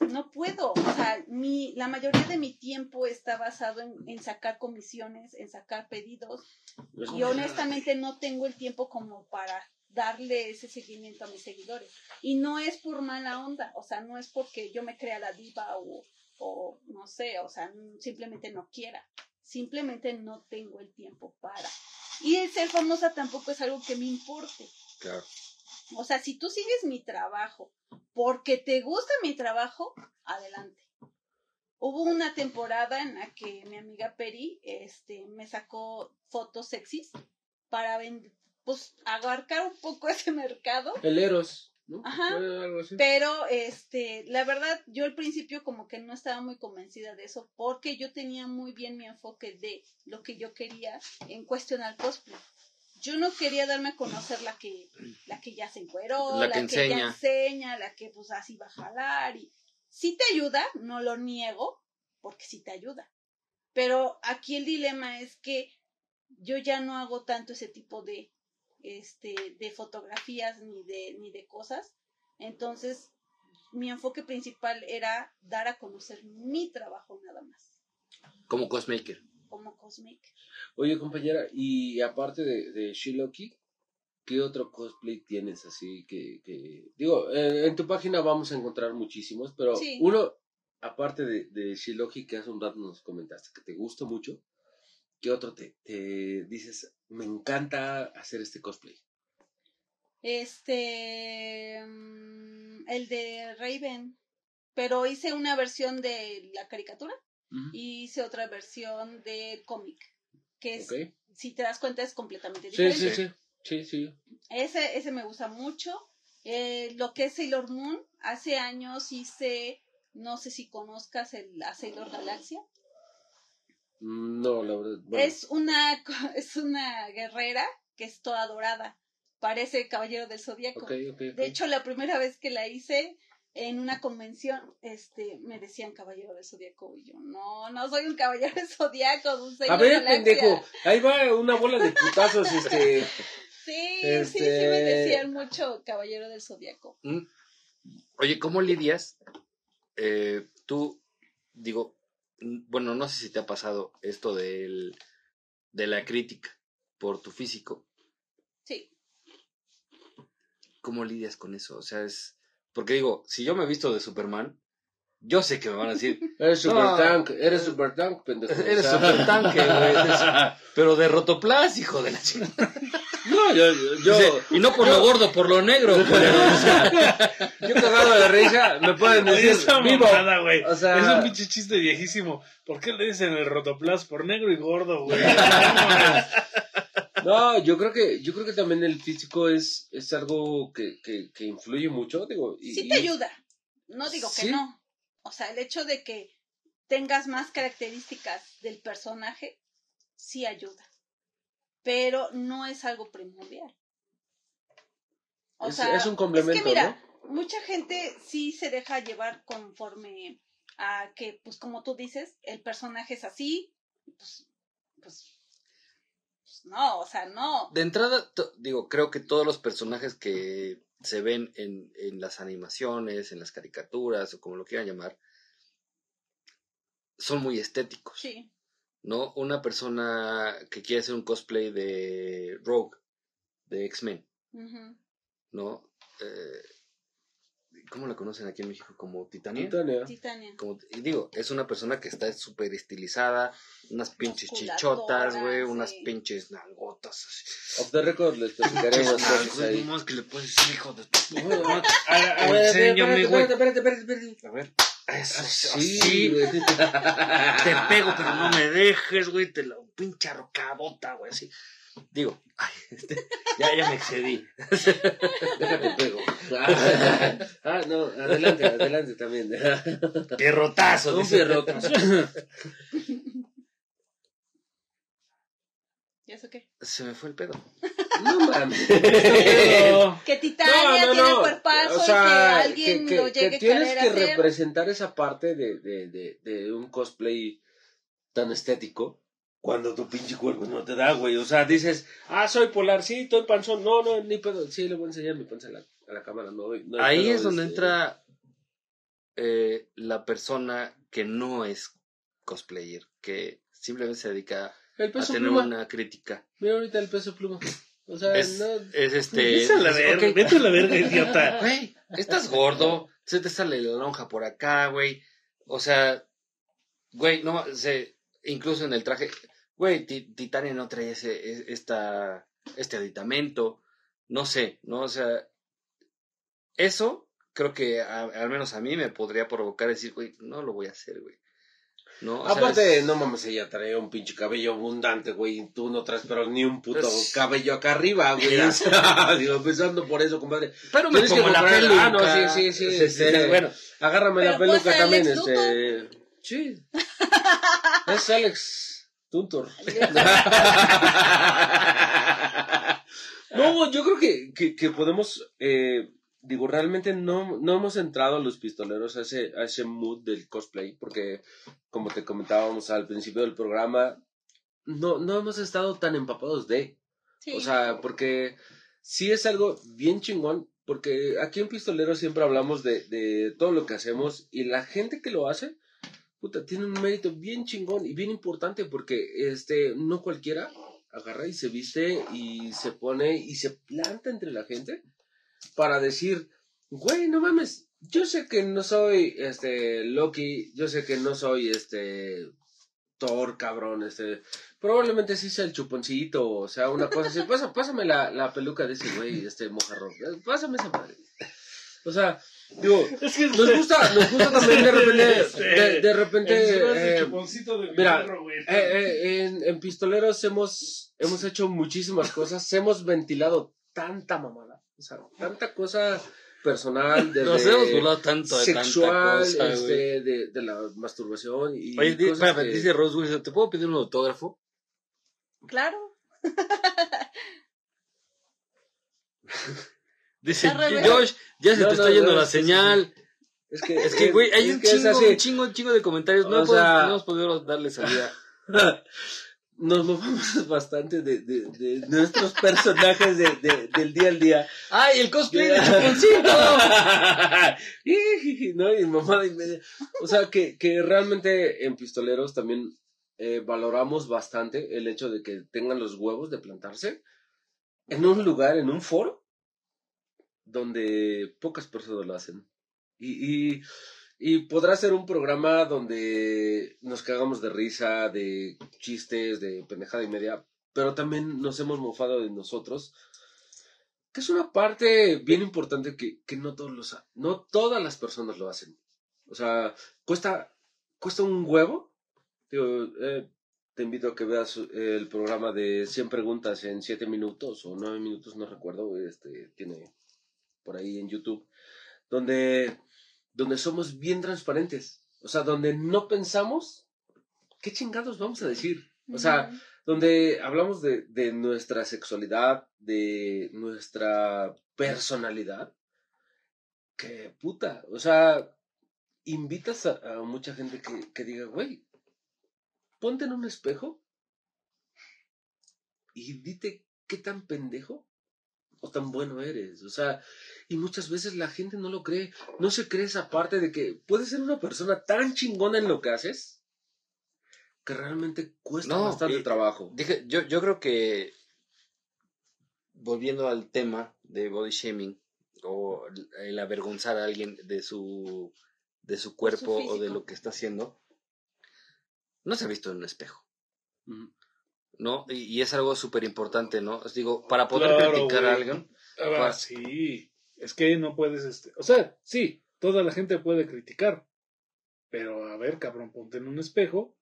no puedo. O sea, mi, la mayoría de mi tiempo está basado en, en sacar comisiones, en sacar pedidos y honestamente no tengo el tiempo como para darle ese seguimiento a mis seguidores. Y no es por mala onda, o sea, no es porque yo me crea la diva o, o no sé, o sea, n- simplemente no quiera. Simplemente no tengo el tiempo para. Y el ser famosa tampoco es algo que me importe. Claro. O sea, si tú sigues mi trabajo porque te gusta mi trabajo, adelante. Hubo una temporada en la que mi amiga Peri este, me sacó fotos sexys para pues abarcar un poco ese mercado. El Eros, ¿no? Ajá. Algo así. Pero, este, la verdad, yo al principio como que no estaba muy convencida de eso, porque yo tenía muy bien mi enfoque de lo que yo quería en cuestión al cosplay. Yo no quería darme a conocer la que, la que ya se encueró, La la, que que, ya enseña. enseña, la que pues así va a jalar y sí te ayuda, no lo niego, porque sí te ayuda. Pero aquí el dilema es que yo ya no hago tanto ese tipo de, este, de fotografías ni de, ni de cosas. Entonces, mi enfoque principal era dar a conocer mi trabajo nada más, Como cosmaker. Como cosmaker. Oye, compañera, y aparte de, de Shiloki, ¿qué otro cosplay tienes así que, que... Digo, eh, en tu página vamos a encontrar muchísimos, pero Sí. uno, aparte de, de Shiloki, que hace un rato nos comentaste que te gusta mucho, ¿qué otro te, te dices, me encanta hacer este cosplay? Este, mm, el de Raven, pero hice una versión de la caricatura Y hice otra versión de cómic, que es, si te das cuenta, es completamente Sí, diferente. sí, sí, sí, sí. Ese, ese me gusta mucho. Eh, lo que es Sailor Moon, hace años hice, no sé si conozcas el, a Sailor Galaxia. Mm, No, la verdad. bueno, Es una, es una guerrera que es toda dorada. Parece Caballero del Zodíaco. De hecho, la primera vez que la hice en una convención, este, me decían Caballero del Zodíaco. Y yo, no, no soy un Caballero del Zodíaco. soy A Sailor ver, Galaxia". pendejo, ahí va una bola de putazos, este... Sí, sí, sí Este- me decían mucho Caballero del Zodíaco. Mm. Oye, ¿cómo lidias? Eh, tú, digo, bueno, no sé si te ha pasado esto del, de la crítica por tu físico. Sí. ¿Cómo lidias con eso? O sea, es... Porque digo, si yo me he visto de Superman, yo sé que me van a decir, Eres super No. tank, eres super tank, pendejo. Eres O sea, super tanque, güey. pero de rotoplas, hijo de la chingada. No, yo, yo, y no por lo gordo, por lo negro. culero. O sea, yo cagado de risa, me pueden decir, esa vivo. mamada, güey. O sea- Es un pinche chiste viejísimo. ¿Por qué le dicen el rotoplas? Por negro y gordo, güey. No yo creo que, yo creo que también el físico es, es algo que, que, que influye mucho, digo. Y, Sí te ayuda. No digo Sí. que no. O sea, el hecho de que tengas más características del personaje, sí ayuda. Pero no es algo primordial. O es, sea, es un complemento, es que mira, mucha gente sí se deja llevar conforme a que, pues como tú dices, el personaje es así, pues, pues, pues no, o sea, no. De entrada, digo, creo que todos los personajes que se ven en, en las animaciones, en las caricaturas o como lo quieran llamar, son muy estéticos. Sí. ¿no? Una persona que quiere hacer un cosplay de Rogue, de X-Men. ¿no? Eh, ¿Cómo la conocen aquí en México? ¿Como Titania? Titania. Titania. Como, y digo, es una persona que está súper estilizada, unas pinches chichotas, güey, unas pinches nalgotas así. Off the record les platicaremos más que le puedes decir, hijo de tu- A, a Enséñame, espérate, güey. espérate, espérate, espérate, espérate. A ver, eso, Sí, güey. te pego, pero no me dejes, güey, te la pinche rocabota, güey, así. Digo, ay, este, ya, ya me excedí. Déjate pego. Ah, no, adelante, adelante también. Pierrotazo. Un dice. fierroto. ¿Y eso qué? Se me fue el pedo. No mames. Que Titania tiene cuerpazo O sea, y que alguien que, lo que- llegue que a tienes querer que hacer. representar esa parte de, de, de, de un cosplay tan estético cuando tu pinche cuerpo no te da, güey. O sea, dices, ah, soy polar, sí, estoy panzón. No, no, ni pedo. Sí, le voy a enseñar mi panza a la, a la cámara. No, no Ahí pedo, es donde este, entra eh, la persona que no es cosplayer, que simplemente se dedica El a tener pluma. una crítica. Mira ahorita el peso pluma. O sea, Es, no. es este. Vete a la es- verga, vete a la verga, idiota. Güey, estás gordo, se te sale la lonja por acá, güey. O sea, güey, no, se, incluso en el traje, güey, Ti- Titania no trae ese, e- esta, este aditamento, no sé, ¿no? O sea, eso creo que a- al menos a mí me podría provocar decir, güey, no lo voy a hacer, güey. No, O sea, Aparte, es- no mames, ella trae un pinche cabello abundante, güey. y Tú no traes, pero ni un puto Pues- cabello acá arriba, güey. O sea, digo, empezando por eso, compadre. pero me pongo la peluca. ah, no, sí, sí, sí, sí. Bueno, Agárrame la Pero puede peluca también, este. Sí. Es Alex Tuntor. no, yo creo que, que, que podemos. eh, digo, realmente no, no hemos entrado los pistoleros a ese, a ese mood del cosplay, porque, como te comentábamos al principio del programa, no, no hemos estado tan empapados de. Sí. O sea, porque sí es algo bien chingón, porque aquí en Pistolero siempre hablamos de, de todo lo que hacemos y la gente que lo hace, tiene un mérito bien chingón y bien importante porque este, no cualquiera agarra y se viste y se pone y se planta entre la gente para decir, güey, no mames, yo sé que no soy este Loki, yo sé que no soy este Thor, cabrón, este, probablemente sí sea el chuponcito, o sea, una cosa así, pásame la, la peluca de ese güey, este mojarrón, pásame esa madre. O sea, digo, Es que nos gusta, nos gusta también de repente, de, de repente, eh, mira, eh, eh, en, en Pistoleros hemos, hemos hecho muchísimas cosas, hemos ventilado tanta mamada, o sea, tanta cosa personal, desde nos hemos burlado tanto de sexual, tanta cosa, güey. este, de, de la masturbación y Oye, di- cosas espérame, que- dice Rose Wilson, ¿te puedo pedir un autógrafo? Claro. Dice. Josh, ya se No, te está no, yendo no, la sí, sí, señal. Es que, Es que, güey, hay un chingo, un chingo, un chingo de comentarios. No, hemos sea- no hemos podido darle salida. Nos movemos bastante de, de, de nuestros personajes de, de- del día al día. ¡Ay, el cosplay de Chuponcito! no, y mamada y media. O sea, que, que realmente en Pistoleros también eh, valoramos bastante el hecho de que tengan los huevos de plantarse en un lugar, en un foro, donde pocas personas lo hacen. Y, y, y podrá ser un programa donde nos cagamos de risa, de chistes, de pendejada y media, pero también nos hemos mofado de nosotros que es una parte bien importante que, que no todos los no todas las personas lo hacen. O sea, cuesta, cuesta un huevo. Digo, eh, te invito a que veas eh, el programa de 100 preguntas en 7 minutos o 9 minutos, no recuerdo, este tiene por ahí en YouTube, donde, donde somos bien transparentes. O sea, donde no pensamos qué chingados vamos a decir. O sea, donde hablamos de, de nuestra sexualidad, de nuestra personalidad. Que puta, o sea, invitas a, a mucha gente que, que diga, güey, ponte en un espejo y dite qué tan pendejo o tan bueno eres. O sea, y muchas veces la gente no lo cree, no se cree esa parte de que puedes ser una persona tan chingona en lo que haces que realmente cuesta No, bastante y- trabajo. Dije, yo, yo creo que volviendo al tema de body shaming o el- avergonzar a alguien de su de su cuerpo o de lo que está haciendo, no se ha visto en un espejo, Ujú. ¿no? Y, y es algo súper importante, ¿no? Os digo, para poder Claro, criticar a güey. alguien, Ah, Pa- sí, es que no puedes, este, o sea, sí, toda la gente puede criticar, pero a ver, cabrón, ponte en un espejo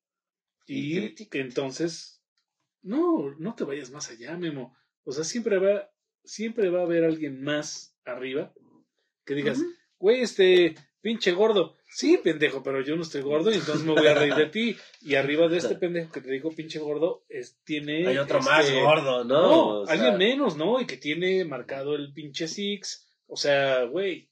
Y entonces, no, no te vayas más allá, Memo. O sea, siempre va, siempre va a haber alguien más arriba que digas, güey, este, pinche gordo. Sí, pendejo, pero yo no estoy gordo y entonces me voy a reír de ti. Y arriba de este pendejo que te dijo pinche gordo, es, tiene... Hay otro más este, gordo, ¿no? no, O sea, alguien menos, ¿no? Y que tiene marcado el pinche Six. O sea, güey.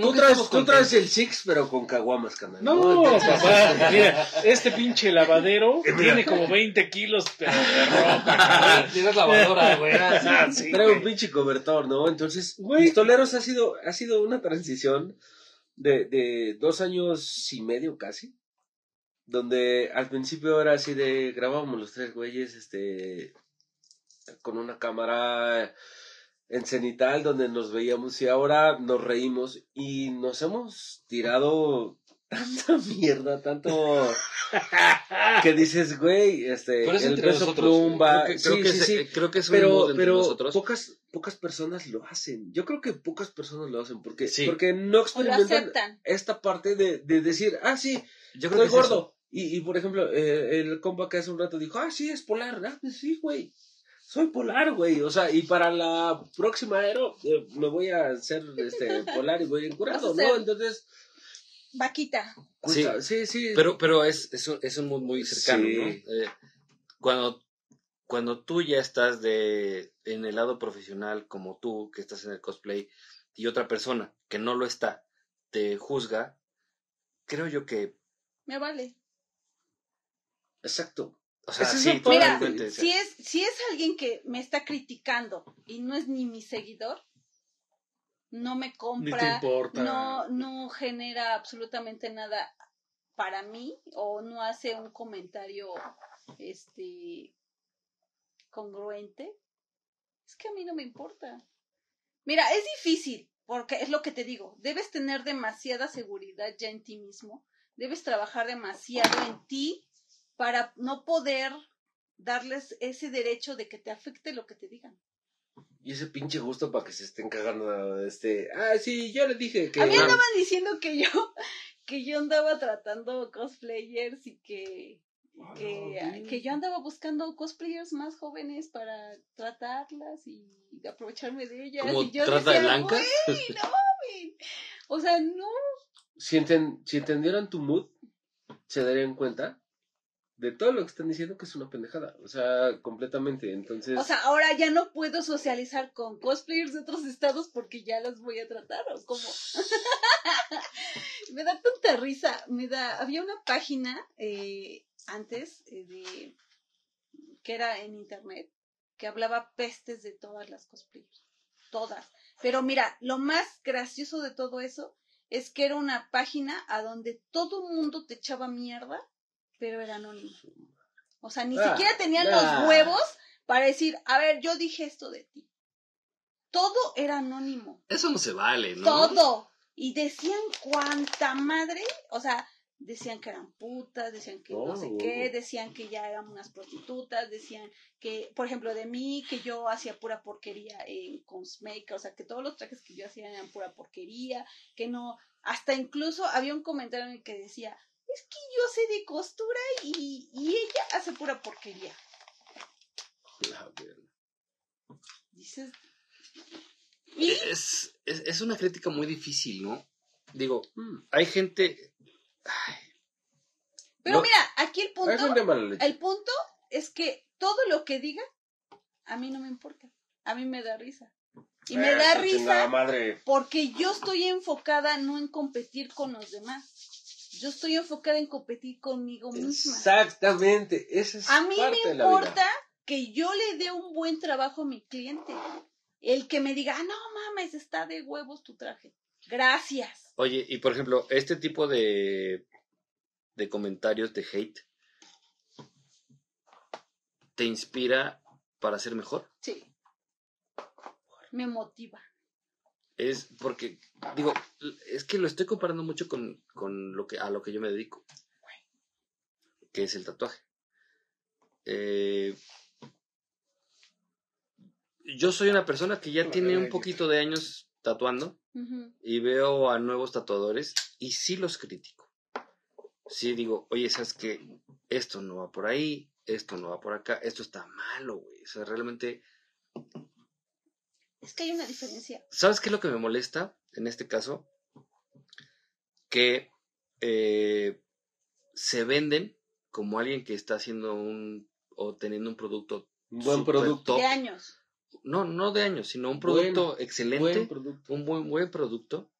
Tú traes, tú traes el Six, pero con caguamas, canal. No, Entonces, papá. Mira, este pinche lavadero tiene como 20 kilos, pero de ropa. tienes lavadora, güey. Ah, sí, Trae un pinche cobertor, ¿no? Entonces, Güey. Pistoleros ha sido, ha sido una transición de, de dos años y medio casi. Donde al principio era así de grabábamos los tres güeyes, este, con una cámara en cenital donde nos veíamos y ahora nos reímos y nos hemos tirado tanta mierda, tanto que dices, güey, este, Pero es el entre beso nosotros. plumba, Creo que, creo sí, que sí, es, sí creo que es pero, pero nosotros. pocas, pocas personas lo hacen. Yo creo que pocas personas lo hacen porque, Sí. porque no experimentan esta parte de, de decir, ah, sí, Yo creo estoy que es eso. gordo. Y, y por ejemplo, eh, el compa que hace un rato dijo, ah, sí, es polar. Ah, pues sí, güey. Soy polar, güey. O sea, y para la próxima aero eh, me voy a hacer este, polar y voy encurado, ¿no? Entonces, Vaquita. cuesta- sí, sí. Pero, pero es, es, un, es un mood muy cercano, Sí. ¿no? Eh, cuando, cuando tú ya estás de, en el lado profesional, como tú, que estás en el cosplay, y otra persona que no lo está, te juzga, creo yo que, Me vale. Exacto. O sea, sí, Si es, si es alguien que me está criticando y no es ni mi seguidor, no me compra, no, no genera absolutamente nada para mí o no hace un comentario este congruente, es que a mí no me importa. Mira, es difícil, porque es lo que te digo, debes tener demasiada seguridad ya en ti mismo, debes trabajar demasiado en ti para no poder darles ese derecho de que te afecte lo que te digan. Y ese pinche gusto para que se estén cagando, este, ah, sí, yo le dije que... A mí andaban diciendo que yo, que yo andaba tratando cosplayers y que, que, que yo andaba buscando cosplayers más jóvenes para tratarlas y aprovecharme de ellas. como y yo trata de decía, blanca. "Güey, no mames". O sea, no. si, enten- si entendieran tu mood, se darían cuenta de todo lo que están diciendo que es una pendejada. O sea, completamente. Entonces, O sea, ahora ya no puedo socializar con cosplayers de otros estados porque ya los voy a tratar. ¿o cómo? me da tanta risa. Me da. Había una página eh, antes eh, de que era en internet que hablaba pestes de todas las cosplayers. Todas. Pero mira, lo más gracioso de todo eso es que era una página a donde todo mundo te echaba mierda, pero era anónimo. O sea, ni Ah, siquiera tenían los huevos para decir, a ver, yo dije esto de ti. Todo era anónimo. Eso no se vale, ¿no? Todo. Y decían cuánta madre, o sea, decían que eran putas, decían que no, No. sé qué, decían que ya eran unas prostitutas, decían que, por ejemplo, de mí, que yo hacía pura porquería en Cosmake, o sea, que todos los trajes que yo hacía eran pura porquería, que no, hasta incluso había un comentario en el que decía, es que yo sé de costura y, y ella hace pura porquería. la. Dices, y Es, es, es una crítica muy difícil, ¿no? Digo, Mm. hay gente... ay, Pero No. mira, aquí el punto, el punto es que todo lo que diga, a mí no me importa. A mí me da risa. Y me da Eso, chingada risa madre. porque yo estoy enfocada no en competir con los demás. Yo estoy enfocada en competir conmigo misma. Exactamente, esa es A mí parte me de la vida. importa que yo le dé un buen trabajo a mi cliente. El que me diga, "Ah, no mames, está de huevos tu traje. Gracias. Oye, y por ejemplo, este tipo de, de comentarios de hate te inspira para ser mejor. Sí. Me motiva. Es porque, digo, es que lo estoy comparando mucho con, con lo que, a lo que yo me dedico, que es el tatuaje. Eh, yo soy una persona que ya tiene un poquito de años tatuando y veo a nuevos tatuadores y sí los critico. Sí digo, oye, ¿sabes qué? Esto no va por ahí, esto no va por acá, esto está malo, güey. O sea, realmente Es que hay una diferencia. ¿Sabes qué es lo que me molesta en este caso? Que eh, se venden como alguien que está haciendo un o teniendo un producto Un buen producto. top. De años. No, no de años, sino un producto Buen- excelente, Buen producto. un buen, buen producto.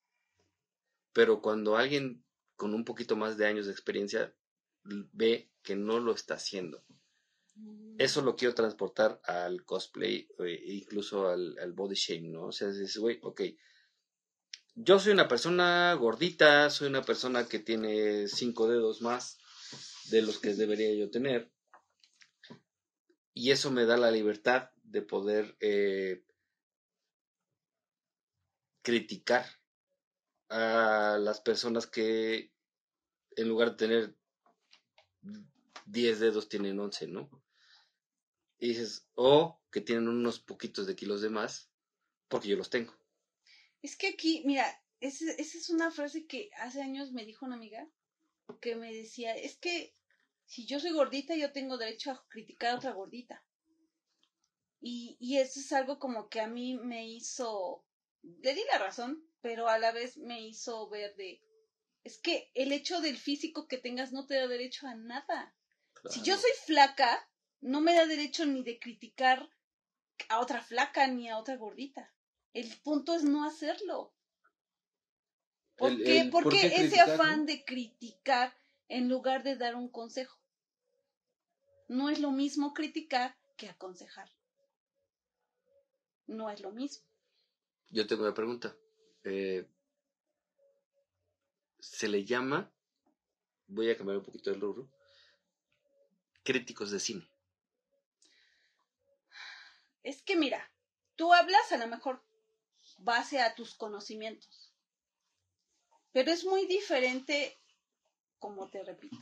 Pero cuando alguien con un poquito más de años de experiencia ve que no lo está haciendo. Eso lo quiero transportar al cosplay, eh, incluso al, body shame, ¿no? O sea, dices, güey, ok. Yo soy una persona gordita, soy una persona que tiene cinco dedos más de los que debería yo tener. Y eso me da la libertad de poder eh, criticar a las personas que en lugar de tener 10 dedos tienen 11, ¿no? Y dices, o que tienen unos poquitos de kilos de más, porque yo los tengo. Es que aquí, mira, esa esa es una frase que hace años me dijo una amiga que me decía, es que si yo soy gordita, yo tengo derecho a criticar a otra gordita. Y, y eso es algo como que a mí me hizo, le di la razón, pero a la vez me hizo ver de, es que el hecho del físico que tengas no te da derecho a nada. Si yo soy flaca, no me da derecho ni de criticar a otra flaca ni a otra gordita. El punto es no hacerlo. ¿Por El- qué? el ¿Por por qué qué ese criticar, afán no? de criticar en lugar de dar un consejo? No es lo mismo criticar que aconsejar. No es lo mismo. Yo tengo una pregunta. Eh, se le llama, voy a cambiar un poquito el rubro, críticos de cine. Es que mira, tú hablas a lo mejor base a tus conocimientos, pero es muy diferente, como te repito,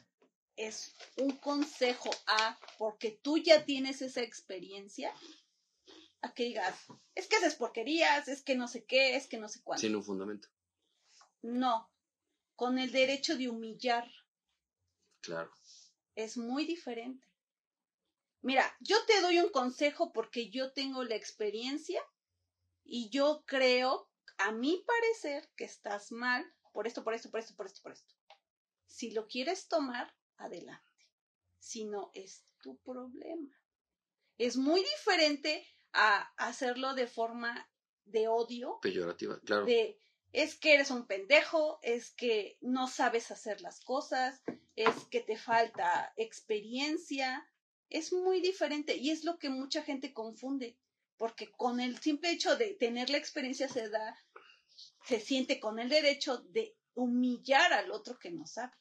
es un consejo a, porque tú ya tienes esa experiencia, a que digas, es que haces porquerías, es que no sé qué, es que no sé cuánto. Sin un fundamento. No, con el derecho de humillar Claro. es muy diferente. Mira, yo te doy un consejo porque yo tengo la experiencia y yo creo, a mi parecer, que estás mal por esto, por esto, por esto, por esto, por esto. Si lo quieres tomar, adelante. Si no, es tu problema. Es muy diferente a hacerlo de forma de odio, Peyorativa, claro. de es que eres un pendejo, es que no sabes hacer las cosas, es que te falta experiencia, es muy diferente y es lo que mucha gente confunde, porque con el simple hecho de tener la experiencia se da, se siente con el derecho de humillar al otro que no sabe.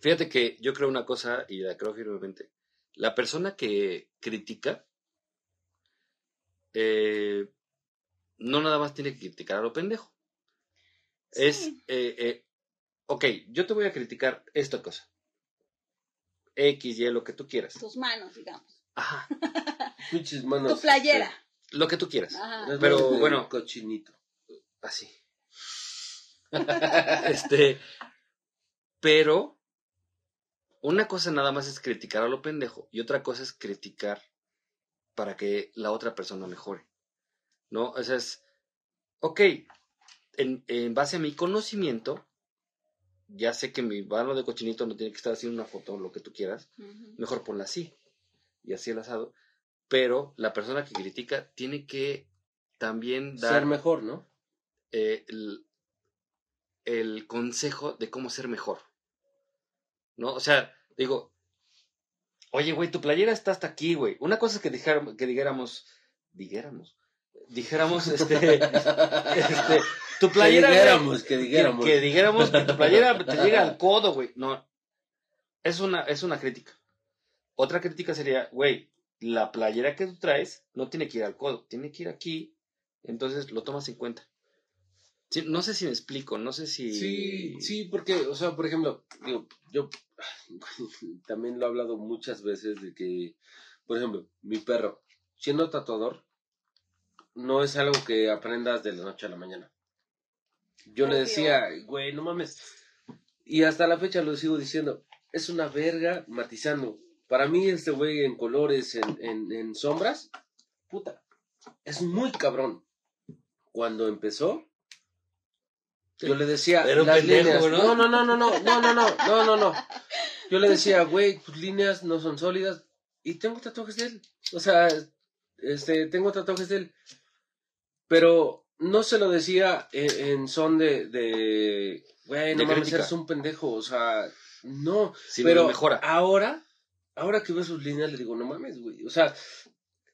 Fíjate que yo creo una cosa y la creo firmemente. La persona que critica eh, no nada más tiene que criticar a lo pendejo. Es, eh, eh, ok, yo te voy a criticar esta cosa. X, Y, lo que tú quieras. Tus manos, digamos. Ajá, Pinches manos, Tu playera. lo que tú quieras. Ajá. este, Pero, bueno. Cochinito. Así. este, pero una cosa nada más es criticar a lo pendejo y otra cosa es criticar para que la otra persona mejore. ¿No? O sea, es, ok, en, en base a mi conocimiento, ya sé que mi mano de cochinito no tiene que estar haciendo una foto o lo que tú quieras, mejor ponla así y así el asado. Pero la persona que critica tiene que también dar Ser mejor, ¿no? eh, el, el consejo de cómo ser mejor. ¿no? O sea, digo, oye, güey, tu playera está hasta aquí, güey. Una cosa es que dijéramos, que dijéramos, dijéramos, dijéramos, este, este, tu playera, que dijéramos, que que, dijéramos. que dijéramos que tu playera te llega al codo, güey. No, es una, es una crítica. Otra crítica sería, güey, la playera que tú traes no tiene que ir al codo, tiene que ir aquí, entonces lo tomas en cuenta. Sí, no sé si me explico, no sé si... Sí, sí, porque, o sea, por ejemplo, digo, yo también lo he hablado muchas veces de que, por ejemplo, mi perro, siendo tatuador, no es algo que aprendas de la noche a la mañana. Yo le decía, güey, no mames. Y hasta la fecha lo sigo diciendo, es una verga matizando. Para mí, este güey en colores, en, en, en sombras, puta, es muy cabrón. Cuando empezó, yo le decía, un las pendejo, líneas, ¿no? no, no, no, no, no, no, no, no, no, no. Yo le decía, güey, tus líneas no son sólidas y tengo tatuajes de él. O sea, este, tengo tatuajes de él. Pero no se lo decía en, en son de, de, güey, no De mames, crítica. eres un pendejo. O sea, no. pero mejora. ahora, ahora que veo sus líneas, le digo, no mames, güey. O sea,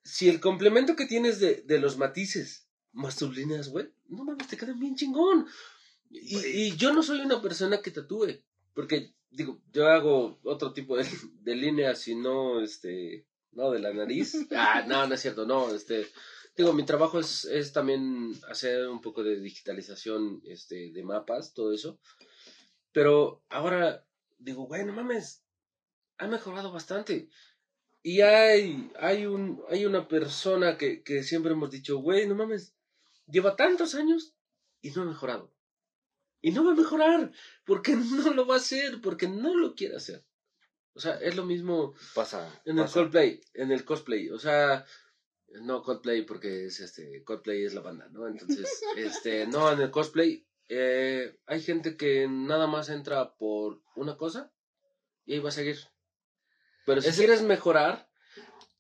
si el complemento que tienes de, de los matices más tus líneas, güey, no mames, te quedan bien chingón. Y, y yo no soy una persona que tatúe, porque, digo, yo hago otro tipo de, de líneas y no, este, no, de la nariz. Ah, no, no es cierto, no, este, digo, mi trabajo es, es también hacer un poco de digitalización, este, de mapas, todo eso. Pero ahora digo, güey, no mames, ha mejorado bastante. Y hay, hay, un, hay una persona que, que siempre hemos dicho, güey, no mames, lleva tantos años y no ha mejorado. Y no va a mejorar, porque no lo va a hacer, porque no lo quiere hacer. O sea, es lo mismo Pasa. en el pasa. cosplay, en el cosplay, o sea, no cosplay porque es este, cosplay es la banda, ¿no? Entonces, este, no, en el cosplay eh, hay gente que nada más entra por una cosa y ahí va a seguir. Pero si Ese- quieres mejorar,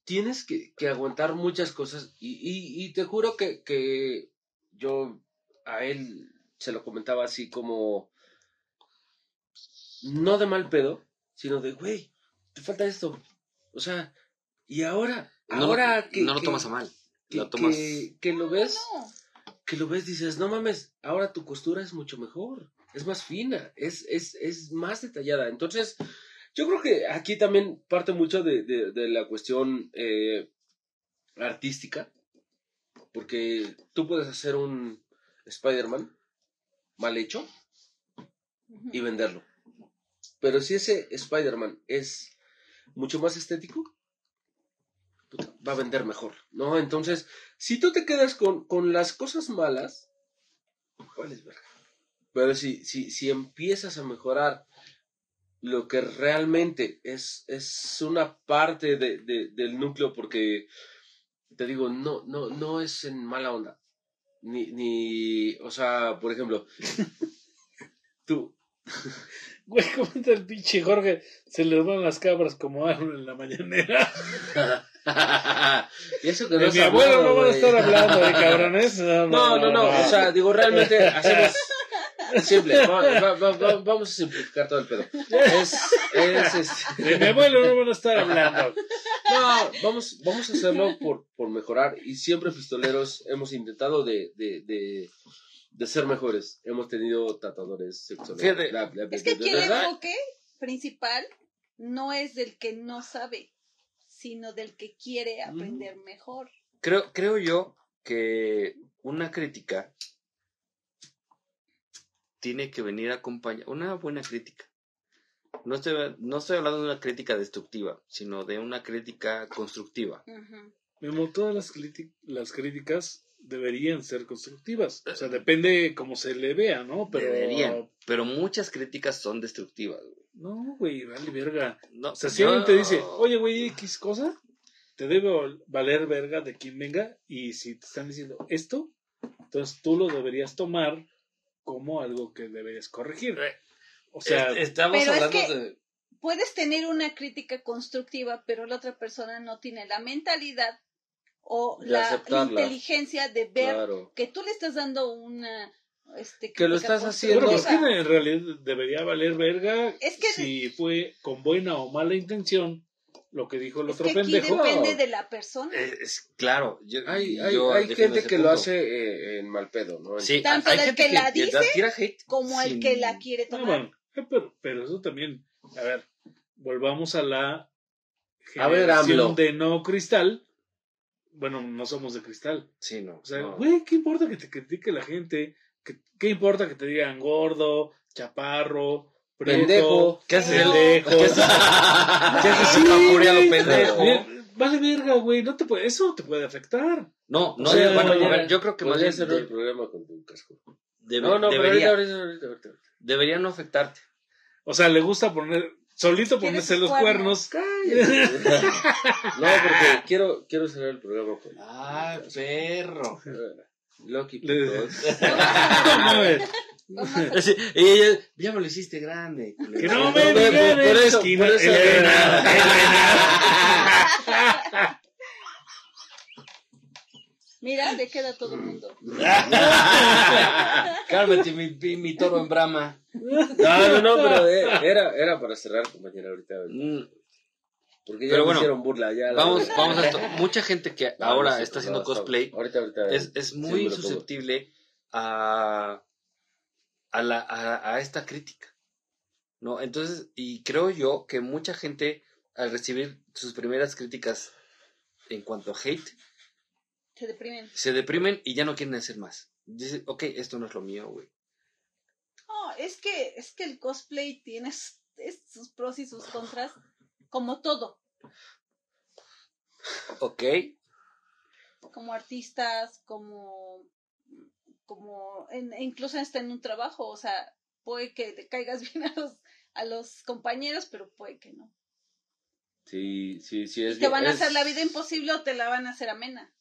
tienes que, que aguantar muchas cosas y, y, y te juro que, que yo a él se lo comentaba así como, no de mal pedo, sino de, güey, te falta esto. O sea, y ahora, No lo- ahora que... no lo que- tomas a mal. que, lo tomas. que, que lo ves, No, que lo ves, dices, no mames, ahora tu costura es mucho mejor, es más fina, es, es, es más detallada. Entonces, yo creo que aquí también parte mucho de, de, de la cuestión eh, artística, porque tú puedes hacer un Spider-Man mal hecho y venderlo. Pero si ese Spider-Man es mucho más estético, puta, va a vender mejor, ¿no? Entonces, si tú te quedas con, con las cosas malas, ¿cuál es verga? Pero si, si, si empiezas a mejorar lo que realmente es, es una parte de, de- del núcleo, porque te digo, no, no, no es en mala onda. Ni, ni, o sea, por ejemplo, tú, Güey, ¿cómo está el pinche Jorge? Se le van las cabras como Aaron en la mañanera. y eso que mi abuelo hablado, no van a estar hablando de cabrones. No, No, no, no, o sea, digo, realmente hacemos simple, va- va- va- va- vamos a simplificar todo el pedo. Es, es, De mi abuelo no van a estar hablando. no, vamos, vamos a hacerlo por, por mejorar y siempre pistoleros hemos intentado de, de, de, de ser mejores. Hemos tenido tatuadores sexuales. Es que aquí el enfoque principal no es del que no sabe, sino del que quiere aprender mejor. Creo, creo yo que una crítica tiene que venir acompañada, una buena crítica. No estoy, no estoy hablando de una crítica destructiva, sino de una crítica constructiva. Ujú. Memo, todas las, las críticas deberían ser constructivas. O sea, depende cómo se le vea, ¿no? Pero. Deberían. Pero muchas críticas son destructivas. güey. No, güey, vale verga. No, O sea, si alguien te dice, oye, güey, X cosa, te debe val- valer verga de quien venga. Y si te están diciendo esto, entonces tú lo deberías tomar como algo que deberías corregir. O sea, Es- estamos Pero es hablando que- de. Puedes tener una crítica constructiva, pero la otra persona no tiene la mentalidad o la inteligencia de ver Claro. que tú le estás dando una este, Que lo estás haciendo. Pero es que cosa. en realidad debería valer verga Es que- si fue con buena o mala intención lo que dijo el Es otro que aquí pendejo. depende de la persona. Es, es- claro. yo- Hay, hay, yo hay gente que lo hace eh, en mal pedo, ¿no? Sí, Tanto hay gente que la dice, verdad tira hate como el que la quiere tomar. bueno, eh, pero, pero eso también, a ver, volvamos a la A ver, generación de no cristal. Bueno, no somos de cristal. Sí, no. O sea, no. güey, ¿qué importa que te critique la gente? ¿Qué, qué importa que te digan gordo, chaparro, preto, Pendejo. ¿Qué haces el pendejo? ¿Qué haces? ¿Qué haces Sí, pendejo? Vale verga, güey, no te puede, eso te puede afectar. No, no, O sea, bueno, a ver, yo creo que más Podría bien ser de- el programa con tu casco. debe- No, no, pero debería, ahorita, ahorita, ahorita, ahorita. debería no afectarte. O sea, le gusta poner, solito ¿Quieres ponerse los cuernos? cuernos. No, porque quiero, quiero cerrar el programa con. Ay, perro. Loki. No ella, ya me lo hiciste grande. Que no No, me por- digan por la eso- por eso- el venado, el Mira, le queda a todo el mundo. Cálmate, mi, mi, mi toro en brama. No, no, no, pero era, era para cerrar, compañera, ahorita. Mm, Porque ya Pero bueno, hicieron burla. Ya, la- Vamos, vamos a esto. Mucha gente que No, ahora no sé, está haciendo cosplay Ahorita, ahorita. es, es muy susceptible a, a, la, a, a esta crítica. ¿No? Entonces, y creo yo que mucha gente, al recibir sus primeras críticas en cuanto a hate, Se deprimen. se deprimen y ya no quieren hacer más. Dice, ok, esto no es lo mío, güey. No, es que, es que el cosplay tiene sus pros y sus contras, como todo, Ok, como artistas, como, como en- incluso hasta en un trabajo, o sea, puede que te caigas bien a los, a los compañeros, pero puede que no. Sí, sí, sí. Es te van a es- hacer la vida imposible o te la van a hacer amena.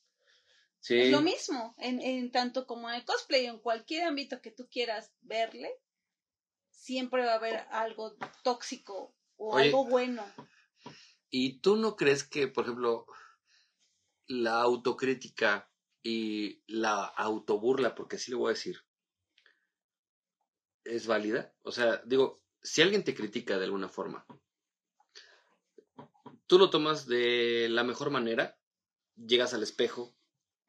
Sí. Es lo mismo, en, en tanto como en el cosplay, en cualquier ámbito que tú quieras verle, siempre va a haber algo tóxico o Oye. algo bueno. ¿Y tú no crees que, por ejemplo, la autocrítica y la autoburla, porque así le voy a decir, es válida? O sea, digo, si alguien te critica de alguna forma, tú lo tomas de la mejor manera, llegas al espejo,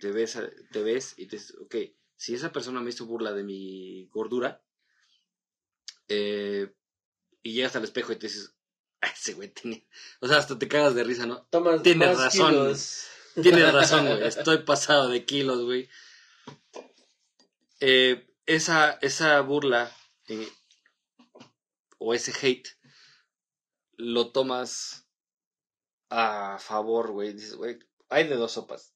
te ves, te ves y te dices, ok, si esa persona me hizo burla de mi gordura, eh, y llegas al espejo y te dices, "Ah, ese güey tenía... O sea, hasta te cagas de risa, ¿no? Tomas Tienes razón. kilos. Tienes razón, güey. Estoy pasado de kilos, güey. Eh, esa, esa burla eh, o ese hate lo tomas a favor, güey. Dices, güey, hay de dos sopas.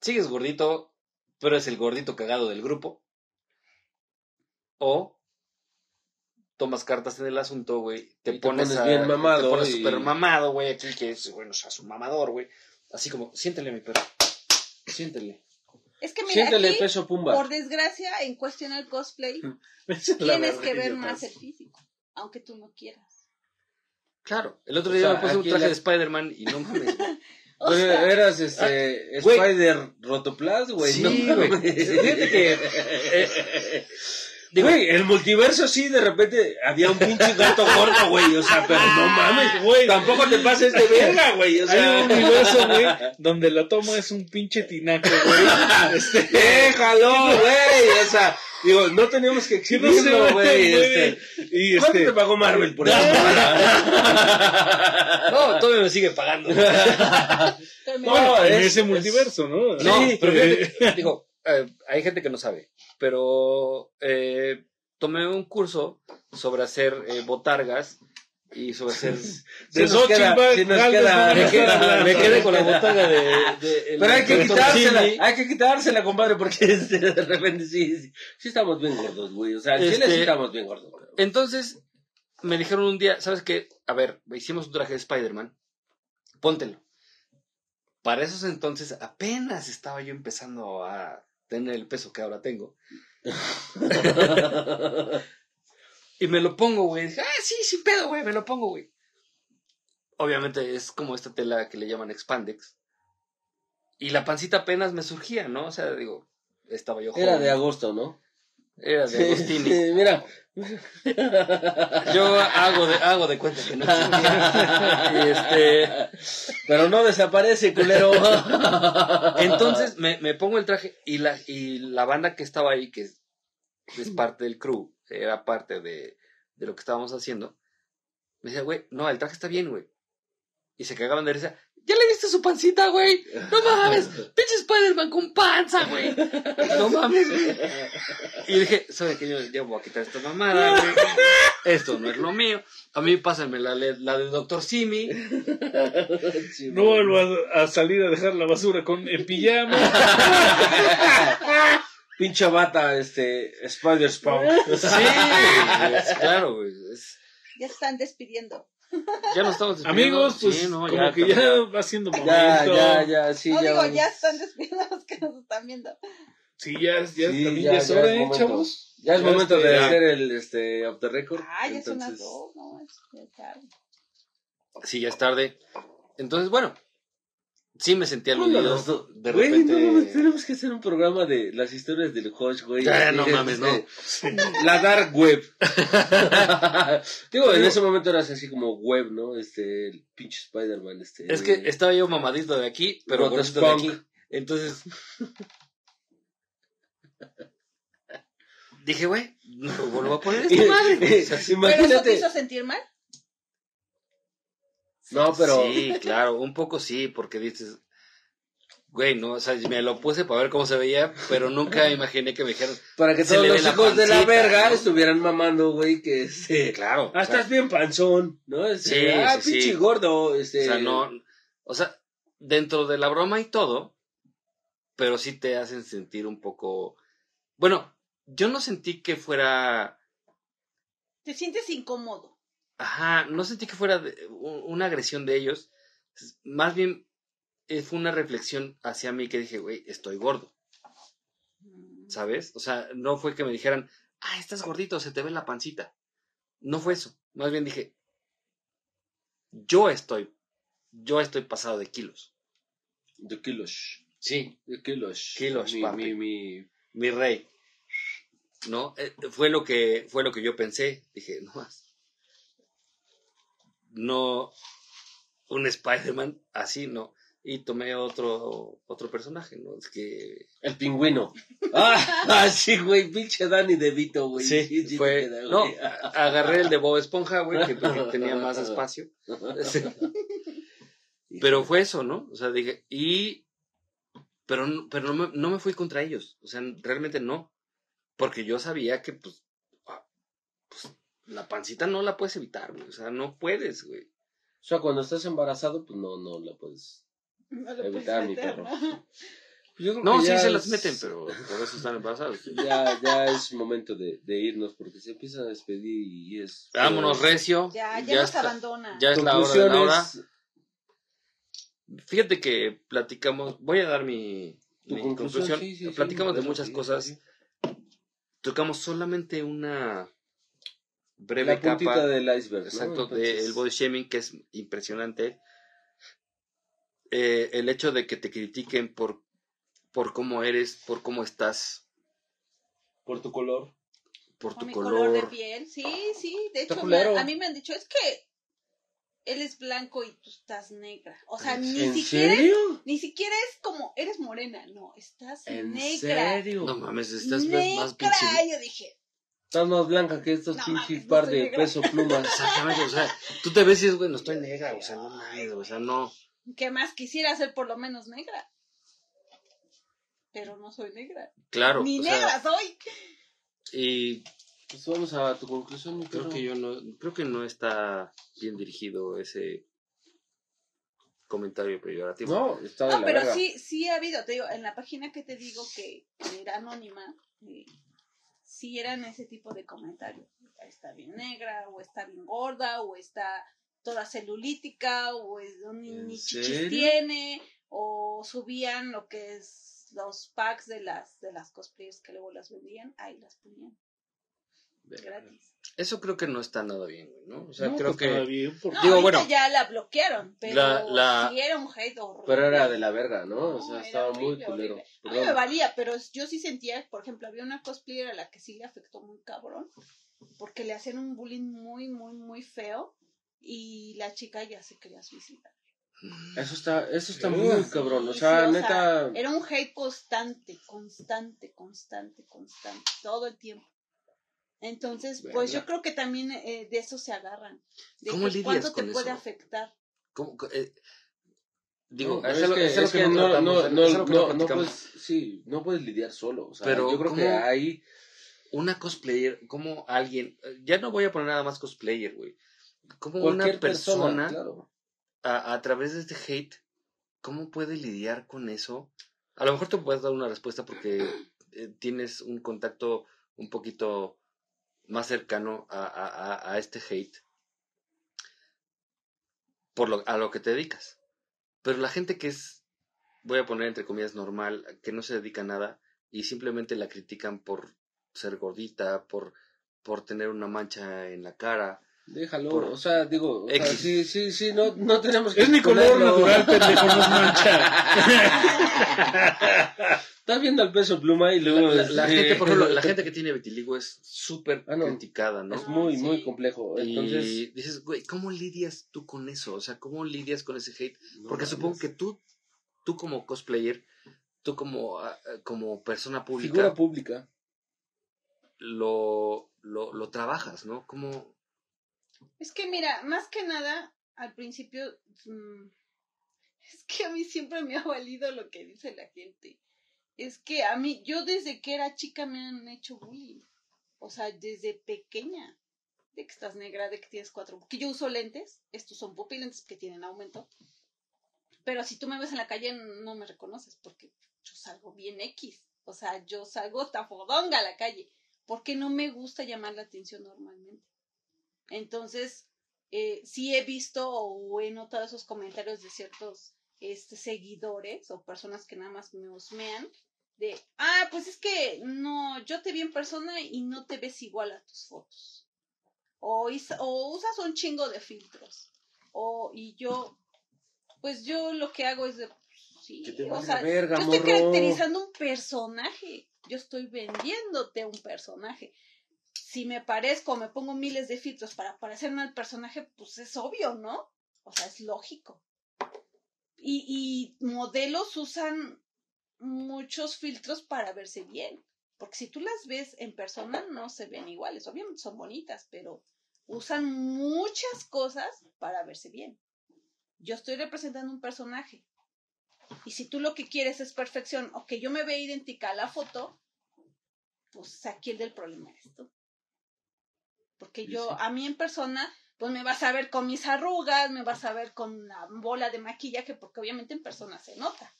Sigues gordito, pero es el gordito cagado del grupo. O tomas cartas en el asunto, güey. Te Y te pones, a- bien mamado Te pones y- súper mamado, güey. Aquí que es, bueno, o sea, su mamador, güey. Así como, siéntele, mi perro. Siéntele. Es que mira, Siéntele aquí, peso pumba. por desgracia, en cuestión del cosplay, es tienes que ver más el físico, aunque tú no quieras. Claro. El otro O día sea, me puse un traje la- de Spider-Man y no mames. O Oye, sea, eras este güey. Spider Rotoplas, güey. Sí, no güey. Fíjate que, eh, Güey, el multiverso sí, de repente había un pinche gato gordo, güey. O sea, pero no mames, Güey. Tampoco te pases de verga, güey. O sea, Hay un universo, güey, donde la toma es un pinche tinaco, güey. Este, Déjalo, güey. O sea, digo, no teníamos que exhibirlo, güey. Este, Y ¿Cuánto este, te pagó Marvel por eso? No, todavía me sigue pagando. también- No, en es- ese es- multiverso, ¿no? No, Sí, pero eh, fíjate, digo, eh, hay gente que no sabe, pero eh, tomé un curso sobre hacer eh, botargas y sobre hacer... de Xochitl, queda- sí nos queda- Me hablando. me quedé con la botarga de... de- Pero hay que quitársela, hay que quitársela, compadre, porque este, de repente sí, sí, sí estamos bien gordos, güey. O sea, en Chile Este- sí estamos bien gordos. pero- Entonces, me dijeron un día, ¿sabes qué? A ver, hicimos un traje de Spider-Man, póntelo. Para esos entonces apenas estaba yo empezando a tener el peso que ahora tengo. Y me lo pongo, güey. Dije, ah, sí, sin pedo, güey, me lo pongo, güey. Obviamente es como esta tela que le llaman expandex. Y la pancita apenas me surgía, ¿no? O sea, digo, estaba yo Era joven. de agosto, ¿no? Era de Agostini. Mira. Yo hago de, hago de cuenta que no existía. Este, Pero no desaparece, culero. entonces me, me pongo el traje y la, y la banda que estaba ahí, que es, es parte del crew, era parte de, de lo que estábamos haciendo, me decía, güey, no, el traje está bien, güey. Y se cagaban de risa. ¿Ya le viste su pancita, güey? No mames, pinche Spider-Man con panza, güey. No mames, güey. Y dije, ¿sabe qué? Yo ya voy a quitar esta mamada, güey. Esto no es lo mío. A mí pásame la, la de Doctor Simi. No vuelvo a, a salir a dejar la basura con en pijama. Pinche bata, este, Spider Spawn. Sí, es- claro, güey. es- Ya se están despidiendo. Ya nos estamos despidiendo. Amigos, pues Sí, no, como ya, que ya va siendo momento. Ya, ya, ya, sí, no ya. digo, vamos. ya están despidiendo los que nos están viendo. Sí, ya, es- ya, Sí, también ya, ya es ya hora, es ¿eh, momento. chavos? Ya es Ya momento este, de ya. hacer el este off the record. Ah, ya son las entonces- dos, no, es ya tarde. Sí, ya es tarde. Entonces, bueno, sí me sentía ¿Cómo aludido. dos? De Güey, repente. no mames, tenemos que hacer un programa de las historias del Hodge, güey. Ya, Así, no mames, no. este, La dark web. Digo, en ese momento eras así como web, ¿no? Este, el pinche Spider-Man, este. Es que estaba yo mamadito de aquí, pero gordito de aquí. Entonces. Dije, güey, no vuelvo a poner esta madre. güey. ¿Pero eso te hizo sentir mal? No, pero. Sí, claro, un poco sí, porque dices, güey, no, o sea, me lo puse para ver cómo se veía, pero nunca imaginé que me dijeran, Para que todos los la hijos de la verga ¿no? estuvieran mamando, güey, que este. claro. Ah, o sea, estás bien panzón, ¿no? Este, Sí, ah, sí, pinche sí. gordo, este. O sea, no, o sea, dentro de la broma y todo, pero sí te hacen sentir un poco, bueno, yo no sentí que fuera, Te sientes incómodo. Ajá, no sentí que fuera de- una agresión de ellos, más bien eh, fue una reflexión hacia mí que dije, güey, estoy gordo, Mm. ¿sabes? O sea, no fue que me dijeran, ah, estás gordito, se te ve la pancita. No fue eso, más bien dije, yo estoy, yo estoy pasado de kilos. De kilos. Sí, De kilos. Kilos, mi, papi. mi, mi- mi rey. ¿No? Eh, fue lo que fue lo que yo pensé. Dije, no más. No un Spider-Man así, no. Y tomé otro otro personaje, ¿no? Es que El pingüino. Ah, ah, sí, güey, pinche Danny DeVito, güey. sí, sí fue no, agarré el de Bob Esponja, güey, que, tenía más espacio. Pero fue eso, ¿no? O sea, dije, y pero no- pero no me, no me fui contra ellos, o sea, realmente no, porque yo sabía que pues la pancita no la puedes evitar, güey, o sea, no puedes, güey. O sea, cuando estás embarazado, pues no, no la puedes. No Evitar, puedes mi perro. ¿no? Yo creo No, que sí se las es- meten, pero por eso están embarazados. Ya, ya es momento de, de irnos porque se empiezan a despedir y es. Vámonos, recio. Ya, ya, nos está- abandona. ya es la hora de la hora. Fíjate que platicamos, voy a dar mi, conclusión, conclusión. sí, sí, sí, platicamos de muchas cosas. Tocamos solamente una breve La puntita capa. del iceberg. ¿no? Exacto, Entonces, del body shaming, que es impresionante. Eh, el hecho de que te critiquen por, por cómo eres, por cómo estás, Por tu color. por tu mi color. color de piel. Sí, sí. De hecho, me- a mí me han dicho, es que él es blanco y tú estás negra. O sea, ni ¿En siquiera, serio? ni siquiera es como, eres morena. No, estás ¿En negra. serio? No mames, estás negra. más pinche. Yo dije, Estás más blanca que estos No pinches no par de negra. peso plumas. Exactamente, o sea, tú te ves y dices, güey, no estoy negra, o sea, no mames, o sea, no. ¿qué más quisiera ser por lo menos negra? Pero no soy negra. Claro, Ni sea, negra soy. y Pues vamos a tu conclusión, mi creo perro. que yo no, creo que no está bien dirigido ese comentario peyorativo. No, está de No, la pero verga. sí, sí ha habido, te digo, en la página que te digo que, que era anónima, eh, sí eran ese tipo de comentarios. Está bien negra, o está bien gorda, o está toda celulítica, o es- ni, ¿En ni chichis serio? tiene, o subían lo que es los packs de las de las cosplayers que luego las vendían, ahí las ponían gratis. Eso creo que no está nada bien, güey, ¿no? O sea, No, creo pues, que... todavía, porque- No, Digo, bueno, ya la bloquearon, pero la- la- sí era un hate horrible. Pero era de la verga, ¿no? O sea, estaba muy culero. A mí me valía, pero yo sí sentía, por ejemplo, había una cosplayer a la que sí le afectó muy cabrón, porque le hacían un bullying muy, muy, muy feo y la chica ya se quería suicidar. Eso está, eso está muy sí, cabrón. O sea, sí, neta. era un hate constante, constante, constante, constante, todo el tiempo. Entonces, pues yo creo que también eh, de eso se agarran. De ¿Cómo que cuánto te puede afectar. ¿cómo- eh, digo, No, es es que, es algo es que que no no, no, no, puedes, sí, no puedes lidiar solo. O sea, Pero, yo creo que ahí, una cosplayer, como alguien, ya no voy a poner nada más cosplayer, güey. Como una cualquier persona, persona, claro. a, a través de este hate, ¿cómo puede lidiar con eso? A lo mejor te puedes dar una respuesta porque eh, tienes un contacto un poquito más cercano a, a- a- este hate por lo, a lo que te dedicas. Pero la gente que es, voy a poner entre comillas, normal, que no se dedica a nada y simplemente la critican por ser gordita, por, por tener una mancha en la cara. Déjalo, Por- o sea, digo, o sea, X. sí, sí, sí, no, no tenemos que Es mi color natural, pendejo, no es mancha. Estás viendo el peso pluma y La, luego... la- la este, gente, por ejemplo, la gente que tiene vitiligo es súper Ah, no. criticada, ¿no? Es muy, muy complejo. Entonces, Y dices, güey, ¿cómo lidias tú con eso? O sea, ¿cómo lidias con ese hate? no Porque supongo que tú, tú como cosplayer, tú como, ah, como persona pública, Figura pública. lo, lo, lo trabajas, ¿no? ¿Cómo? Es que mira, más que nada, al principio, mm, es que a mí siempre me ha valido lo que dice la gente. Es que a mí, yo desde que era chica me han hecho bullying. O sea, desde pequeña. De que estás negra, de que tienes cuatro. Porque yo uso lentes. Estos son pupilentes que tienen aumento. Pero si tú me ves en la calle no me reconoces porque yo salgo bien X. O sea, yo salgo tafodonga a la calle. Porque no me gusta llamar la atención normalmente. Entonces, eh, sí he visto o he notado esos comentarios de ciertos este, seguidores o personas que nada más me husmean de, ah, pues es que no, yo te vi en persona y no te ves igual a tus fotos. O, usas un chingo de filtros. O, y yo, pues yo lo que hago es de, sí, Que te o sea, verga, yo estoy morro. caracterizando un personaje. Yo estoy vendiéndote un personaje. Si me parezco o me pongo miles de filtros para parecerme al personaje, pues es obvio, ¿no? O sea, es lógico. Y, y modelos usan muchos filtros para verse bien. Porque si tú las ves en persona, no se ven iguales. Obviamente son bonitas, pero usan muchas cosas para verse bien. Yo estoy representando un personaje. Y si tú lo que quieres es perfección o que yo me vea idéntica a la foto, pues aquí el del problema eres tú. Porque Sí, yo, sí. a mí en persona, pues me vas a ver con mis arrugas, me vas a ver con la bola de maquillaje, porque obviamente en persona se nota.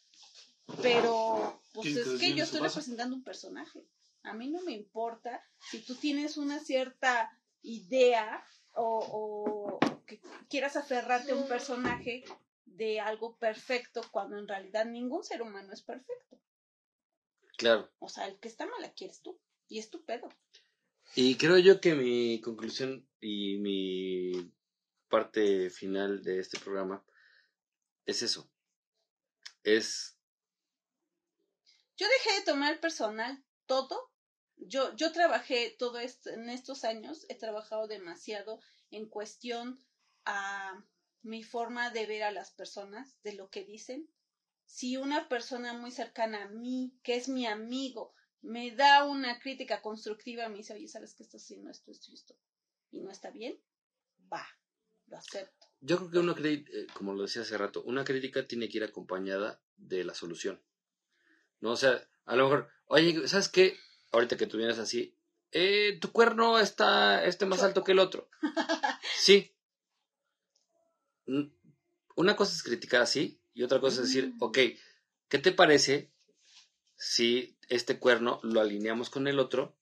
Pero, pues ¿Qué es que yo estoy representando un personaje. A mí no me importa si tú tienes una cierta idea o, o que quieras aferrarte a un personaje de algo perfecto cuando en realidad ningún ser humano es perfecto. Claro. O sea, el que está mal aquí eres tú. Y es tu pedo. Y creo yo que mi conclusión y mi parte final de este programa es eso. Es Yo dejé de tomar personal todo. Yo, yo trabajé todo esto en estos años, he trabajado demasiado en cuestión a mi forma de ver a las personas, de lo que dicen. Si una persona muy cercana a mí, que es mi amigo, me da una crítica constructiva, me dice, oye, ¿sabes que sí no esto, esto y esto? Y no está bien, va, lo acepto. Yo creo que una crítica, como lo decía hace rato, una crítica tiene que ir acompañada de la solución. ¿No? O sea, a lo mejor, oye, ¿sabes qué? Ahorita que tú vienes así, eh, tu cuerno está este más alto que el otro. Sí. Mm, Una cosa es criticar así y otra cosa es decir, ok, ¿qué te parece si este cuerno lo alineamos con el otro?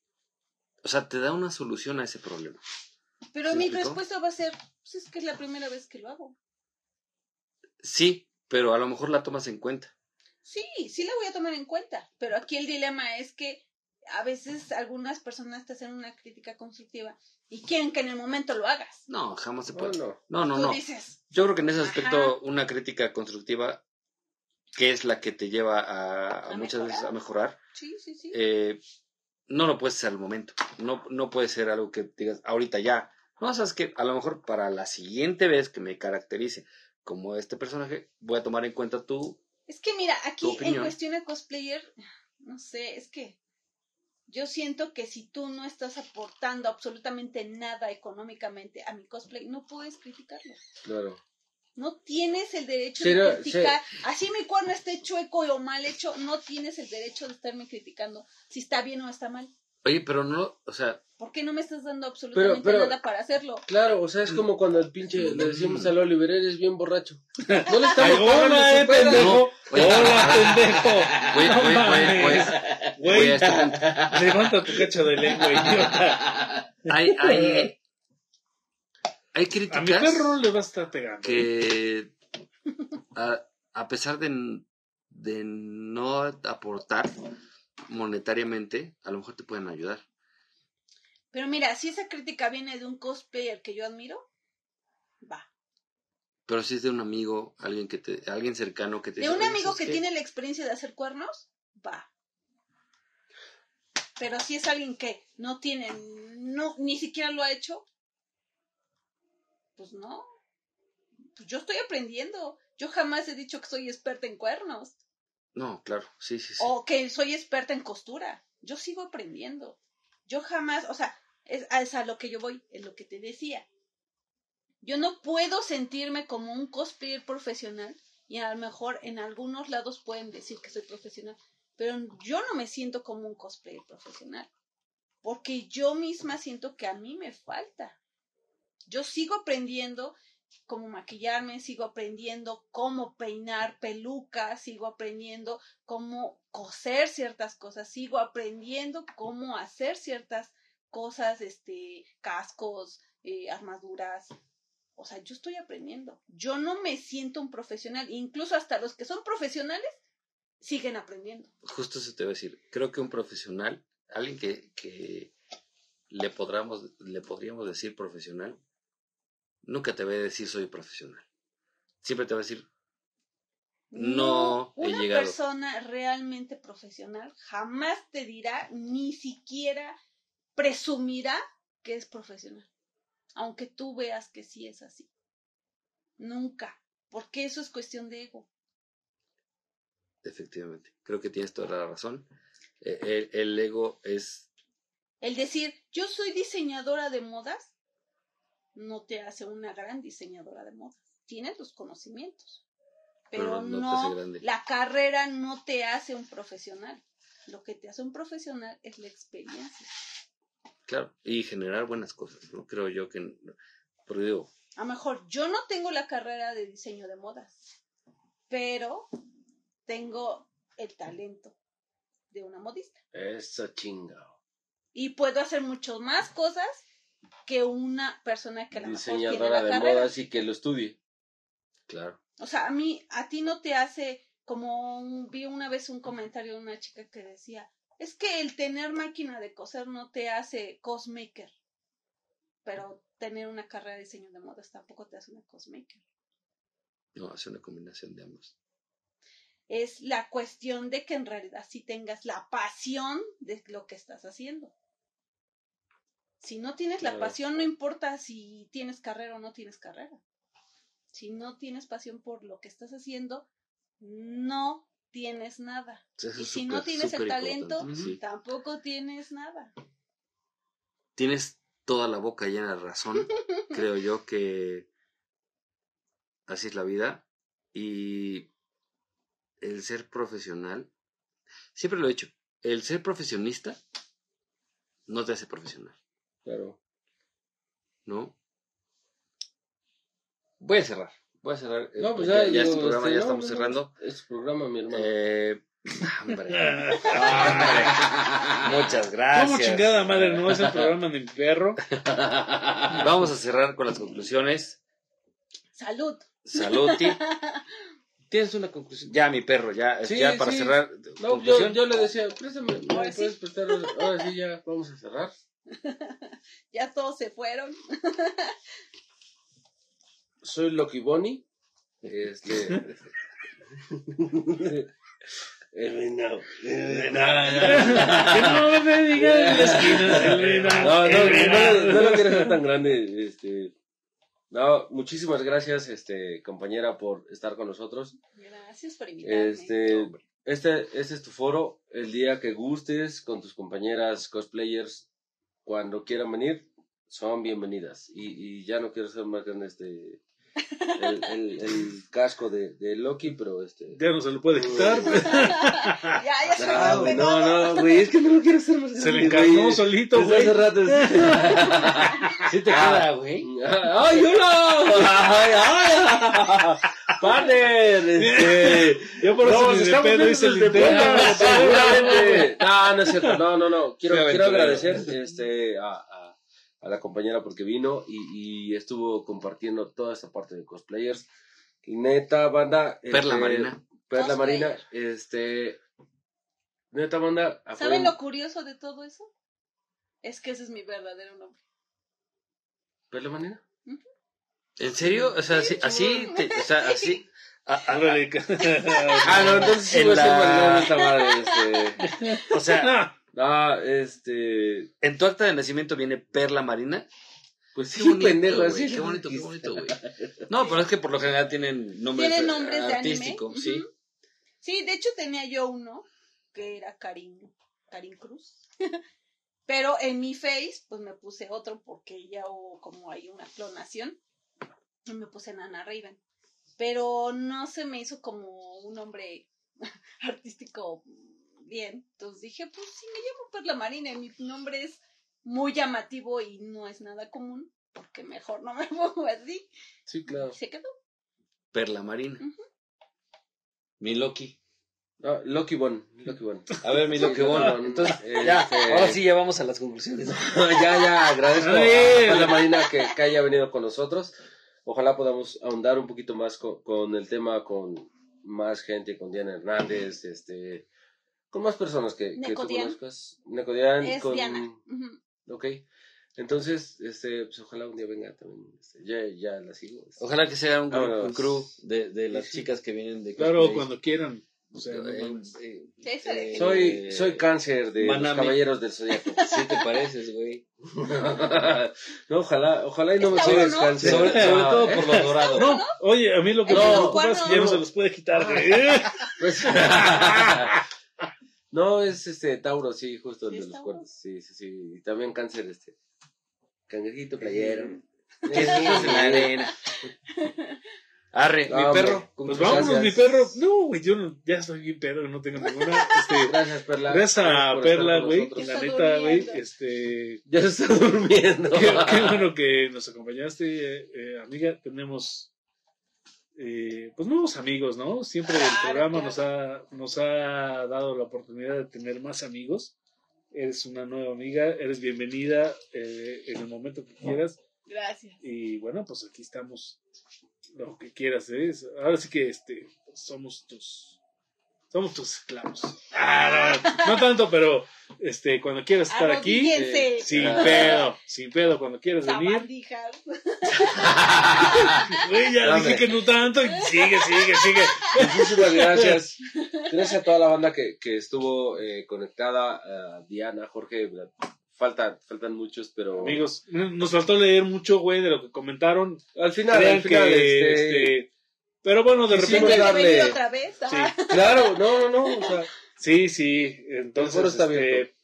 O sea, te da una solución a ese problema. Pero ¿Sí me mi explicó? respuesta va a ser, pues es que es la primera vez que lo hago. Sí, pero a lo mejor la tomas en cuenta. Sí, sí la voy a tomar en cuenta, pero aquí el dilema es que a veces algunas personas te hacen una crítica constructiva y quieren que en el momento lo hagas. No, jamás se puede. no. No, no, Tú no. dices, Yo creo que en ese aspecto Ajá. una crítica constructiva, que es la que te lleva a, a A muchas veces a mejorar. Sí, sí, sí. eh, no lo puedes hacer al momento. No, no puede ser algo que digas ahorita ya. No, sabes que a lo mejor para la siguiente vez que me caracterice como este personaje, voy a tomar en cuenta tu... Es que mira, aquí en cuestión de cosplayer, no sé, es que yo siento que si tú no estás aportando absolutamente nada económicamente a mi cosplay, no puedes criticarlo. Claro. No tienes el derecho Pero, de criticar. Así mi cuerno esté chueco o mal hecho, no tienes el derecho de estarme criticando si está bien o está mal. Oye, pero no, o sea, ¿Por qué no me estás dando absolutamente pero- nada para hacerlo? Claro, o sea, es como cuando el pinche le decimos al Oliver, eres bien borracho. No le estamos Ay, hola, eh, pendejo. No, oye. Hola, pendejo. Güey, a este punto. levanta tu cacho de lengua, idiota. hay, hay, hay A mi críticas perro le va a estar pegando. que a, a pesar de, de no aportar monetariamente, a lo mejor te pueden ayudar. Pero mira, si esa crítica viene de un cosplayer que yo admiro, va. Pero si es de un amigo, alguien que te, alguien cercano que te De dice, un "Oye, amigo ¿sabes que qué? tiene la experiencia de hacer cuernos, va. Pero si es alguien que no tiene, no, ni siquiera lo ha hecho, pues no. Pues yo estoy aprendiendo. Yo jamás he dicho que soy experta en cuernos No, claro, sí, sí, sí. o que soy experta en costura. Yo sigo aprendiendo. Yo jamás, o sea, es, es a lo que yo voy, es lo que te decía. Yo no puedo sentirme como un cosplayer profesional y a lo mejor en algunos lados pueden decir que soy profesional, pero yo no me siento como un cosplayer profesional porque yo misma siento que a mí me falta. Yo sigo aprendiendo cómo maquillarme, sigo aprendiendo cómo peinar pelucas, sigo aprendiendo cómo coser ciertas cosas, sigo aprendiendo cómo hacer ciertas cosas, este, cascos, eh, armaduras. O sea, yo estoy aprendiendo. Yo no me siento un profesional. Incluso hasta los que son profesionales siguen aprendiendo. Justo eso te voy a decir. Creo que un profesional, alguien que, que le, podríamos, le podríamos decir profesional, nunca te va a decir soy profesional. Siempre te va a decir, No he una llegado. persona realmente profesional jamás te dirá, ni siquiera presumirá que es profesional. Aunque tú veas que sí es así. Nunca. Porque eso es cuestión de ego. efectivamente, creo que tienes toda la razón. Eh, El, el ego es, El decir, yo soy diseñadora de modas, no te hace una gran diseñadora de modas. Tienes los conocimientos. Pero, Pero no la carrera no te hace un profesional. Lo que te hace un profesional es la experiencia. claro, y generar buenas cosas, ¿no? Creo yo que, porque digo, A lo mejor yo no tengo la carrera de diseño de modas, pero tengo el talento de una modista. Eso chingado. Y puedo hacer mucho más cosas que una persona que a lo mejor tiene Diseñadora la de carrera. modas y que lo estudie. claro, O sea, a mí, a ti no te hace como un- vi una vez un comentario de una chica que decía, es que el tener máquina de coser no te hace cosmaker, pero tener una carrera de diseño de modas tampoco te hace una cosmaker. no, hace una combinación de ambos. Es la cuestión de que en realidad sí tengas la pasión de lo que estás haciendo. Si no tienes la pasión, no importa si tienes carrera o no tienes carrera. Si no tienes pasión por lo que estás haciendo, no tienes nada. Eso Y si no tienes el talento, sí. tampoco tienes nada. Tienes toda la boca llena de razón, creo yo que así es la vida y el ser profesional, siempre lo he dicho, el ser profesionista no te hace profesional, Claro. ¿no? Voy a cerrar, voy a cerrar. eh, No, pues ya, ya este programa este, ya no, estamos no, no, cerrando. Es su programa, mi hermano. Eh, hombre, hombre, muchas gracias. ¿Cómo chingada madre no es el programa de mi perro? Vamos a cerrar con las conclusiones. Salud. Saluti. ¿Tienes una conclusión? Ya, mi perro, ya, Sí, ya para sí. cerrar. No, yo, yo le decía, préstame, ¿me Ahora sí. puedes prestar? Ahora sí, ya, vamos a cerrar. Ya todos se fueron. Soy Loki Bonnie. Este. Que no me digas en la esquina, Elena, No, no, no, no lo quiero hacer tan grande. Este. No, muchísimas gracias, este, compañera, por estar con nosotros. Gracias por invitarme. Este, este, este es tu foro. El día que gustes con tus compañeras cosplayers, cuando quieran venir, son bienvenidas. Y, y ya no quiero ser más grande este el, el, el casco de, de Loki, pero este. Ya no se lo puede quitar. ya, ya se No, lo no, no, güey, es que no lo quiero hacer más Se le encarnó güey. solito, güey. hace rato. Sí te queda, güey. ¡Ay, hola! ¡Ay, ay! ¡Partner! Este. Yo por eso No, de estamos pedo hice el intento. podcast, seguramente. No, no es cierto. No, no, no. Quiero, quiero agradecer este, a, a, a la compañera porque vino y, y estuvo compartiendo toda esta parte de cosplayers. Y neta, banda. Perla este, Marina. Perla. Marina. Este. Neta, banda. ¿Saben lo curioso de todo eso? Es que ese es mi verdadero nombre. ¿Perla Marina? ¿En serio? O sea, así, así, te- o sea, así. a- a- Órale. Ah, no, entonces sí En voy a ser madre. Este. o sea, No, este. en tu acta de nacimiento viene Perla Marina. Pues sí, Qué bonito, pendejo, así Qué bonito, qué bonito, güey. No, pero es que por lo general tienen nombres, Tienen nombres de anime. artísticos, sí. Sí, de hecho tenía yo uno que era Karim, Karim Cruz. Pero en mi face, pues me puse otro porque ya hubo como hay una clonación. Y me puse Nana Raven. Pero no se me hizo como un nombre artístico bien. Entonces dije, pues si me llamo Perla Marina y mi nombre es muy llamativo y no es nada común, porque mejor no me pongo así. Sí, claro. Y se quedó. Perla Marina. Mi Loki. No, Loki Bon, Loki Bon. A ver, mi Loki, bueno. Entonces, ya, Este, ahora sí ya vamos a las conclusiones. ya, ya, agradezco a. Perla Marina que, que haya venido con nosotros. Ojalá podamos ahondar un poquito más con, con el tema, con más gente, con Diana Hernández, este, con más personas que, que tú conozcas. Necodian, Es con, Diana. Ok. Entonces, este, pues ojalá un día venga también. este, ya, ya la sigo. este. Ojalá que sea un, crew de, de las Sí, chicas que vienen de Claro, cosplay. cuando quieran. O sea, no Eh, mames. eh, eh, Soy, soy cáncer de los caballeros del zodiaco. Sí te pareces, güey. no, ojalá, ojalá y no me sigas ¿no? cáncer. Sobre, sobre todo por lo dorado. No, oye, a mí lo que No, me preocupa es que ya no se los puede quitar, güey. Pues- no, es este Tauro, sí, justo el ¿Sí de es los cuernos. Sí, sí, sí. Y también cáncer, este. Cangrejito playero. Quesillos en la arena. Arre, No, mi hombre. perro. Pues Gracias. vámonos, mi perro. No, güey, yo no- ya estoy bien pedo, no tengo ninguna. Este, Gracias, Perla. gracias a Perla, güey. La neta, güey, este. Ya se está durmiendo. Qué, qué bueno que nos acompañaste, eh, eh, amiga. Tenemos, eh, pues, nuevos amigos, ¿no? Siempre el programa nos ha, nos ha dado la oportunidad de tener más amigos. Eres una nueva amiga, eres bienvenida eh, en el momento que quieras. Gracias. Y bueno, pues aquí estamos, lo que quieras. ¿eh? Ahora sí que este, somos tus, somos tus esclavos. Ah, no, no tanto, pero este, cuando quieras estar aquí, Arrodíllense. sin pedo, sin pedo, cuando quieras venir. Güey, ya Dame. dije que no tanto y sigue, sigue, sigue. Muchísimas gracias. Gracias a toda la banda que, que estuvo eh, conectada. a Diana, Jorge. Faltan, faltan muchos, pero. Amigos, nos faltó leer mucho, güey, de lo que comentaron. Al final, Crean al final, que, este, este, pero bueno, de repente, ¿Tienes que venir darle- otra vez? sí, Claro, no, no, no. O sea, sí, sí, entonces, El foro está este, abierto.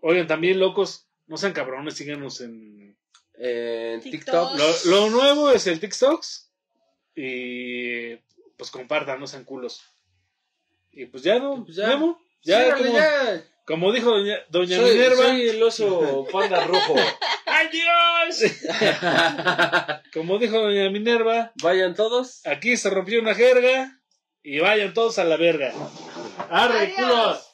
oigan, también locos, no sean cabrones, síganos en, en TikTok. TikTok. lo, lo nuevo es el TikToks y pues compartan, no sean culos. Y pues ya no, Pues ya. Memo, ya, Ciérrale, como, ya. Como dijo doña, doña Soy, Minerva, soy el oso panda rojo. ¡ay Dios! como dijo doña Minerva, Vayan todos. aquí se rompió una jerga y vayan todos a la verga. ¡Arre, culos!